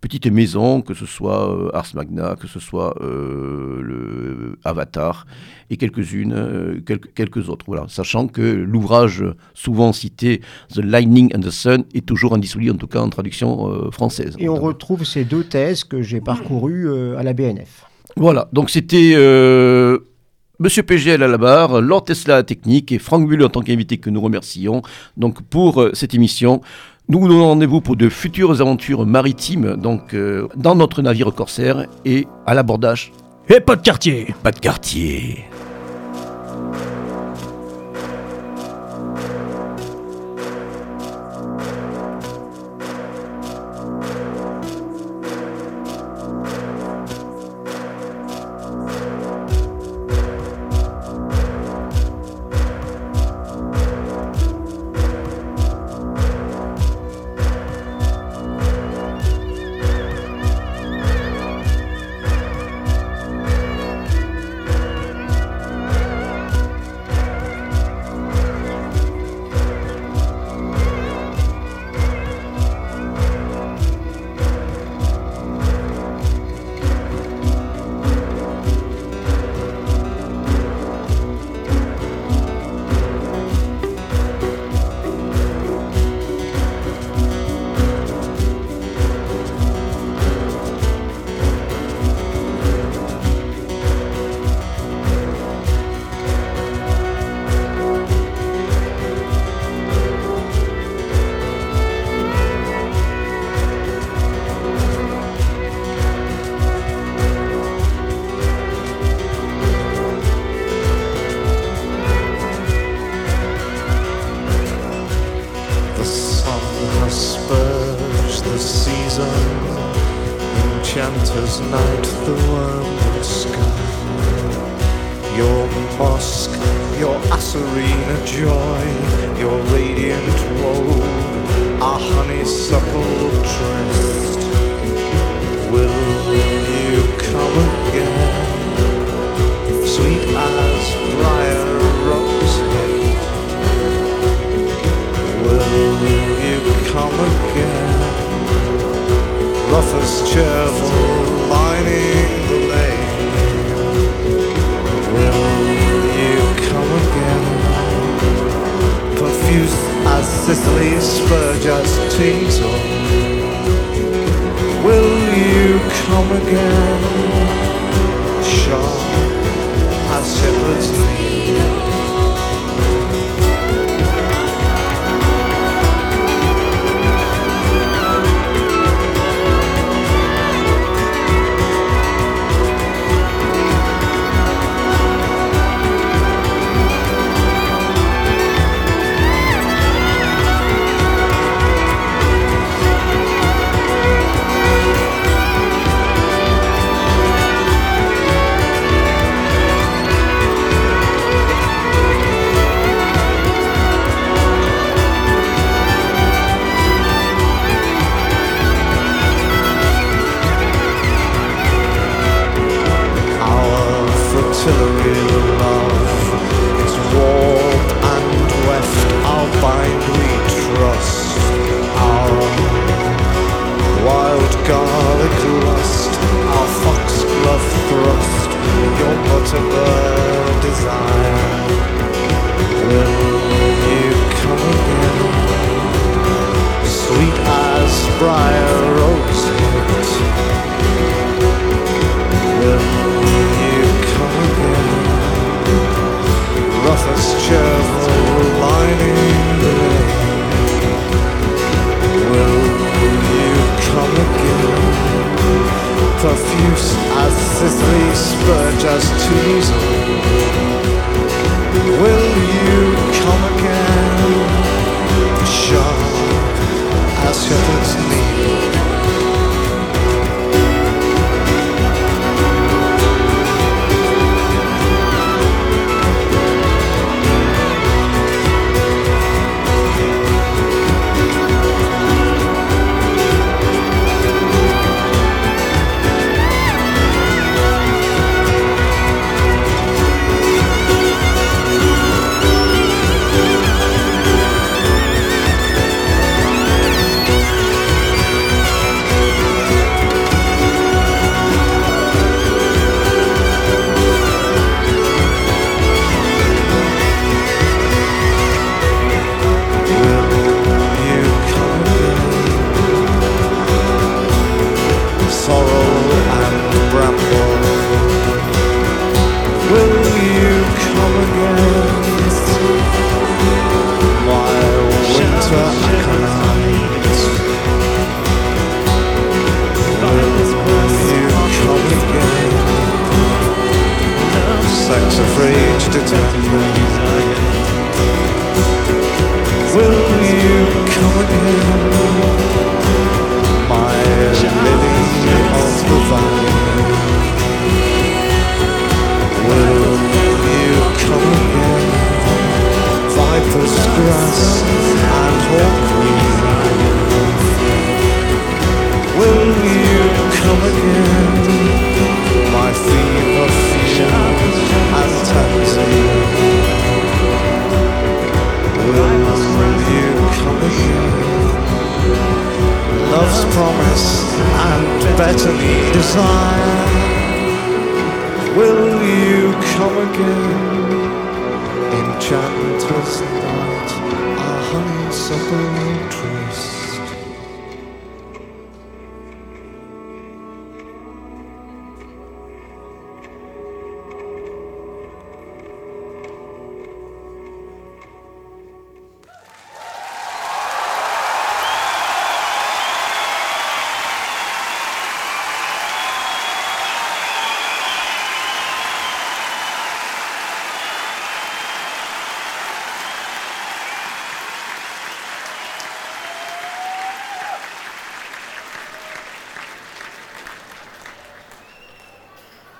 petites maisons, que ce soit Ars Magna, que ce soit le Avatar et quelques-unes, quelques, quelques autres. Voilà. Sachant que l'ouvrage souvent cité, The Lightning and the Sun, est toujours indisponible, en tout cas en traduction française. Et on retrouve ces deux thèses que j'ai parcourues à la BNF. Voilà, donc c'était Monsieur PGL à la barre, Lord Tesla à la technique et Franck Bulle en tant qu'invité que nous remercions donc pour euh, cette émission. Nous vous donnons rendez-vous pour de futures aventures maritimes donc euh, dans notre navire corsaire et à l'abordage. Et pas de quartier Pas de quartier